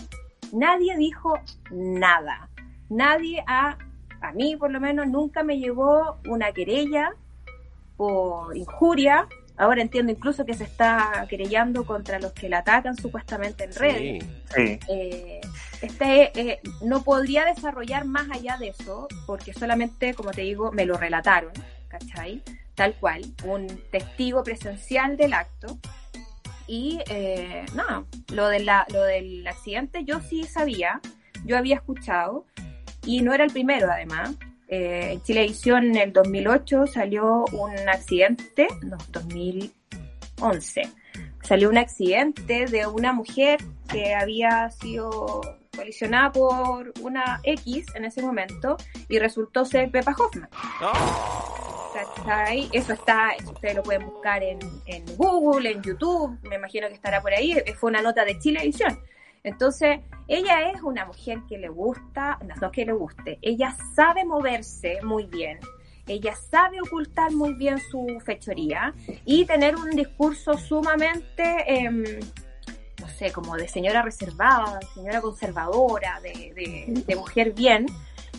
Nadie dijo nada. Nadie a, a mí por lo menos nunca me llegó una querella por injuria. Ahora entiendo incluso que se está querellando contra los que la atacan supuestamente en redes Sí, Sí. eh, este eh, no podría desarrollar más allá de eso, porque solamente, como te digo, me lo relataron, ¿cachai? Tal cual, un testigo presencial del acto. Y eh, nada, lo, de la, lo del accidente yo sí sabía, yo había escuchado, y no era el primero además. Eh, en Chilevisión en el 2008 salió un accidente, no, 2011 salió un accidente de una mujer que había sido colisionada por una X en ese momento y resultó ser Pepa Hoffman. ¿cachai? Eso está, ustedes lo pueden buscar en, en Google, en YouTube, me imagino que estará por ahí, fue una nota de Chilevisión. Entonces, ella es una mujer que le gusta, no que le guste, ella sabe moverse muy bien, ella sabe ocultar muy bien su fechoría y tener un discurso sumamente, em, no sé, como de señora reservada, señora conservadora, de, de mujer bien,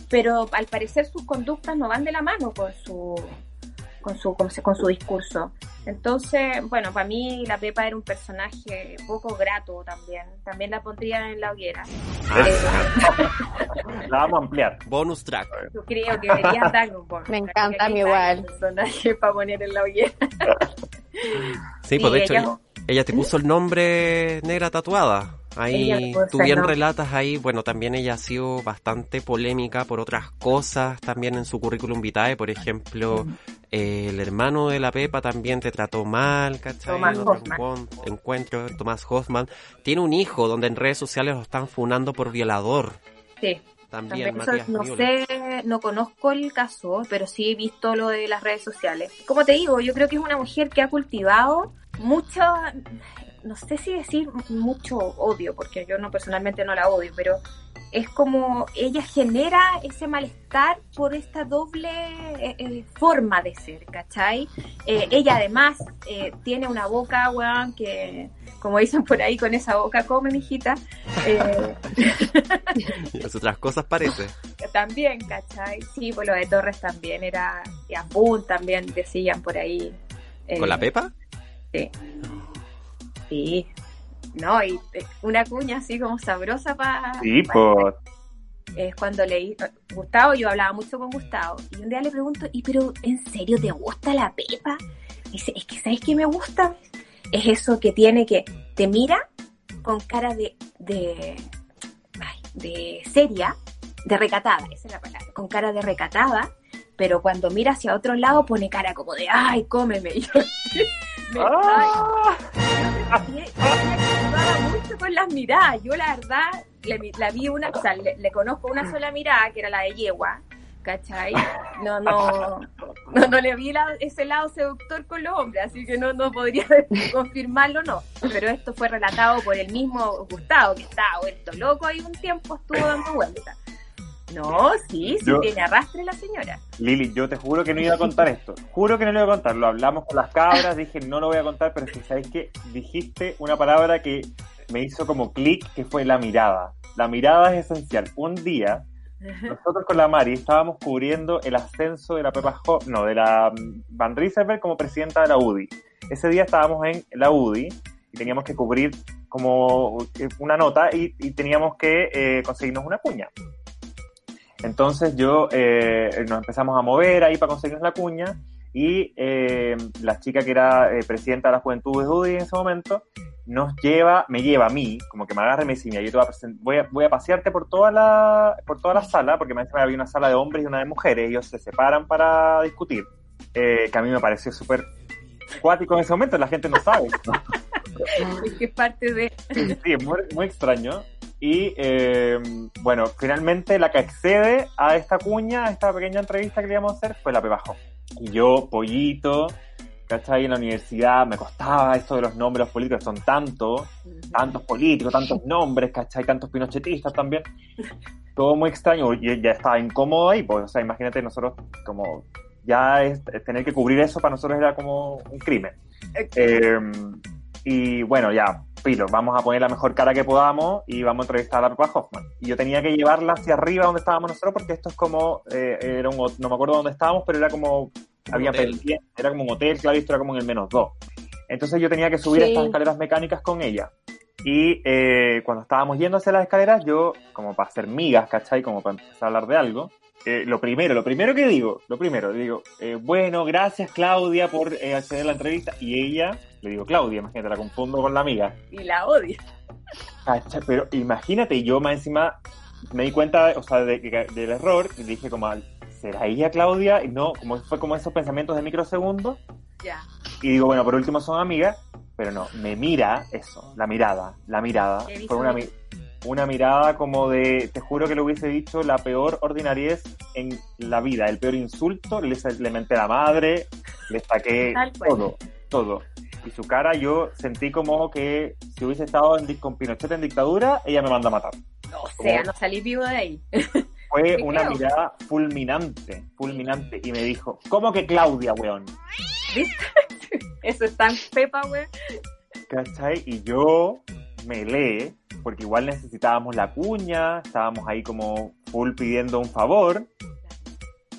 pero al parecer sus conductas no van de la mano con su con su, con, su discurso. Entonces, bueno, para mí la Pepa era un personaje poco grato también. También la pondría en la hoguera. Eh, la vamos a ampliar. Bonus track. Yo creo que debería un bonus Me encanta a mí igual. personaje para poner en la hoguera. Sí, pues de hecho ella, ella te puso el nombre negra tatuada. Ahí tú bien relatas ahí, bueno, también ella ha sido bastante polémica por otras cosas también en su currículum vitae, por ejemplo, eh, el hermano de la Pepa también te trató mal, ¿cachai? Tomás en otro encuentro, Tomás Hoffman. Tiene un hijo donde en redes sociales lo están funando por violador. Sí. También, También no sé, no conozco el caso, pero sí he visto lo de las redes sociales. Como te digo, yo creo que es una mujer que ha cultivado mucho, no sé si decir mucho odio, porque yo no personalmente no la odio, pero es como ella genera ese malestar por esta doble eh, eh, forma de ser, ¿cachai? Eh, ella además tiene una boca, weón, que como dicen por ahí, con esa boca come, mijita. Eh, [laughs] Y las otras cosas parece. también, ¿cachai? Sí, pues lo de Torres también era, y Abun también decían por ahí. ¿Con la Pepa? Sí. Sí. No, y eh, una cuña así como sabrosa para... Sí, pues. Es cuando leí... Gustavo, yo hablaba mucho con Gustavo, y un día le pregunto, ¿y pero en serio te gusta la Pepa? Y dice, es que ¿sabes qué me gusta? Es eso que tiene que te mira con cara de... de ay, de seria, de recatada, esa es la palabra, con cara de recatada, pero cuando mira hacia otro lado pone cara como de, ay, cómeme. [laughs] Y yo, me- ¡Ah! y mucho con las miradas. Yo la verdad le la vi una, o sea, le, le conozco una sola mirada, que era la de yegua, ¿cachai? No, no, no, no le vi la- ese lado seductor con los hombres, así que no, no podría [laughs] confirmarlo, no. Pero esto fue relatado por el mismo Gustavo, que estaba vuelto loco ahí un tiempo, estuvo dando vueltas. No, sí, sí, Yo- tiene arrastre la señora. Lili, yo te juro que no iba a contar esto. Juro que no lo iba a contar. Lo hablamos con las cabras, dije no lo voy a contar, pero es que sabéis que dijiste una palabra que me hizo como clic, que fue la mirada. La mirada es esencial. Un día, nosotros con la Mari estábamos cubriendo el ascenso de la Pepa Ho- no, de la mm, Van Rieselberg como presidenta de la UDI. Ese día estábamos en la UDI y teníamos que cubrir como eh, una nota y, y teníamos que eh, conseguirnos una cuña. Entonces yo eh, nos empezamos a mover ahí para conseguirnos la cuña y eh, la chica que era eh, presidenta de la Juventud de UDI en ese momento nos lleva, me lleva a mí, como que me agarra y me dice, yo te voy a, voy a, voy a pasearte por toda la, por toda la sala, porque me había una sala de hombres y una de mujeres, ellos se separan para discutir, eh, que a mí me pareció súper cuático en ese momento, la gente no sabe. [laughs] Es que es parte de... Sí, es muy, muy extraño. Y eh, bueno, finalmente la que accede a esta cuña, a esta pequeña entrevista que le íbamos a hacer, fue la Pepajo. Y yo, pollito, ¿cachai? En la universidad me costaba esto de los nombres políticos, son tantos, tantos políticos, tantos nombres, ¿cachai? Tantos pinochetistas también. Todo muy extraño. Y ya estaba incómodo ahí, pues, o sea, imagínate nosotros como ya es, tener que cubrir eso para nosotros era como un crimen. Eh, y bueno, ya, pilo, vamos a poner la mejor cara que podamos y vamos a entrevistar a Pepa Hoffman. Y yo tenía que llevarla hacia arriba donde estábamos nosotros porque esto es como, eh, era un, no me acuerdo dónde estábamos, pero era como, había pendiente, era como un hotel, claro, y esto era como en el menos dos. Entonces yo tenía que subir Sí. estas escaleras mecánicas con ella. Y eh, cuando estábamos yendo hacia las escaleras, yo, como para hacer migas, ¿cachai? Como para empezar a hablar de algo, eh, lo primero, lo primero que digo, lo primero, digo, eh, bueno, gracias Claudia por eh, acceder a la entrevista. Y ella, le digo, Claudia, imagínate, la confundo con la amiga. Y la odio. Cacha, pero imagínate, yo más encima me di cuenta, o sea, de, del error, y dije como, ¿será ella Claudia? Y no, como fue como esos pensamientos de microsegundos. Ya. Y digo, bueno, por último son amigas, pero no, me mira eso, la mirada, la mirada. Fue una una mirada como de, te juro que le hubiese dicho la peor ordinariez en la vida, el peor insulto, le, le menté a la madre, le saqué todo, todo. Y su cara yo sentí como que si hubiese estado en, con Pinochet en dictadura, ella me manda a matar. O sea, no salí vivo de ahí. [laughs] Fue una mirada fulminante, fulminante. Y me dijo, ¿cómo que Claudia, weón? ¿Viste? [laughs] Eso es tan pepa, weón. ¿Cachai? Y yo me lee, porque igual necesitábamos la cuña, estábamos ahí como full pidiendo un favor,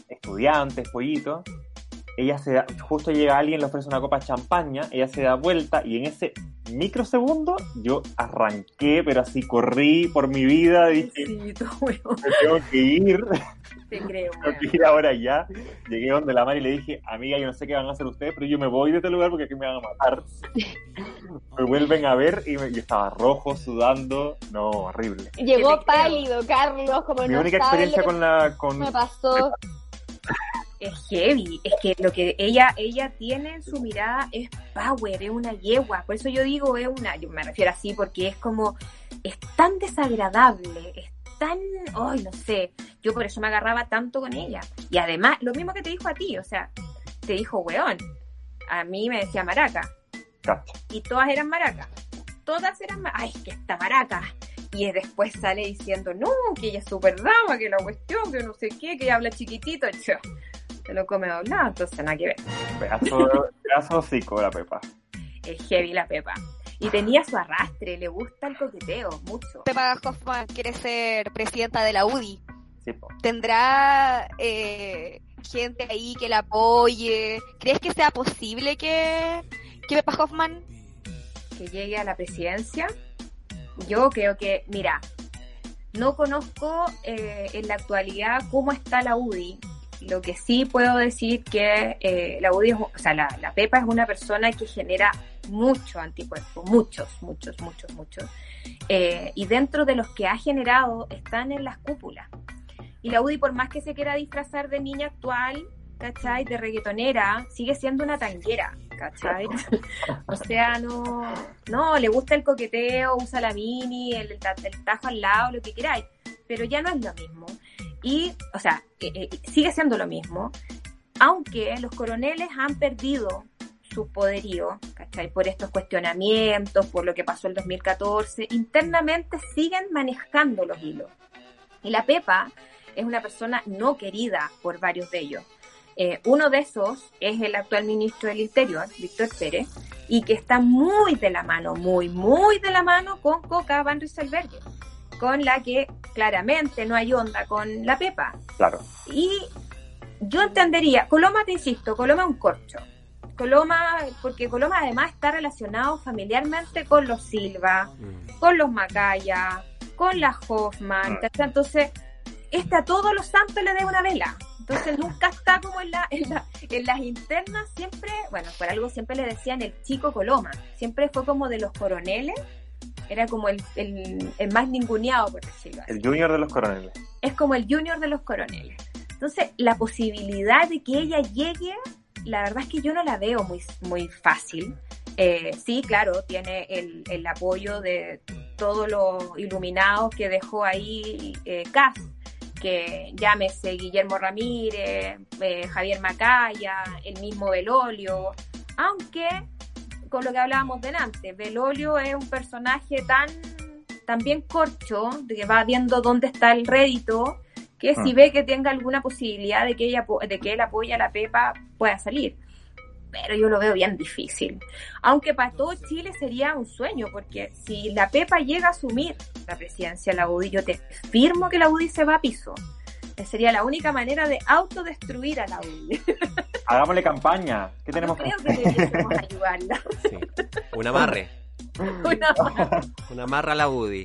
estudiantes, pollitos. Ella se da, justo llega alguien, le ofrece una copa de champaña, ella se da vuelta y en ese microsegundo yo arranqué, pero así corrí por mi vida, dije, me tengo que ir. Te [laughs] creo. Ir ahora ya. Llegué donde la madre y le dije, amiga, yo no sé qué van a hacer ustedes, pero yo me voy de este lugar porque aquí me van a matar. [laughs] me vuelven a ver y me, yo estaba rojo, sudando, no, horrible. Llegó pálido, Carlos, como Mi no única sabe experiencia con la... Con... me pasó. [laughs] Es heavy, es que lo que ella ella tiene en su mirada es power, es una yegua, por eso yo digo es una, yo me refiero así porque es como, es tan desagradable, es tan, ay, no sé, yo por eso me agarraba tanto con ella. Y además, lo mismo que te dijo a ti, o sea, te dijo weón, a mí me decía maraca, Cacha. y todas eran maracas. Todas eran, ma- ay, que esta maraca. Y después sale diciendo, no, que ella es súper dama, que la cuestión, que no sé qué, que ella habla chiquitito, [laughs] yo, se lo come doblado, entonces nada que ver. Pedazo, pedazo hocico la pepa. Es heavy la Pepa. Y tenía su arrastre, le gusta el coqueteo, mucho. Pepa Hoffman quiere ser presidenta de la UDI. Sí. ¿Tendrá eh, gente ahí que la apoye? ¿Crees que sea posible que, que Pepa Hoffman Que llegue a la presidencia. Yo creo que, mira, no conozco eh, en la actualidad cómo está la UDI. Lo que sí puedo decir que eh, la UDI, es, o sea, la, la Pepa es una persona que genera mucho anticuerpo, muchos, muchos, muchos, muchos. Eh, y dentro de los que ha generado están en las cúpulas. Y la UDI, por más que se quiera disfrazar de niña actual, ¿cachai? De reggaetonera, sigue siendo una tanguera, ¿cachai? o sea, no, no, le gusta el coqueteo, usa la mini, el, el tajo al lado, lo que queráis, pero ya no es lo mismo. Y, o sea, eh, eh, sigue siendo lo mismo, aunque los coroneles han perdido su poderío, ¿cachai? Por estos cuestionamientos, por lo que pasó el 2014, internamente siguen manejando los hilos. Y la Pepa es una persona no querida por varios de ellos. Eh, uno de esos es el actual ministro del Interior, Víctor Pérez, y que está muy de la mano, muy, muy de la mano con Coca Van Rysselberghe, con la que claramente no hay onda con la Pepa. Claro. Y yo entendería, Coloma, te insisto, Coloma es un corcho. Coloma, porque Coloma además está relacionado familiarmente con los Silva, con los Macaya, con las Hoffman, Mm. Entonces, este a todos los santos le dé una vela. Entonces nunca está como en, la, en, la- en las internas, siempre, bueno, por algo siempre le decían el chico Coloma. Siempre fue como de los coroneles, era como el, el, el más ninguneado, por decirlo así El junior de los coroneles. es como el junior de los coroneles. Entonces, la posibilidad de que ella llegue, la verdad es que yo no la veo muy, muy fácil. Eh, sí, claro, tiene el, el apoyo de todos los iluminados que dejó ahí eh, Cas, que llámese Guillermo Ramírez, eh, Javier Macaya, el mismo Belolio, aunque con lo que hablábamos delante, Belolio es un personaje tan también corcho, de que va viendo dónde está el rédito, que si Ah. ve que tenga alguna posibilidad de que ella de que él apoye a la Pepa, pueda salir. Pero yo lo veo bien difícil. Aunque para todo Chile sería un sueño, porque si la Pepa llega a asumir la presidencia de la UDI, yo te firmo que la UDI se va a piso. Sería la única manera de autodestruir a la UDI. [laughs] Hagámosle campaña. ¿Qué tenemos que Creo que deberíamos ayudarla. Sí. Un amarre. [laughs] Una más. Un amarre a la UDI.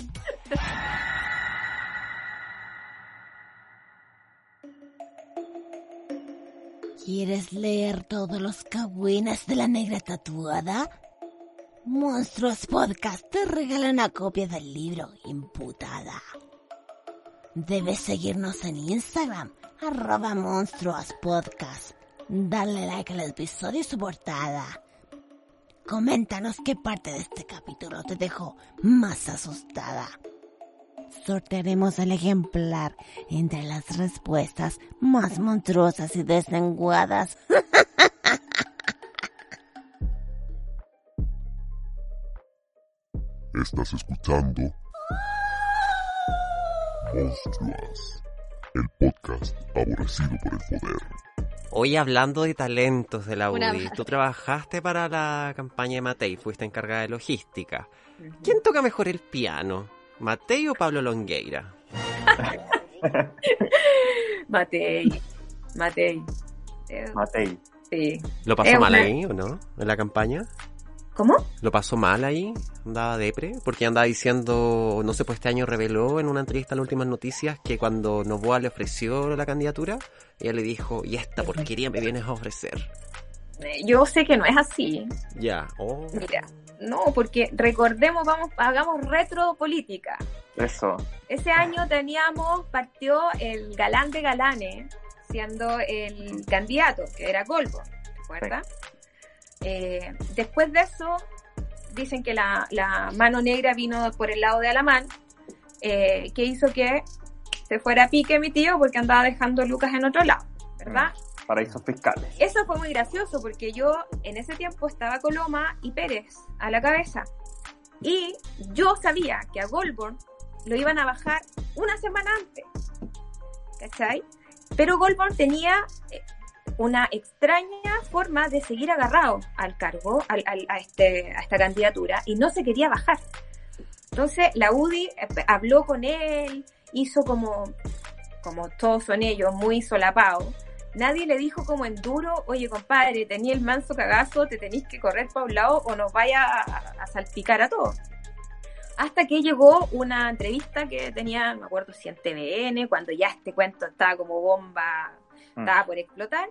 ¿Quieres leer todos los cagüines de la negra tatuada? Monstruos Podcast te regala una copia del libro imputada. Debes seguirnos en Instagram, arroba monstruos podcast. Dale like al episodio y su portada. Coméntanos qué parte de este capítulo te dejó más asustada. sortearemos el ejemplar entre las respuestas más monstruosas y deslenguadas. [laughs] Estás escuchando Monstruas, el podcast aborrecido por el poder. Hoy hablando de talentos de la UDI, tú trabajaste para la campaña de Matei, fuiste encargada de logística. ¿Quién toca mejor el piano? ¿Matei o Pablo Longueira? [laughs] Matei, Matei. Matei. sí. ¿Lo pasó Es mal una- ahí o no? ¿En la campaña? ¿Cómo? ¿Lo pasó mal ahí? ¿Andaba depre? Porque andaba diciendo, no sé, pues este año reveló en una entrevista en las últimas noticias que cuando Novoa le ofreció la candidatura, ella le dijo, y esta porquería me vienes a ofrecer. Eh, Yo sé que no es así. Ya, oh. Mira, no, porque recordemos, vamos, hagamos retropolítica. Eso. Ese año teníamos, partió el galán de galanes, siendo el candidato, que era Golbo, ¿te acuerdas? Eh, después de eso, dicen que la, la mano negra vino por el lado de Alamán, eh, que hizo que se fuera a pique mi tío porque andaba dejando lucas en otro lado, ¿verdad? Paraísos fiscales. Eso fue muy gracioso porque yo en ese tiempo estaba Coloma y Pérez a la cabeza. Y yo sabía que a Goldborn lo iban a bajar una semana antes. ¿Cachai? Pero Goldborn tenía eh, una extraña forma de seguir agarrado al cargo, al- este, a esta candidatura, y no se quería bajar. Entonces la UDI eh, habló con él, hizo como, como todos son ellos, muy solapados. Nadie le dijo como en duro, oye compadre, tenía el manso cagazo, te tenéis que correr para un lado o nos vaya a, a salpicar a todos. Hasta que llegó una entrevista que tenía, me acuerdo si en TVN, cuando ya este cuento estaba como bomba, Mm. estaba por explotar.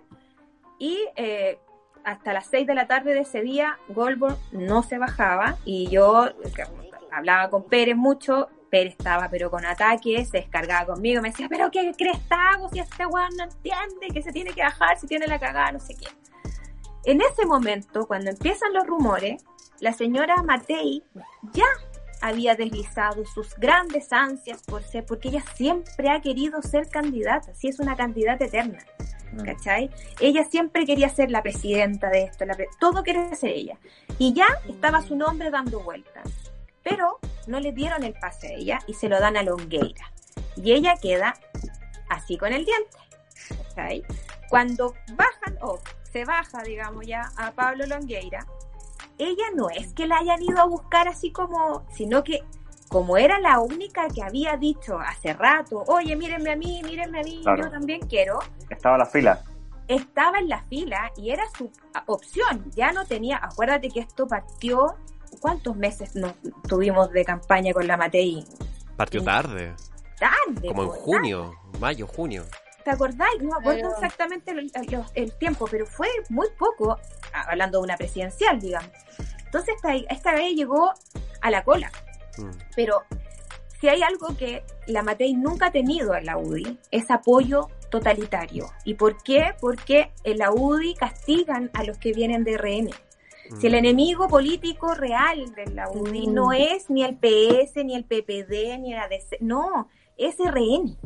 Y eh, hasta las 6 de la tarde de ese día, Goldberg no se bajaba y yo que, hablaba con Pérez mucho. Pérez estaba pero con ataques, se descargaba conmigo, me decía, pero ¿qué crees hago si este weón no entiende que se tiene que bajar, si tiene la cagada, no sé qué. En ese momento, cuando empiezan los rumores, la señora Matei ya había deslizado sus grandes ansias por ser, porque ella siempre ha querido ser candidata, si es una candidata eterna, Mm. ¿cachai? Ella siempre quería ser la presidenta de esto, la pre- todo quería ser ella. Y ya estaba su nombre dando vueltas, pero no le dieron el pase a ella y se lo dan a Longueira. Y ella queda así con el diente, ¿cachai? Cuando bajan, o se baja, digamos ya, a Pablo Longueira, ella no es que la hayan ido a buscar así como, sino que como era la única que había dicho hace rato, oye, mírenme a mí, mírenme a mí, Claro. yo también quiero, Estaba a la fila. estaba en la fila y era su opción, ya no tenía, acuérdate que esto partió, ¿cuántos meses nos tuvimos de campaña con la Matei? Partió Sí. tarde, Tarde. como en po, junio, mayo, junio. ¿Te acordáis? No me acuerdo Claro. exactamente el, el- el tiempo, pero fue muy poco, hablando de una presidencial, digamos. Entonces esta, esta vez llegó a la cola, Mm. pero si hay algo que la Matei nunca ha tenido en la UDI, es apoyo totalitario. ¿Y por qué? Porque en la UDI castigan a los que vienen de RN. Si el Mm. enemigo político real de la UDI Mm. no es ni el PS, ni el PPD, ni la DC, no, es RN.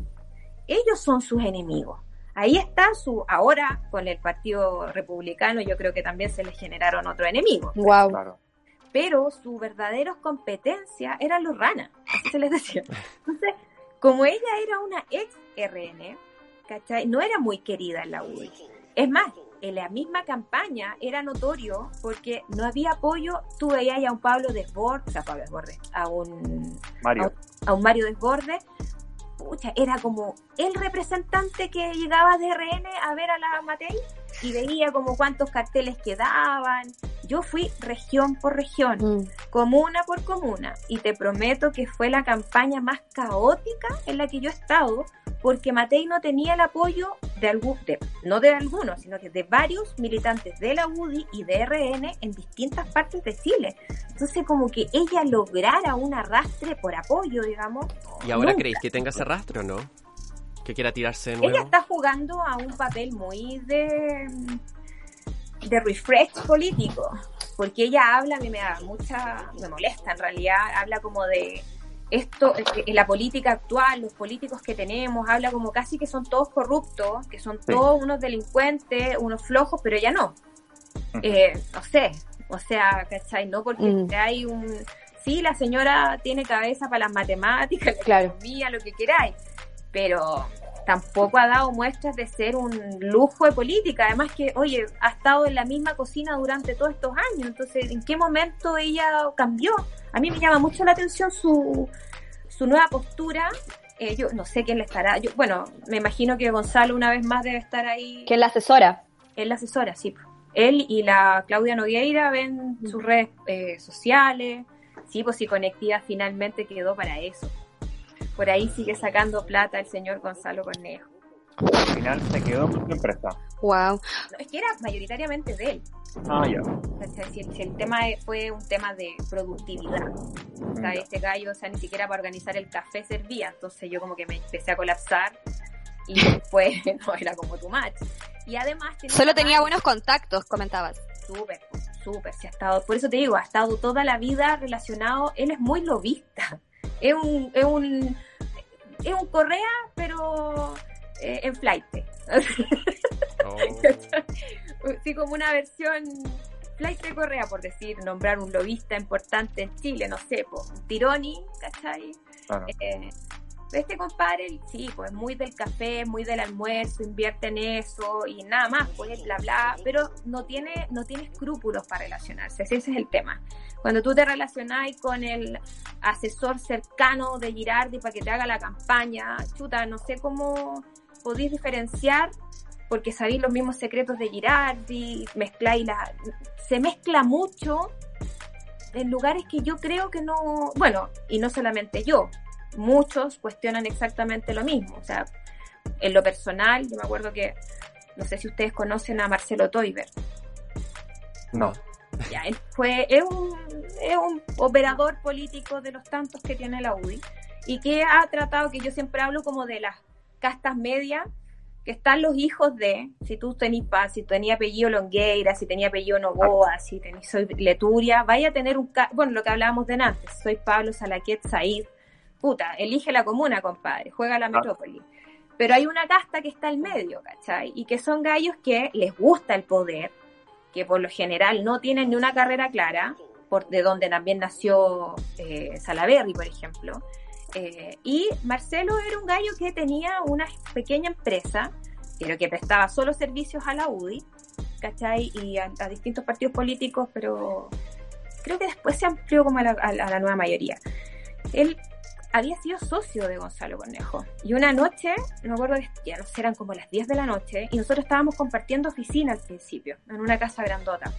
Ellos son sus enemigos. Ahí está su, ahora con el Partido Republicano yo creo que también se les generaron otros enemigos, Wow. Claro. pero su verdadera competencia eran los ranas, así se les decía. Entonces, como ella era una ex RN, ¿cachai? No era muy querida en la UDI. Es más, en la misma campaña era notorio porque no había apoyo. Tú veías a un Pablo Desbordes, o sea, Pablo Desbordes, a un, Mario. a un Mario Desbordes. Pucha, era como el representante que llegaba de RN a ver a la Matei y veía como cuántos carteles quedaban. Yo fui región por región Mm. comuna por comuna y te prometo que fue la campaña más caótica en la que yo he estado porque Matei no tenía el apoyo de algún, de- no de algunos, sino que de varios militantes de la UDI y de RN en distintas partes de Chile. Entonces como que ella lograra un arrastre por apoyo, digamos. ¿Y ahora nunca. creéis que tenga ese rastro o no? ¿Que quiera tirarse de nuevo? Ella está jugando a un papel muy de, de refresh político, porque ella habla, a mí me da mucha, me molesta en realidad, habla como de esto, en la política actual, los políticos que tenemos, habla como casi que son todos corruptos, que son todos unos delincuentes, unos flojos, pero ya no. Eh, no sé, o sea, ¿cachai? No porque mm. hay un... Sí, la señora tiene cabeza para las matemáticas, la economía, lo que queráis, pero tampoco ha dado muestras de ser un lujo de política. Además que, oye, ha estado en la misma cocina durante todos estos años. Entonces, ¿en qué momento ella cambió? A mí me llama mucho la atención su, su nueva postura. Eh, yo no sé quién le estará. Yo, bueno, me imagino que Gonzalo una vez más debe estar ahí. ¿Quién la asesora? Él la asesora, sí. Él y la Claudia Nogueira ven sus redes eh, sociales. Sí, pues si Conectiva finalmente quedó para eso por ahí sigue sacando plata el señor Gonzalo Cornejo. Al final se quedó con su empresa. Wow. es que era mayoritariamente de él. Ah, ya. si, el tema fue un tema de productividad. O sea, este gallo, o sea, ni siquiera para organizar el café servía. Entonces yo como que me empecé a colapsar y [laughs] después no era como tu match. Y además... Solo tenía buenos contactos, comentabas. Súper, súper. Si ha estado, por eso te digo, ha estado toda la vida relacionado. Él es muy lobista. Es un, es un es un Correa, pero eh, en flight. Oh. [laughs] sí, como una versión flight de Correa, por decir, nombrar un lobista importante en Chile, no sé, pues, Tironi, ¿cachai? Eh, este compadre, sí, pues muy del café, muy del almuerzo, invierte en eso y nada más, pues bla bla, pero no tiene, no tiene escrúpulos para relacionarse, ese es el tema. Cuando tú te relacionas con el asesor cercano de Girardi para que te haga la campaña, chuta, no sé cómo podéis diferenciar, porque sabéis los mismos secretos de Girardi, mezcláis la... Se mezcla mucho en lugares que yo creo que no, bueno, y no solamente yo, muchos cuestionan exactamente lo mismo. O sea, en lo personal, yo me acuerdo que, no sé si ustedes conocen a Marcelo Toiber. No. Ya, él fue, es un, es un operador político de los tantos que tiene la UDI y que ha tratado, que yo siempre hablo como de las castas medias, que están los hijos de, si tú tenés paz, si tenía apellido Longueira, si tenía apellido Novoa, si tenés, soy Leturia, vaya a tener un, bueno, lo que hablábamos de antes, soy Pablo Salaquet Said, puta, elige la comuna, compadre, juega la ah. metrópoli. Pero hay una casta que está al medio, ¿cachai? Y que son gallos que les gusta el poder, que por lo general no tienen ni una carrera clara, por, de donde también nació eh, Salaberry, por ejemplo. Eh, y Marcelo era un gallo que tenía una pequeña empresa, pero que prestaba solo servicios a la UDI, ¿cachai? Y a, distintos partidos políticos, pero creo que después se amplió como a la, a la nueva mayoría. Él había sido socio de Gonzalo Cornejo. Y una noche, no me acuerdo, ya no sé, eran como las 10 de la noche, y nosotros estábamos compartiendo oficina al principio, en una casa grandota.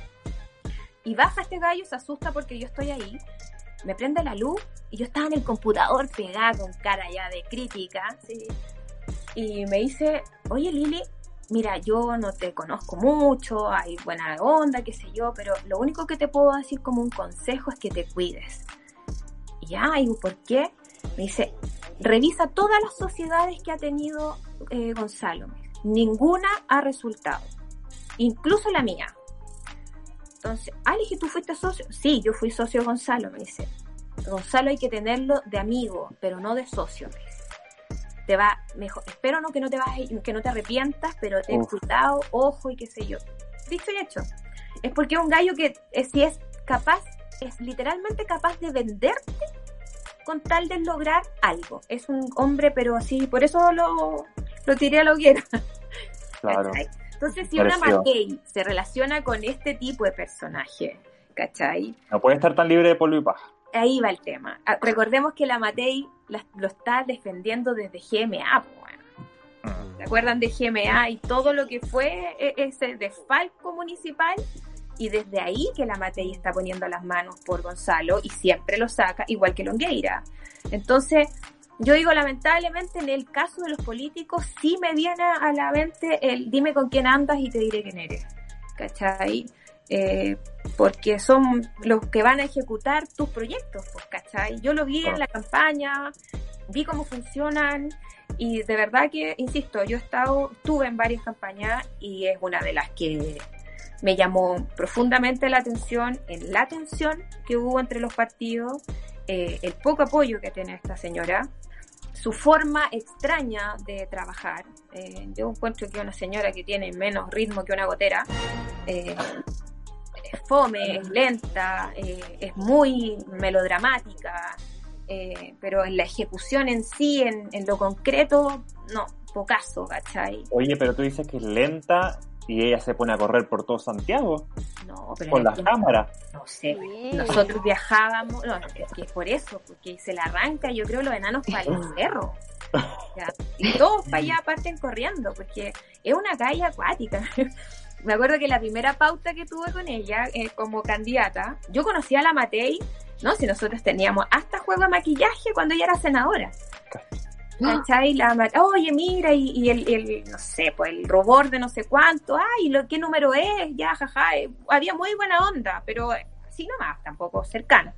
Y baja este gallo, se asusta porque yo estoy ahí, me prende la luz, y yo estaba en el computador pegada con cara ya de crítica, y me dice, oye Lili, mira, yo no te conozco mucho, hay buena onda, qué sé yo, pero lo único que te puedo decir como un consejo es que te cuides. Y ya, y ¿por qué? Me dice, revisa todas las sociedades que ha tenido eh, Gonzalo. Ninguna ha resultado, incluso la mía. Entonces, le ¿tú fuiste socio? Sí, yo fui socio de Gonzalo, me dice. Gonzalo hay que tenerlo de amigo, pero no de socio, me dice. Te va mejor. Espero no que no te vas, que no te arrepientas, pero ten cuidado, ojo y qué sé yo. Dicho y hecho. Es porque un gallo que eh, si es capaz, es literalmente capaz de venderte con tal de lograr algo. Es un hombre, pero así, por eso lo, lo tiré a la hoguera. [laughs] Claro. Entonces, si una Matei se relaciona con este tipo de personaje, ¿cachai? No puede estar tan libre de polvo y paja. Ahí va el tema. Ah, recordemos que la Matei lo está defendiendo desde GMA, mm. ¿Se acuerdan de GMA y todo lo que fue e, ese desfalco municipal? Y desde ahí que la Matei está poniendo las manos por Gonzalo y siempre lo saca, igual que Longueira. Entonces, yo digo, lamentablemente, en el caso de los políticos, sí me viene a la mente el dime con quién andas y te diré quién eres. ¿Cachai? Eh, porque son los que van a ejecutar tus proyectos, pues, ¿cachai? Yo lo vi en la campaña, vi cómo funcionan y de verdad que, insisto, yo he estado, estuve en varias campañas y es una de las que me llamó profundamente la atención en la tensión que hubo entre los partidos, eh, el poco apoyo que tiene esta señora, su forma extraña de trabajar. Eh, yo encuentro que una señora que tiene menos ritmo que una gotera, eh, es fome, es lenta, eh, es muy melodramática, pero en la ejecución en sí, en, en lo concreto, no, pocaso, ¿cachai? Oye, pero tú dices que es lenta y ella se pone a correr por todo Santiago No, pero con las cámaras. no sé, Sí. nosotros viajábamos, no, es que es por eso, porque se la arranca, yo creo, los enanos para el [laughs] cerro. Ya, Y todos para allá parten corriendo, porque es una calle acuática. [laughs] Me acuerdo que la primera pauta que tuve con ella eh, como candidata, yo conocía a la Matei, ¿no? Si nosotros teníamos hasta juego de maquillaje cuando ella era senadora. ¿Cachai? La, oye, mira, y, y el, el, no sé, pues el rubor de no sé cuánto, ay, lo, ¿qué número es? Ya, jaja, eh, había muy buena onda, pero eh, sí nomás, tampoco cercana.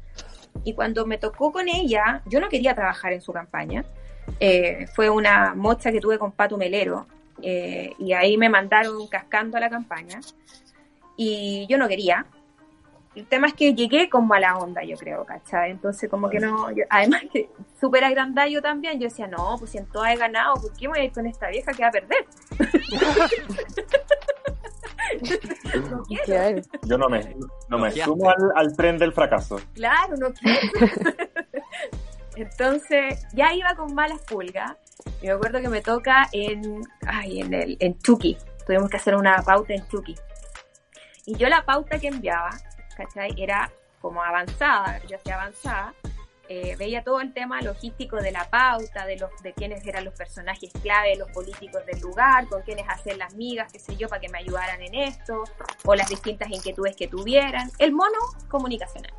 Y cuando me tocó con ella, yo no quería trabajar en su campaña, eh, fue una mocha que tuve con Pato Melero, eh, y ahí me mandaron cascando a la campaña, y yo no quería. El tema es que llegué con mala onda, yo creo, ¿cachai? Entonces, como que no, yo- además que súper agrandada yo también, yo decía, no, pues si en todas he ganado, ¿por qué voy a ir con esta vieja que va a perder? [laughs] no quiero. Yo no me, no me sumo al, al tren del fracaso. Claro, no quiero. [laughs] Entonces, ya iba con malas pulgas. Y me acuerdo que me toca en, ay, en, el, en Chucky. Tuvimos que hacer una pauta en Chucky. Y yo la pauta que enviaba, ¿cachai? Era como avanzada, ya sea avanzada. Eh, veía todo el tema logístico de la pauta, de los de quiénes eran los personajes clave, los políticos del lugar, con quiénes hacer las migas, qué sé yo, para que me ayudaran en esto, o las distintas inquietudes que tuvieran. El mono comunicacional.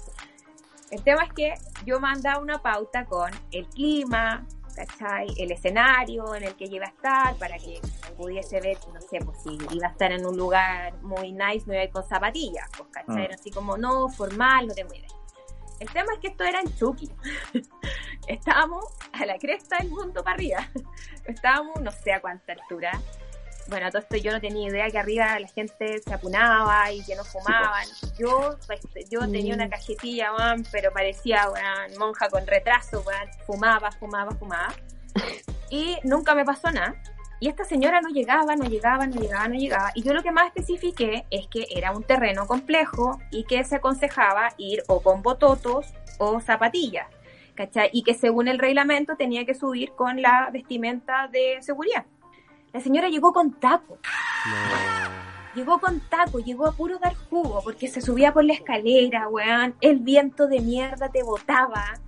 El tema es que yo mandaba una pauta con el clima, ¿cachai? El escenario en el que iba a estar para que pudiese ver, no sé, pues si iba a estar en un lugar muy nice, no iba a ir con zapatillas, pues, ¿cachai? Mm. Era así como, no, formal, no tengo idea. El tema es que esto era en Chucky. [laughs] Estábamos a la cresta del mundo para arriba. [laughs] Estábamos no sé a cuánta altura. Bueno, todo esto yo no tenía idea que arriba la gente se apunaba y que no fumaban. Yo, pues, yo tenía una cajetilla, weón, pero parecía weón, monja con retraso, weón. fumaba, fumaba, fumaba. Y nunca me pasó nada. Y esta señora no llegaba, no llegaba, no llegaba, no llegaba. Y yo lo que más especifiqué es que era un terreno complejo y que se aconsejaba ir o con bototos o zapatillas. ¿Cachai? Y que según el reglamento tenía que subir con la vestimenta de seguridad. La señora llegó con taco. No. Llegó con taco, llegó a puro dar jugo, porque se subía por la escalera, weón. El viento de mierda te botaba. [laughs]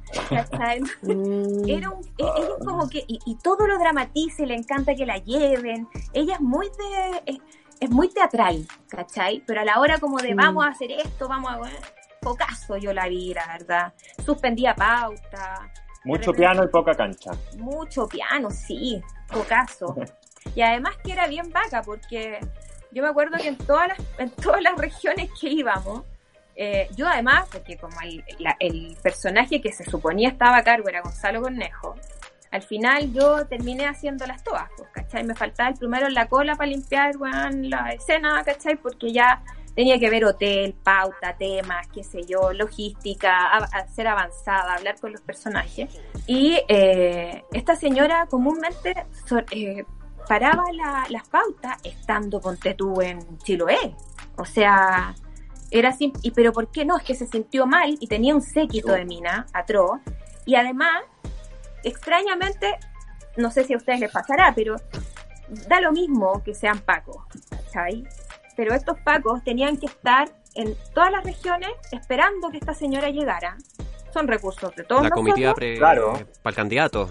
Mm. Era un, e- ella es como que, y, y todo lo dramatiza y le encanta que la lleven. Ella es muy de, es, es muy teatral, ¿cachai? Pero a la hora como de Mm. vamos a hacer esto, vamos a, pocaso yo la vi, la verdad. Suspendía pauta, Mucho repente- piano y poca cancha. mucho piano, sí, pocaso. [laughs] Y además que era bien vaca, porque yo me acuerdo que en todas las, en todas las regiones que íbamos, eh, yo además, porque como el, personaje que se suponía estaba a cargo era Gonzalo Cornejo, al final yo terminé haciéndolas todas, pues, ¿cachai? Me faltaba el primero en la cola para limpiar, la escena, ¿cachai? Porque ya tenía que ver hotel, pauta, temas, qué sé yo, logística, ser avanzada, hablar con los personajes. Y eh, esta señora comúnmente eh, paraba la- las pautas estando, ponte tú, en Chiloé. O sea, era así, y pero ¿por qué no? Es que se sintió mal y tenía un séquito de mina, atroz. Y además, extrañamente, no sé si a ustedes les pasará, pero da lo mismo que sean pacos, ¿cachai? Pero estos pacos tenían que estar en todas las regiones esperando que esta señora llegara. Son recursos de todos La nosotros. comitiva pre... Claro. para el candidato.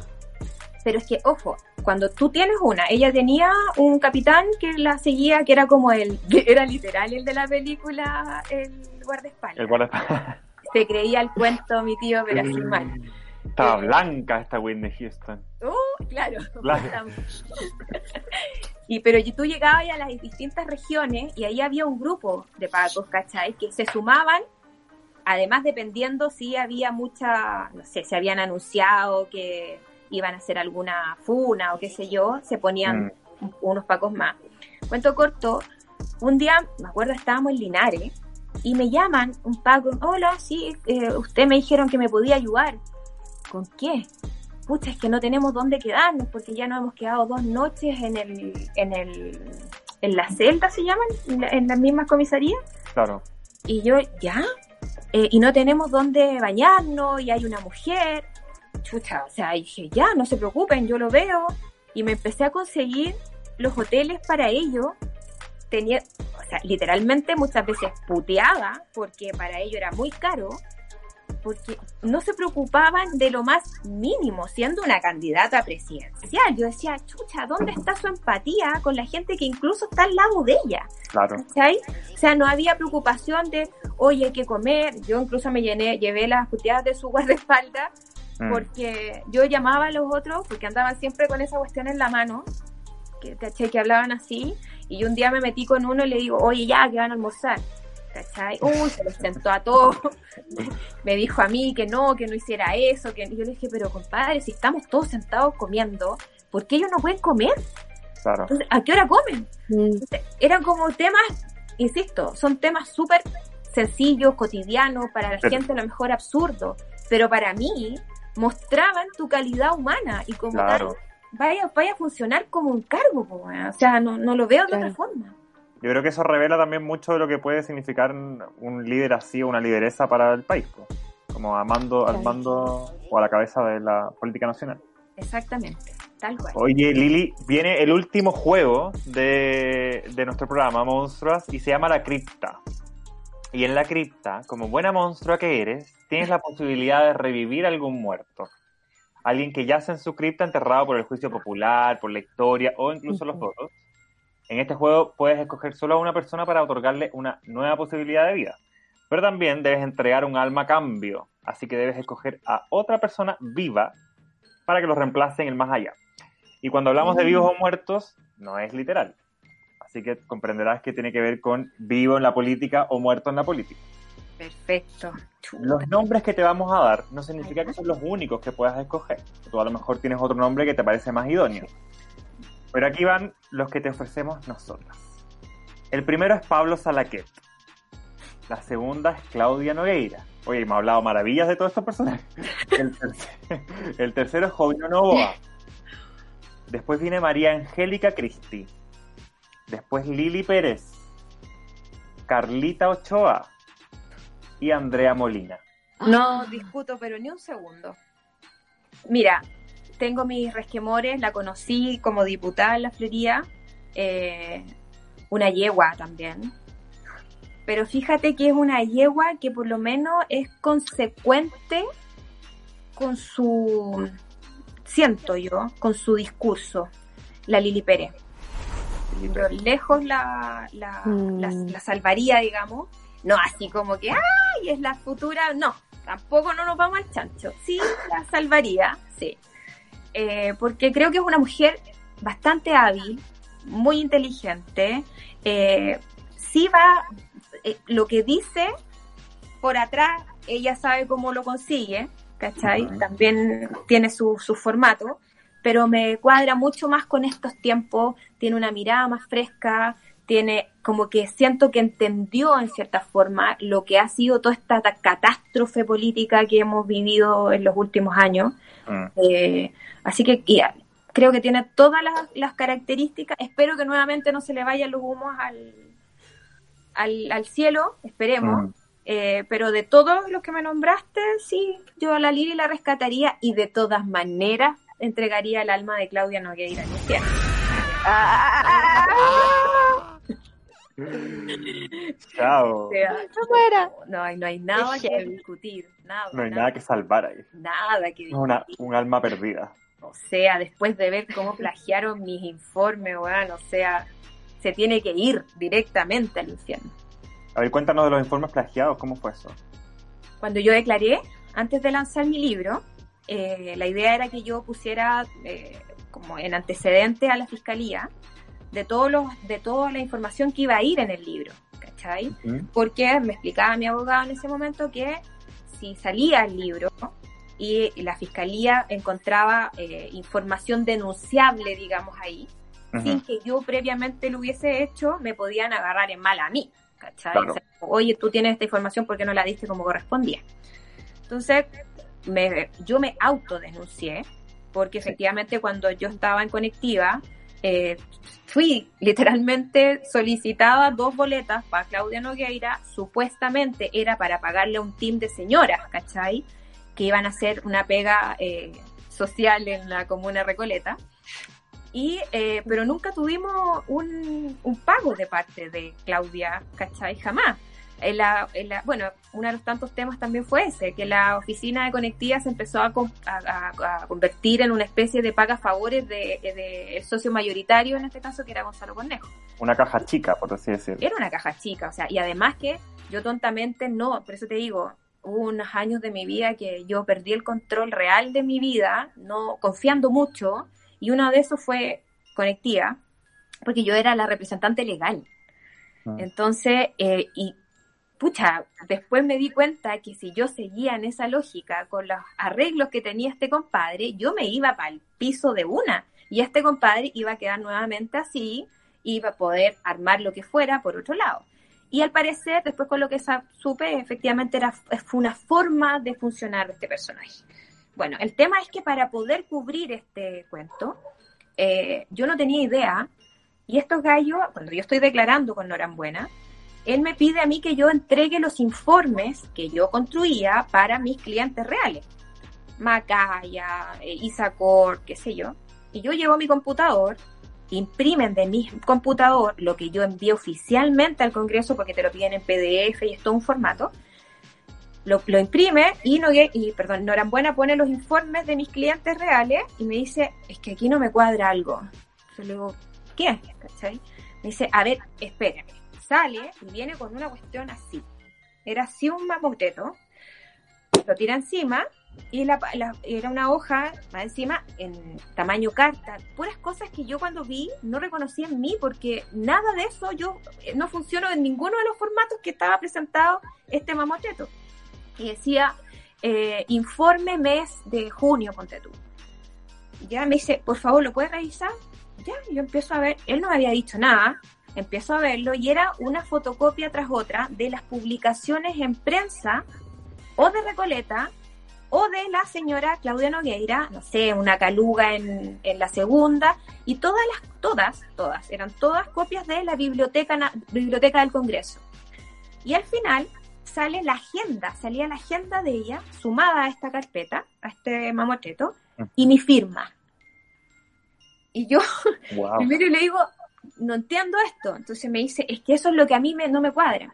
Pero es que, ojo, cuando tú tienes una, ella tenía un capitán que la seguía, que era como el, que [laughs] era literal el de la película, el guardaespaldas. El guarda- Se creía el cuento, mi tío, pero así mal. Estaba blanca esta Whitney Houston. Uh, claro. Claro. y pero tú llegabas a las distintas regiones y ahí había un grupo de pacos, ¿cachai? Que se sumaban, además dependiendo si había mucha, no sé, si habían anunciado que iban a hacer alguna funa o qué sé yo, se ponían unos pacos más. Cuento corto, un día, me acuerdo, estábamos en Linares y me llaman un Paco, hola, sí, eh, usted me dijeron que me podía ayudar. ¿Con qué? Pucha, es que no tenemos dónde quedarnos porque ya nos hemos quedado dos noches en el, en el, en la celda se llaman, en, la, en las mismas comisarías. Claro. Y yo, ¿ya? Eh, y no tenemos dónde bañarnos y hay una mujer. Chucha, o sea, dije, ya, no se preocupen, yo lo veo. Y me empecé a conseguir los hoteles para ellos. Tenía, o sea, literalmente muchas veces puteaba porque para ellos era muy caro. Porque no se preocupaban de lo más mínimo, siendo una candidata presidencial. Yo decía, chucha, ¿dónde está su empatía con la gente que incluso está al lado de ella? Claro. ¿Cachai? O sea, no había preocupación de, oye, hay que comer. Yo incluso me llené, llevé las puteadas de su guardaespaldas Mm. porque yo llamaba a los otros porque andaban siempre con esa cuestión en la mano, que, ¿cachai? Que hablaban así. Y yo un día me metí con uno y le digo, oye, ya, que van a almorzar. ¿Cachai? Uy, se los sentó a todos. [laughs] me dijo a mí que no, que no hiciera eso. Que... Y yo le dije, pero compadre, si estamos todos sentados comiendo, ¿por qué ellos no pueden comer? Claro. Entonces, ¿a qué hora comen? Mm. Entonces, eran como temas, insisto, son temas súper sencillos, cotidianos, para la Pero- gente a lo mejor absurdo, pero para mí mostraban tu calidad humana y como Claro. tal, vaya, vaya a funcionar como un cargo, po, o sea, no, no lo veo de Claro. otra forma. Yo creo que eso revela también mucho de lo que puede significar un líder así o una lideresa para el país, po. como a mando, al mando o a la cabeza de la política nacional. Exactamente, tal cual. Oye, Lili, viene el último juego de, de nuestro programa, Monstruas, y se llama La Cripta. Y en La Cripta, como buena monstrua que eres, tienes la posibilidad de revivir algún muerto. Alguien que yace en su cripta enterrado por el juicio popular, por la historia o incluso los votos. En este juego puedes escoger solo a una persona para otorgarle una nueva posibilidad de vida. Pero también debes entregar un alma a cambio. Así que debes escoger a otra persona viva para que lo reemplace en el más allá. Y cuando hablamos de vivos o muertos, no es literal. Así que comprenderás que tiene que ver con vivo en la política o muerto en la política. Perfecto. Los nombres que te vamos a dar no significa que son los únicos que puedas escoger. Tú a lo mejor tienes otro nombre que te parece más idóneo. Pero aquí van los que te ofrecemos nosotras. El primero es Pablo Salaquet. La segunda es Claudia Nogueira. Oye, me ha hablado maravillas de todos estos personajes. [laughs] El, tercer- el tercero es Jovino Novoa. Después viene María Angélica Cristi. Después Lili Pérez. Carlita Ochoa. Y Andrea Molina. No discuto, pero ni un segundo. Mira, tengo mis resquemores, la conocí como diputada en la Florida, eh, una yegua también. Pero fíjate que es una yegua que por lo menos es consecuente con su, siento yo, con su discurso, la Lili Pérez. Yo lejos la, la, Mm. la, la salvaría, digamos. No así como que, ¡ay! Es la futura. No, tampoco no nos vamos al chancho. Sí, la salvaría, sí. Eh, porque creo que es una mujer bastante hábil, muy inteligente. Eh, sí va, eh, lo que dice por atrás, ella sabe cómo lo consigue, ¿cachai? También tiene su, su formato, pero me cuadra mucho más con estos tiempos, tiene una mirada más fresca, tiene como que siento que entendió en cierta forma lo que ha sido toda esta ta- catástrofe política que hemos vivido en los últimos años. Mm. Eh, así que ah, creo que tiene todas las, las características. Espero que nuevamente no se le vayan los humos al, al, al cielo, esperemos. Mm. Eh, pero de todos los que me nombraste, sí, yo a la Lili la rescataría y de todas maneras entregaría el alma de Claudia Nogueira al infierno. Chao. [laughs] O sea, No muera. no, hay- no hay nada que discutir, nada, No hay nada que salvar ahí. nada que Es una, un alma perdida. O sea, después de ver cómo plagiaron mis informes, weón, o sea, se tiene que ir directamente al infierno. A ver, cuéntanos de los informes plagiados, ¿cómo fue eso? Cuando yo declaré, antes de lanzar mi libro, eh, la idea era que yo pusiera eh, como en antecedente a la fiscalía de todos los, de toda la información que iba a ir en el libro, ¿cachai? Porque me explicaba mi abogado en ese momento que si salía el libro y la fiscalía encontraba eh, información denunciable, digamos ahí, sin que yo previamente lo hubiese hecho, me podían agarrar en mal a mí, ¿cachai? Claro. O sea, Oye, tú tienes esta información, ¿por qué no la diste como correspondía? Entonces, me, yo me autodenuncié, porque efectivamente cuando yo estaba en Conectiva, eh, fui literalmente solicitada dos boletas para Claudia Nogueira, supuestamente era para pagarle a un team de señoras, ¿cachai? Que iban a hacer una pega eh, social en la comuna Recoleta. Y, eh, pero nunca tuvimos un, un pago de parte de Claudia, ¿cachai? Jamás. En la, en la- bueno, uno de los tantos temas también fue ese, que la oficina de conectividad se empezó a, a- a- convertir en una especie de paga favores del de, de el socio mayoritario, en este caso, que era Gonzalo Cornejo. Una caja chica, por así decirlo. Era una caja chica, o sea, y además que yo tontamente no, por eso te digo, hubo unos años de mi vida que yo perdí el control real de mi vida, no confiando mucho, y uno de esos fue conectiva, porque yo era la representante legal. Mm. Entonces, eh, y pucha, después me di cuenta que si yo seguía en esa lógica con los arreglos que tenía este compadre, yo me iba para el piso de una. Y este compadre iba a quedar nuevamente así, iba a poder armar lo que fuera por otro lado. Y al parecer, después con lo que supe, efectivamente era, fue una forma de funcionar este personaje. Bueno, el tema es que para poder cubrir este cuento, eh, yo no tenía idea, y estos gallos, cuando yo estoy declarando con Norambuena, él me pide a mí que yo entregue los informes que yo construía para mis clientes reales. Macaya, eh, Isacor, qué sé yo. Y yo llevo mi computador, imprimen de mi computador lo que yo envío oficialmente al Congreso porque te lo piden en PDF y es todo un formato. Lo, imprime y, no, y perdón, Norambuena pone los informes de mis clientes reales y me dice, es que aquí no me cuadra algo. Yo le digo, ¿qué? ¿Cachai? Me dice, a ver, espérame. Sale y viene con una cuestión así. Era así un mamotreto. Lo tira encima y la, la- era una hoja más encima en tamaño carta. Puras cosas que yo cuando vi no reconocí en mí porque nada de eso yo eh, no funcionó en ninguno de los formatos que estaba presentado este mamotreto. Y decía, eh, informe mes de junio, ponte tú. Ya me dice, por favor, ¿lo puedes revisar? Ya, yo empiezo a ver, él no me había dicho nada, empiezo a verlo y era una fotocopia tras otra de las publicaciones en prensa o de Recoleta o de la señora Claudia Nogueira, no sé, una caluga en, en la segunda, y todas las, todas, todas, eran todas copias de la biblioteca, na- biblioteca del Congreso. Y al final sale la agenda, salía la agenda de ella sumada a esta carpeta, a este mamotreto, y mi firma. Y yo [laughs] Wow. Primero le digo, no entiendo esto. Entonces me dice, es que eso es lo que a mí me, no me cuadra.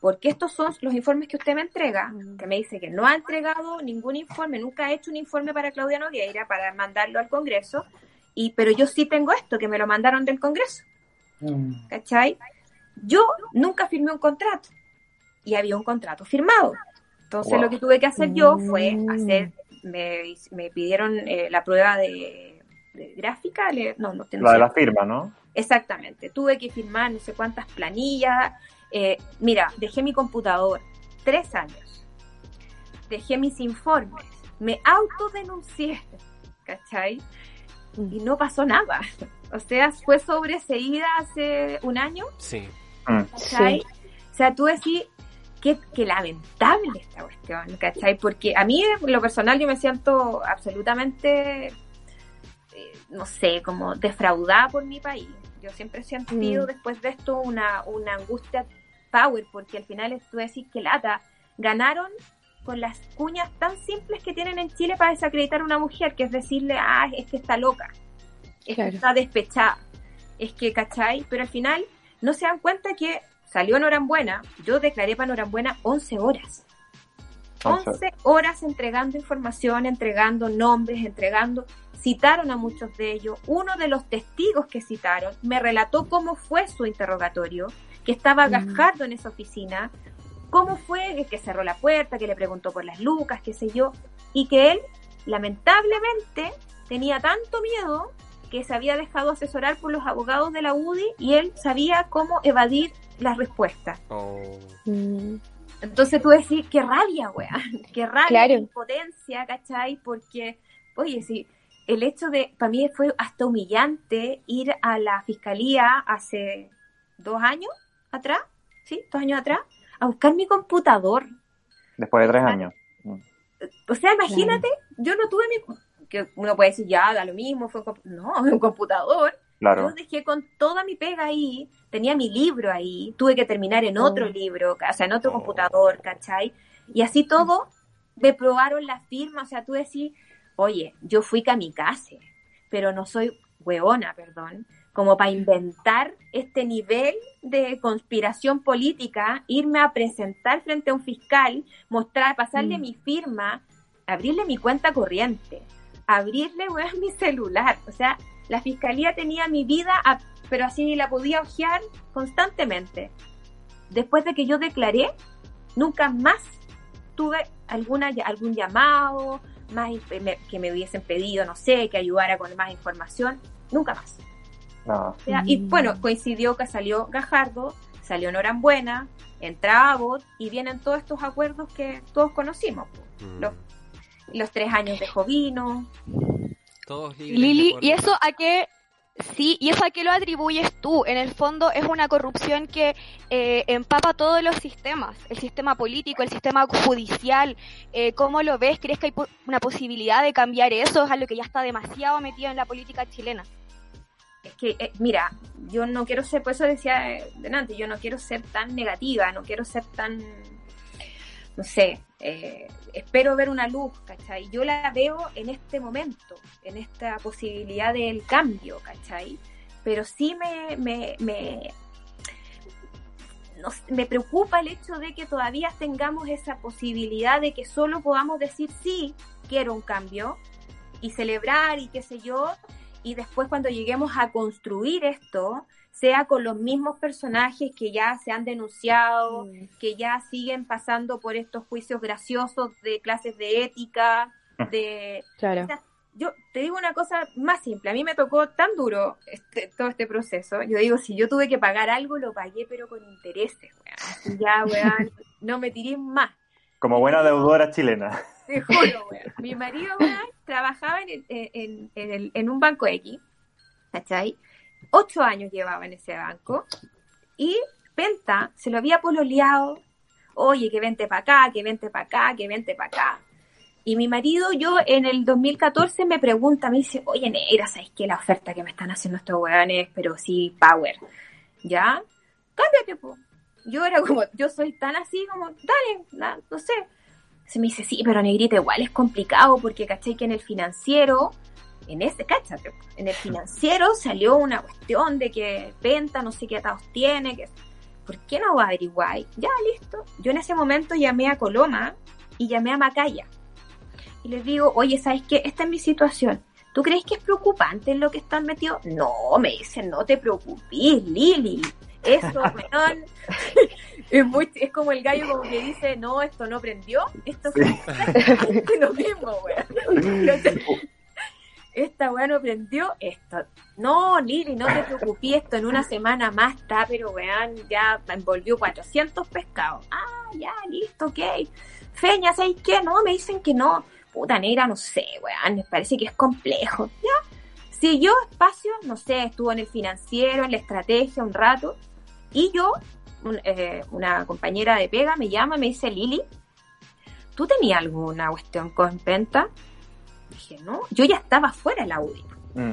Porque estos son los informes que usted me entrega, que me dice que no ha entregado ningún informe, nunca ha hecho un informe para Claudia Nogueira para mandarlo al Congreso, y, pero yo sí tengo esto, que me lo mandaron del Congreso. ¿Cachai? Yo nunca firmé un contrato y había un contrato firmado. Entonces Wow. lo que tuve que hacer yo fue hacer, me, me pidieron eh, la prueba de, de gráfica, le- no, no, no La de la firma, ¿no? Exactamente, tuve que firmar no sé cuántas planillas. Eh, mira, dejé mi computador tres años, dejé mis informes, me autodenuncié, ¿cachai? Y no pasó nada. O sea, fue sobreseída hace un año, Sí. Mm. ¿cachai? O sea, tú decís, qué, qué lamentable esta cuestión, ¿cachai? Porque a mí, en lo personal, yo me siento absolutamente, no sé, como defraudada por mi país. Yo siempre he sentido Mm. después de esto una, una angustia power, porque al final es- tú decís que lata, ganaron con las cuñas tan simples que tienen en Chile para desacreditar a una mujer, que es decirle, ah, es que está loca, es Claro. que está despechada, es que, ¿cachai? Pero al final no se dan cuenta que salió Norambuena, yo declaré para Norambuena 11 horas. 11 11 horas entregando información, entregando nombres, entregando. Citaron a muchos de ellos. Uno de los testigos que citaron me relató cómo fue su interrogatorio, que estaba Mm. Gajardo en esa oficina, cómo fue que cerró la puerta, que le preguntó por las lucas, qué sé yo, y que él, lamentablemente, tenía tanto miedo que se había dejado asesorar por los abogados de la UDI y él sabía cómo evadir las respuestas. Oh. Mm, Entonces tú decís, qué rabia, weá, [laughs] qué rabia, Claro. qué impotencia, ¿cachai? Porque, oye, sí, el hecho de, para mí fue hasta humillante ir a la fiscalía hace dos años atrás ¿sí? Dos años atrás, a buscar mi computador. Después de tres años. O sea, imagínate, yo no tuve mi... Que uno puede decir, ya, da lo mismo, fue un No, [laughs] un computador. Claro. Yo dejé con toda mi pega ahí, tenía mi libro ahí, tuve que terminar en otro libro, o sea, en otro Oh. computador, ¿cachai? Y así todo, me probaron la firma, o sea, tú decís, oye, yo fui kamikaze, pero no soy hueona, perdón, como para inventar este nivel de conspiración política, irme a presentar frente a un fiscal, mostrar, pasarle Mm. mi firma, abrirle mi cuenta corriente, abrirle weón, mi celular. O sea, la fiscalía tenía mi vida, a- pero así la podía hojear constantemente. Después de que yo declaré, nunca más tuve alguna, algún llamado, más que me hubiesen pedido, no sé, que ayudara con más información. Nunca más. No. Y Mm. bueno, coincidió que salió Gajardo, salió Norambuena, entra Abbott y vienen todos estos acuerdos que todos conocimos. Mm. Los, los tres años de Jovino. Todos libres de Lili. ¿y eso a qué? Sí, ¿y eso a qué lo atribuyes tú? En el fondo es una corrupción que eh, empapa todos los sistemas, el sistema político, el sistema judicial. Eh, ¿Cómo lo ves? ¿Crees que hay una posibilidad de cambiar eso? Es algo que ya está demasiado metido en la política chilena. Es que, eh, mira, yo no quiero ser, por eso decía eh, delante, yo no quiero ser tan negativa, no quiero ser tan, no sé, eh, espero ver una luz, ¿cachai? Yo la veo en este momento, en esta posibilidad del cambio, ¿cachai? Pero sí me, me, me, me preocupa el hecho de que todavía tengamos esa posibilidad de que solo podamos decir sí, quiero un cambio y celebrar y qué sé yo, y después cuando lleguemos a construir esto, sea con los mismos personajes que ya se han denunciado, que ya siguen pasando por estos juicios graciosos de clases de ética, de... Claro. Yo te digo una cosa más simple, a mí me tocó tan duro este, todo este proceso, yo digo, si yo tuve que pagar algo, lo pagué pero con intereses, weón. Ya, weón, no me tiré más. Como buena deudora chilena. Te juro, weón. Mi marido, weón, trabajaba en, el- en, en el- en un banco X, ¿cachai? Ocho años llevaba en ese banco y Penta se lo había pololeado. Oye, que vente para acá, que vente para acá, que vente para acá. Y mi marido, yo en el 2014 me pregunta, me dice, oye, negra, ¿sabes qué? La oferta que me están haciendo estos weones, pero sí, power. ¿Ya? Cámbiate, po. Yo era como, yo soy tan así como, dale, no sé. Se me dice, sí, pero negrita, igual es complicado porque caché que en el financiero, en ese, cáchate, en el financiero salió una cuestión de que venta, no sé qué atados tiene, que, ¿por qué no va a averiguar? Ya, listo. Yo en ese momento llamé a Coloma y llamé a Macaya. Y les digo, oye, ¿sabes qué? Esta es mi situación. ¿Tú crees que es preocupante en lo que están metidos? No, me dicen, no te preocupes, Lili. Eso, [laughs] weón. es, muy, es como el gallo como que dice, no, esto no prendió. Esto fue exactamente [laughs] lo mismo, weón. [laughs] Esta weá no prendió esto. No, Lili, no te preocupes, esto en una semana más está, pero weón, ya envolvió 400 pescados. Ah, ya, listo, ok. Feña, ¿sabes qué? No, me dicen que no. Puta negra, no sé, weón, me parece que es complejo. Ya. Siguió espacio, no sé, estuvo en el financiero, en la estrategia un rato. Y yo, eh, una compañera de pega me llama y me dice, Lili, ¿tú tenías alguna cuestión con venta? Dije, no, yo ya estaba fuera de la UDI. Mm.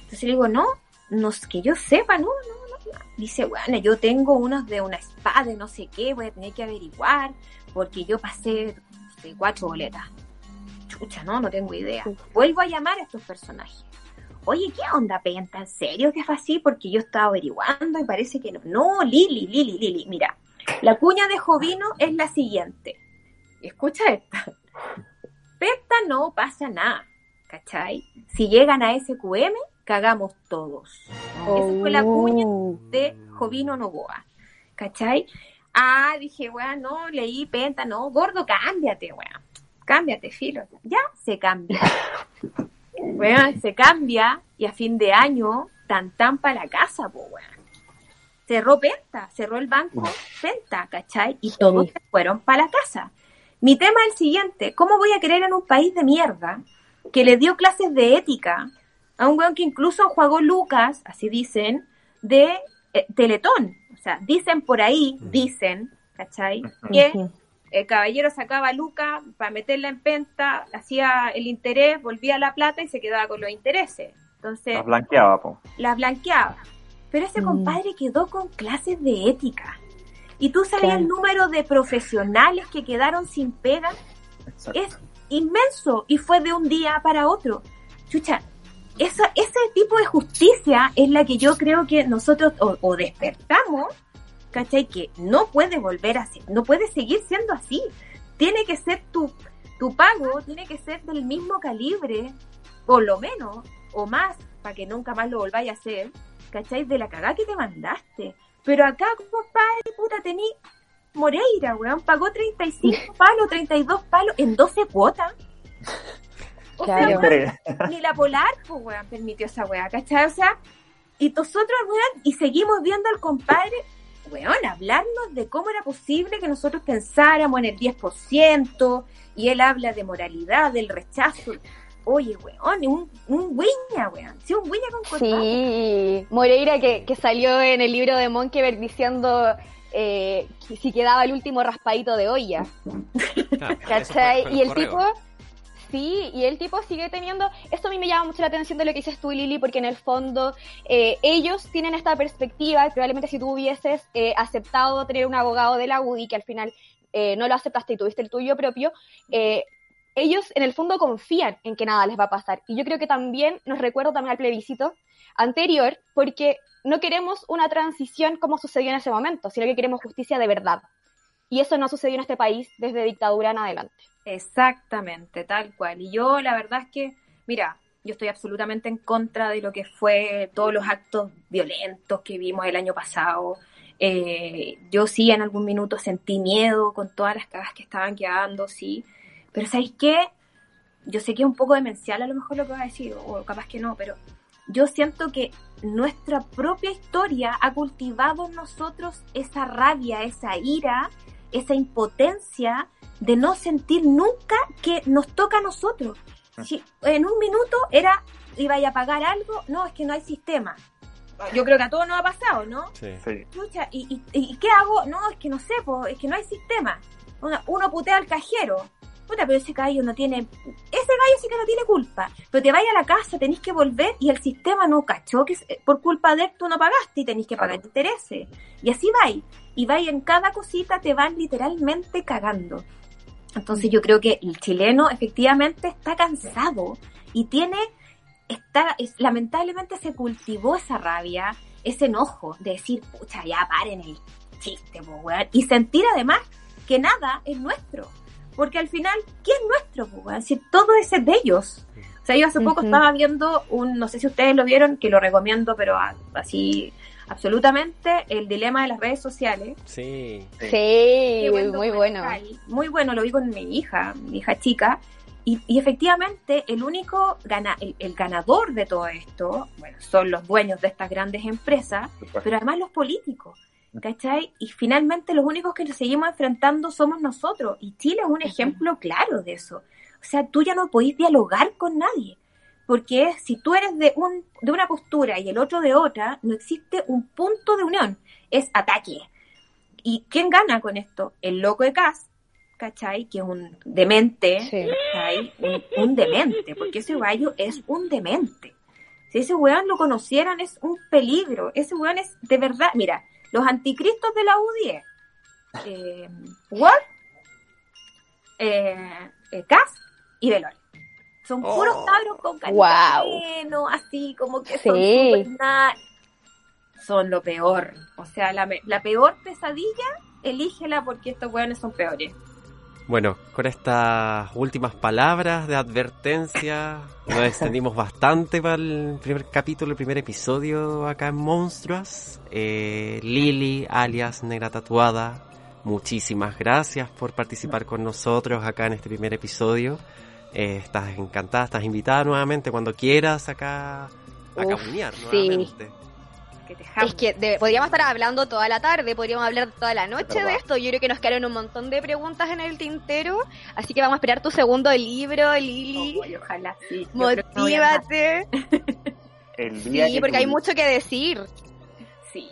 Entonces le digo, no, no es que yo sepa, no, no, no. no. Dice, bueno, yo tengo unos de una espada de no sé qué, voy a tener que averiguar, porque yo pasé de cuatro boletas. Chucha, no, no tengo idea. Vuelvo a llamar a estos personajes. Oye, ¿qué onda, Penta? ¿En serio que fue así? Porque yo estaba averiguando y parece que no. No, Lili, Lili, Lili, mira. La cuña de Jovino es la siguiente. Escucha esta. Penta no pasa nada, ¿cachai? Si llegan a SQM, cagamos todos. Esa fue la cuña Oh. de Jovino Novoa, ¿cachai? Ah, dije, weón, no, leí Penta, no, gordo, cámbiate, weón. Cámbiate, filo. Ya se cambia. [laughs] Weón, se cambia y a fin de año, tan tan para la casa, po, weón. Cerró Penta, cerró el banco Penta, ¿cachai? Y todos se fueron para la casa. Mi tema es el siguiente, ¿cómo voy a creer en un país de mierda que le dio clases de ética a un weón que incluso jugó Lucas, así dicen, de eh, Teletón? O sea, dicen por ahí, dicen, ¿cachai? Que el caballero sacaba a Luca para meterla en penta, hacía el interés, volvía la plata y se quedaba con los intereses. Entonces, Las blanqueaba, po. las blanqueaba. Pero ese Mm. compadre quedó con clases de ética. Y tú Claro. el número de profesionales que quedaron sin pega. Exacto. Es inmenso y fue de un día para otro. Chucha, esa, ese tipo de justicia es la que yo creo que nosotros o, o despertamos, ¿cachai? Que no puede volver así, no puede seguir siendo así. Tiene que ser tu, tu pago, tiene que ser del mismo calibre, por lo menos, o más, para que nunca más lo volváis a hacer, ¿cachai? De la cagada que te mandaste. Pero acá, compadre, puta, tení Moreira, weón, pagó 35 [laughs] palos, 32 palos en 12 cuotas. O sea, Claro. weón, Entre- ni la Polar, pues, weón, permitió esa weá, ¿cachai? O sea, y nosotros, weón, y seguimos viendo al compadre, weón, hablarnos de cómo era posible que nosotros pensáramos en el 10%, y él habla de moralidad, del rechazo. Oye, weón, un, un guiña, weón, sí, un guiña con corbata. Sí, Moreira que, que salió en el libro de Monkeberg diciendo eh, que si quedaba el último raspadito de olla. Eso ¿Cachai? fue- fue Y el correo. tipo, sí, y el tipo sigue teniendo, esto a mí me llama mucho la atención de lo que dices tú, Lili, porque en el fondo eh, ellos tienen esta perspectiva, y probablemente si tú hubieses eh, aceptado tener un abogado de la UDI, que al final eh, no lo aceptaste y tuviste el tuyo propio, eh, ellos en el fondo confían en que nada les va a pasar. Y yo creo que también nos recuerdo también al plebiscito anterior, porque no queremos una transición como sucedió en ese momento, sino que queremos justicia de verdad. Y eso no sucedió en este país desde dictadura en adelante. Exactamente, tal cual. Y yo la verdad es que, mira, yo estoy absolutamente en contra de lo que fue todos los actos violentos que vimos el año pasado. Eh, yo sí en algún minuto sentí miedo con todas las cagas que estaban quedando, sí. Pero ¿sabéis qué? Yo sé que es un poco demencial a lo mejor lo que voy a decir, o capaz que no, pero yo siento que nuestra propia historia ha cultivado en nosotros esa rabia, esa ira, esa impotencia de no sentir nunca que nos toca a nosotros. Si en un minuto era, iba a pagar algo, no, es que no hay sistema. Yo creo que a todos nos ha pasado, ¿no? Sí. Sí. Chucha, ¿y, y, y qué hago? No, es que no sé, po, es que no hay sistema. Uno, uno putea al cajero. Puta, pero ese gallo no tiene... Ese gallo sí que no tiene culpa. Pero te vayas a la casa, tenés que volver y el sistema no cachó que por culpa de él tú no pagaste y tenés que pagar Claro. intereses. Y así vais. Y vais en cada cosita te van literalmente cagando. Entonces yo creo que el chileno efectivamente está cansado y tiene, está, es- lamentablemente se cultivó esa rabia, ese enojo de decir, pucha, ya paren el chiste, po, weón. Y sentir además que nada es nuestro. Porque al final, ¿quién es nuestro, weón? Si todo es de ellos. O sea, yo hace poco estaba viendo un, no sé si ustedes lo vieron, que lo recomiendo, pero a- así, absolutamente, el dilema de las redes sociales. Sí. Sí. Sí, Qué buen muy bueno. Muy bueno, lo vi con mi hija, mi hija chica. Y, y efectivamente, el único gana, el, el ganador de todo esto, bueno, son los dueños de estas grandes empresas, pero además los políticos. ¿Cachai? Y finalmente los únicos que nos seguimos enfrentando somos nosotros. Y Chile es un ejemplo claro de eso. O sea, tú ya no podés dialogar con nadie. Porque si tú eres de, un, de una postura y el otro de otra, no existe un punto de unión. Es ataque. ¿Y quién gana con esto? El loco de Cas, ¿cachai? Que es un demente, Sí. ¿cachai? Un, un demente, porque ese gallo es un demente. Si ese weón lo conocieran, es un peligro. Ese weón es de verdad. Mira, los anticristos de la UDI es eh, Ward, eh, eh, Cas y Velorio. Son Oh. puros cabros con carita bueno, así como que son Sí. Son lo peor. O sea, la, la peor pesadilla, elígela porque estos weones son peores. Bueno, con estas últimas palabras de advertencia, nos extendimos bastante para el primer capítulo, el primer episodio acá en Monstruas. Eh, Lili, alias Negra Tatuada, muchísimas gracias por participar con nosotros acá en este primer episodio. Eh, estás encantada, estás invitada nuevamente cuando quieras acá a Uf, cabunear sí. Nuevamente. Que te Es que de- podríamos estar hablando toda la tarde, podríamos hablar toda la noche de esto. Yo creo que nos quedaron un montón de preguntas en el tintero, así que vamos a esperar tu segundo libro, Lili. Ojalá sí. Motívate. [laughs] El día Sí, que porque hay mucho que decir. Sí.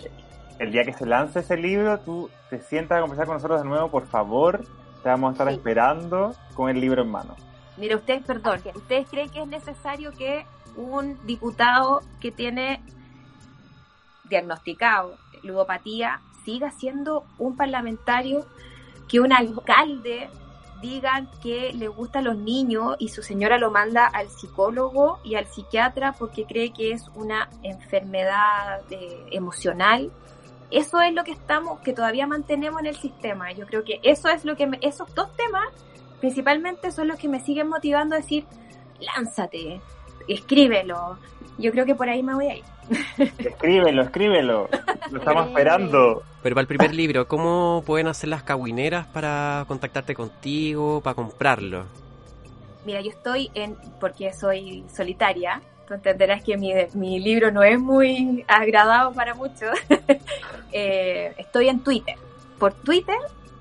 el día que se lance ese libro, tú te sientas a conversar con nosotros de nuevo, por favor. Te vamos a estar Sí. esperando con el libro en mano. Mira, ustedes, perdón. ¿ustedes creen que es necesario que un diputado que tiene diagnosticado ludopatía siga siendo un parlamentario, que un alcalde digan que le gustan los niños y su señora lo manda al psicólogo y al psiquiatra porque cree que es una enfermedad eh, emocional? Eso es lo que estamos, que todavía mantenemos en el sistema. Yo creo que eso es lo que me- esos dos temas principalmente son los que me siguen motivando a decir, lánzate, escríbelo. Yo creo que por ahí me voy a ir. [laughs] Escríbelo, escríbelo. Lo estamos esperando. Pero para el primer libro, ¿cómo pueden hacer las caguineras para contactarte contigo, para comprarlo? Mira, yo estoy en, porque soy solitaria, tú entenderás que mi, mi libro no es muy agradado para muchos. [laughs] Eh, estoy en Twitter. Por Twitter,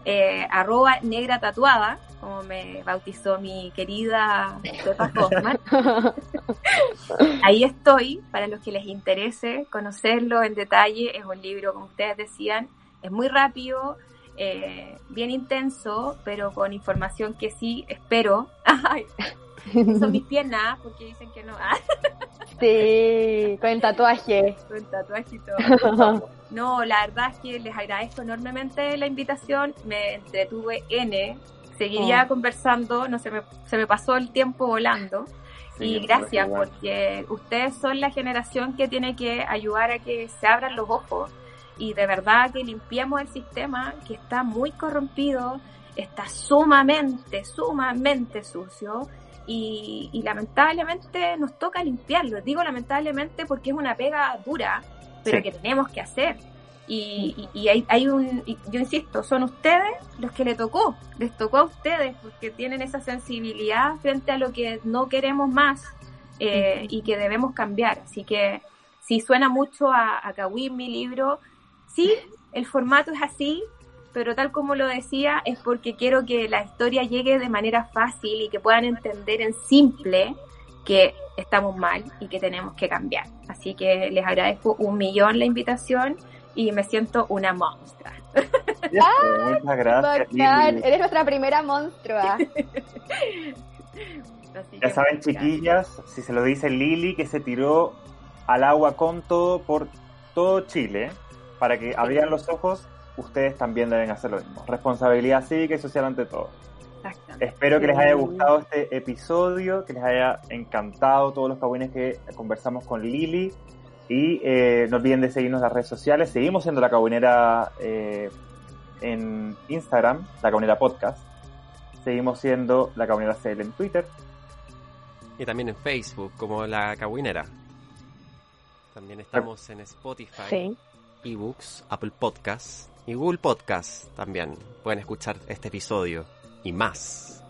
eh, arroba negra tatuada, como me bautizó mi querida Pepa Hoffman. [laughs] Ahí estoy, para los que les interese conocerlo en detalle. Es un libro, como ustedes decían, es muy rápido, eh, bien intenso, pero con información que sí espero. [laughs] Ay, son mis piernas, porque dicen que no. Ah, Sí, con el tatuaje. con tatuaje y todo. [laughs] No, la verdad es que les agradezco enormemente la invitación. Me entretuve N. Seguiría Oh. conversando, no se me, se me pasó el tiempo volando. Sí, y gracias, porque ustedes son la generación que tiene que ayudar a que se abran los ojos y de verdad que limpiemos el sistema que está muy corrompido, está sumamente, sumamente sucio y, y lamentablemente nos toca limpiarlo. Digo lamentablemente porque es una pega dura, pero Sí. que tenemos que hacer. Y, y- y hay, hay un, y yo insisto, son ustedes los que le tocó, les tocó a ustedes porque tienen esa sensibilidad frente a lo que no queremos más eh, y que debemos cambiar. Así que si suena mucho a, a Kawin, mi libro, sí, el formato es así, pero tal como lo decía, es porque quiero que la historia llegue de manera fácil y que puedan entender en simple que estamos mal y que tenemos que cambiar. Así que les agradezco un millón la invitación y me siento una monstrua. Eso, muchas gracias. Lili. eres nuestra primera monstrua. [laughs] Ya saben, chiquillas, si se lo dice Lili, que se tiró al agua con todo por todo Chile, para que abrieran los ojos, ustedes también deben hacer lo mismo. Responsabilidad cívica y social ante todo. Espero que les haya gustado este episodio, que les haya encantado todos los cagüines que conversamos con Lili. Y eh, no olviden de seguirnos en las redes sociales. Seguimos siendo la cagüinera eh, en Instagram, la cagüinera podcast. Seguimos siendo la cagüinera CL en Twitter. Y también en Facebook, como La Caguinera. También estamos en Spotify, Sí. eBooks, Apple Podcasts y Google Podcasts también. Pueden escuchar este episodio y más.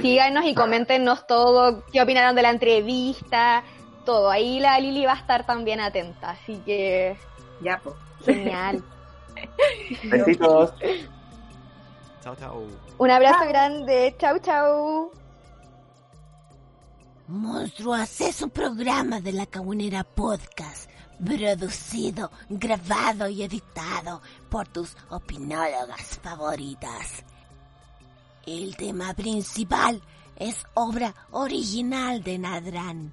Síganos y coméntenos todo, qué opinaron de la entrevista, todo. Ahí la Lili va a estar también atenta, así que Ya, pues. genial. [laughs] Besitos. Chao, chao. Un abrazo grande, chau chau. Monstruos es un programa de la Caguinera Podcast, producido, grabado y editado por tus opinólogas favoritas. El tema principal es obra original de Nadran.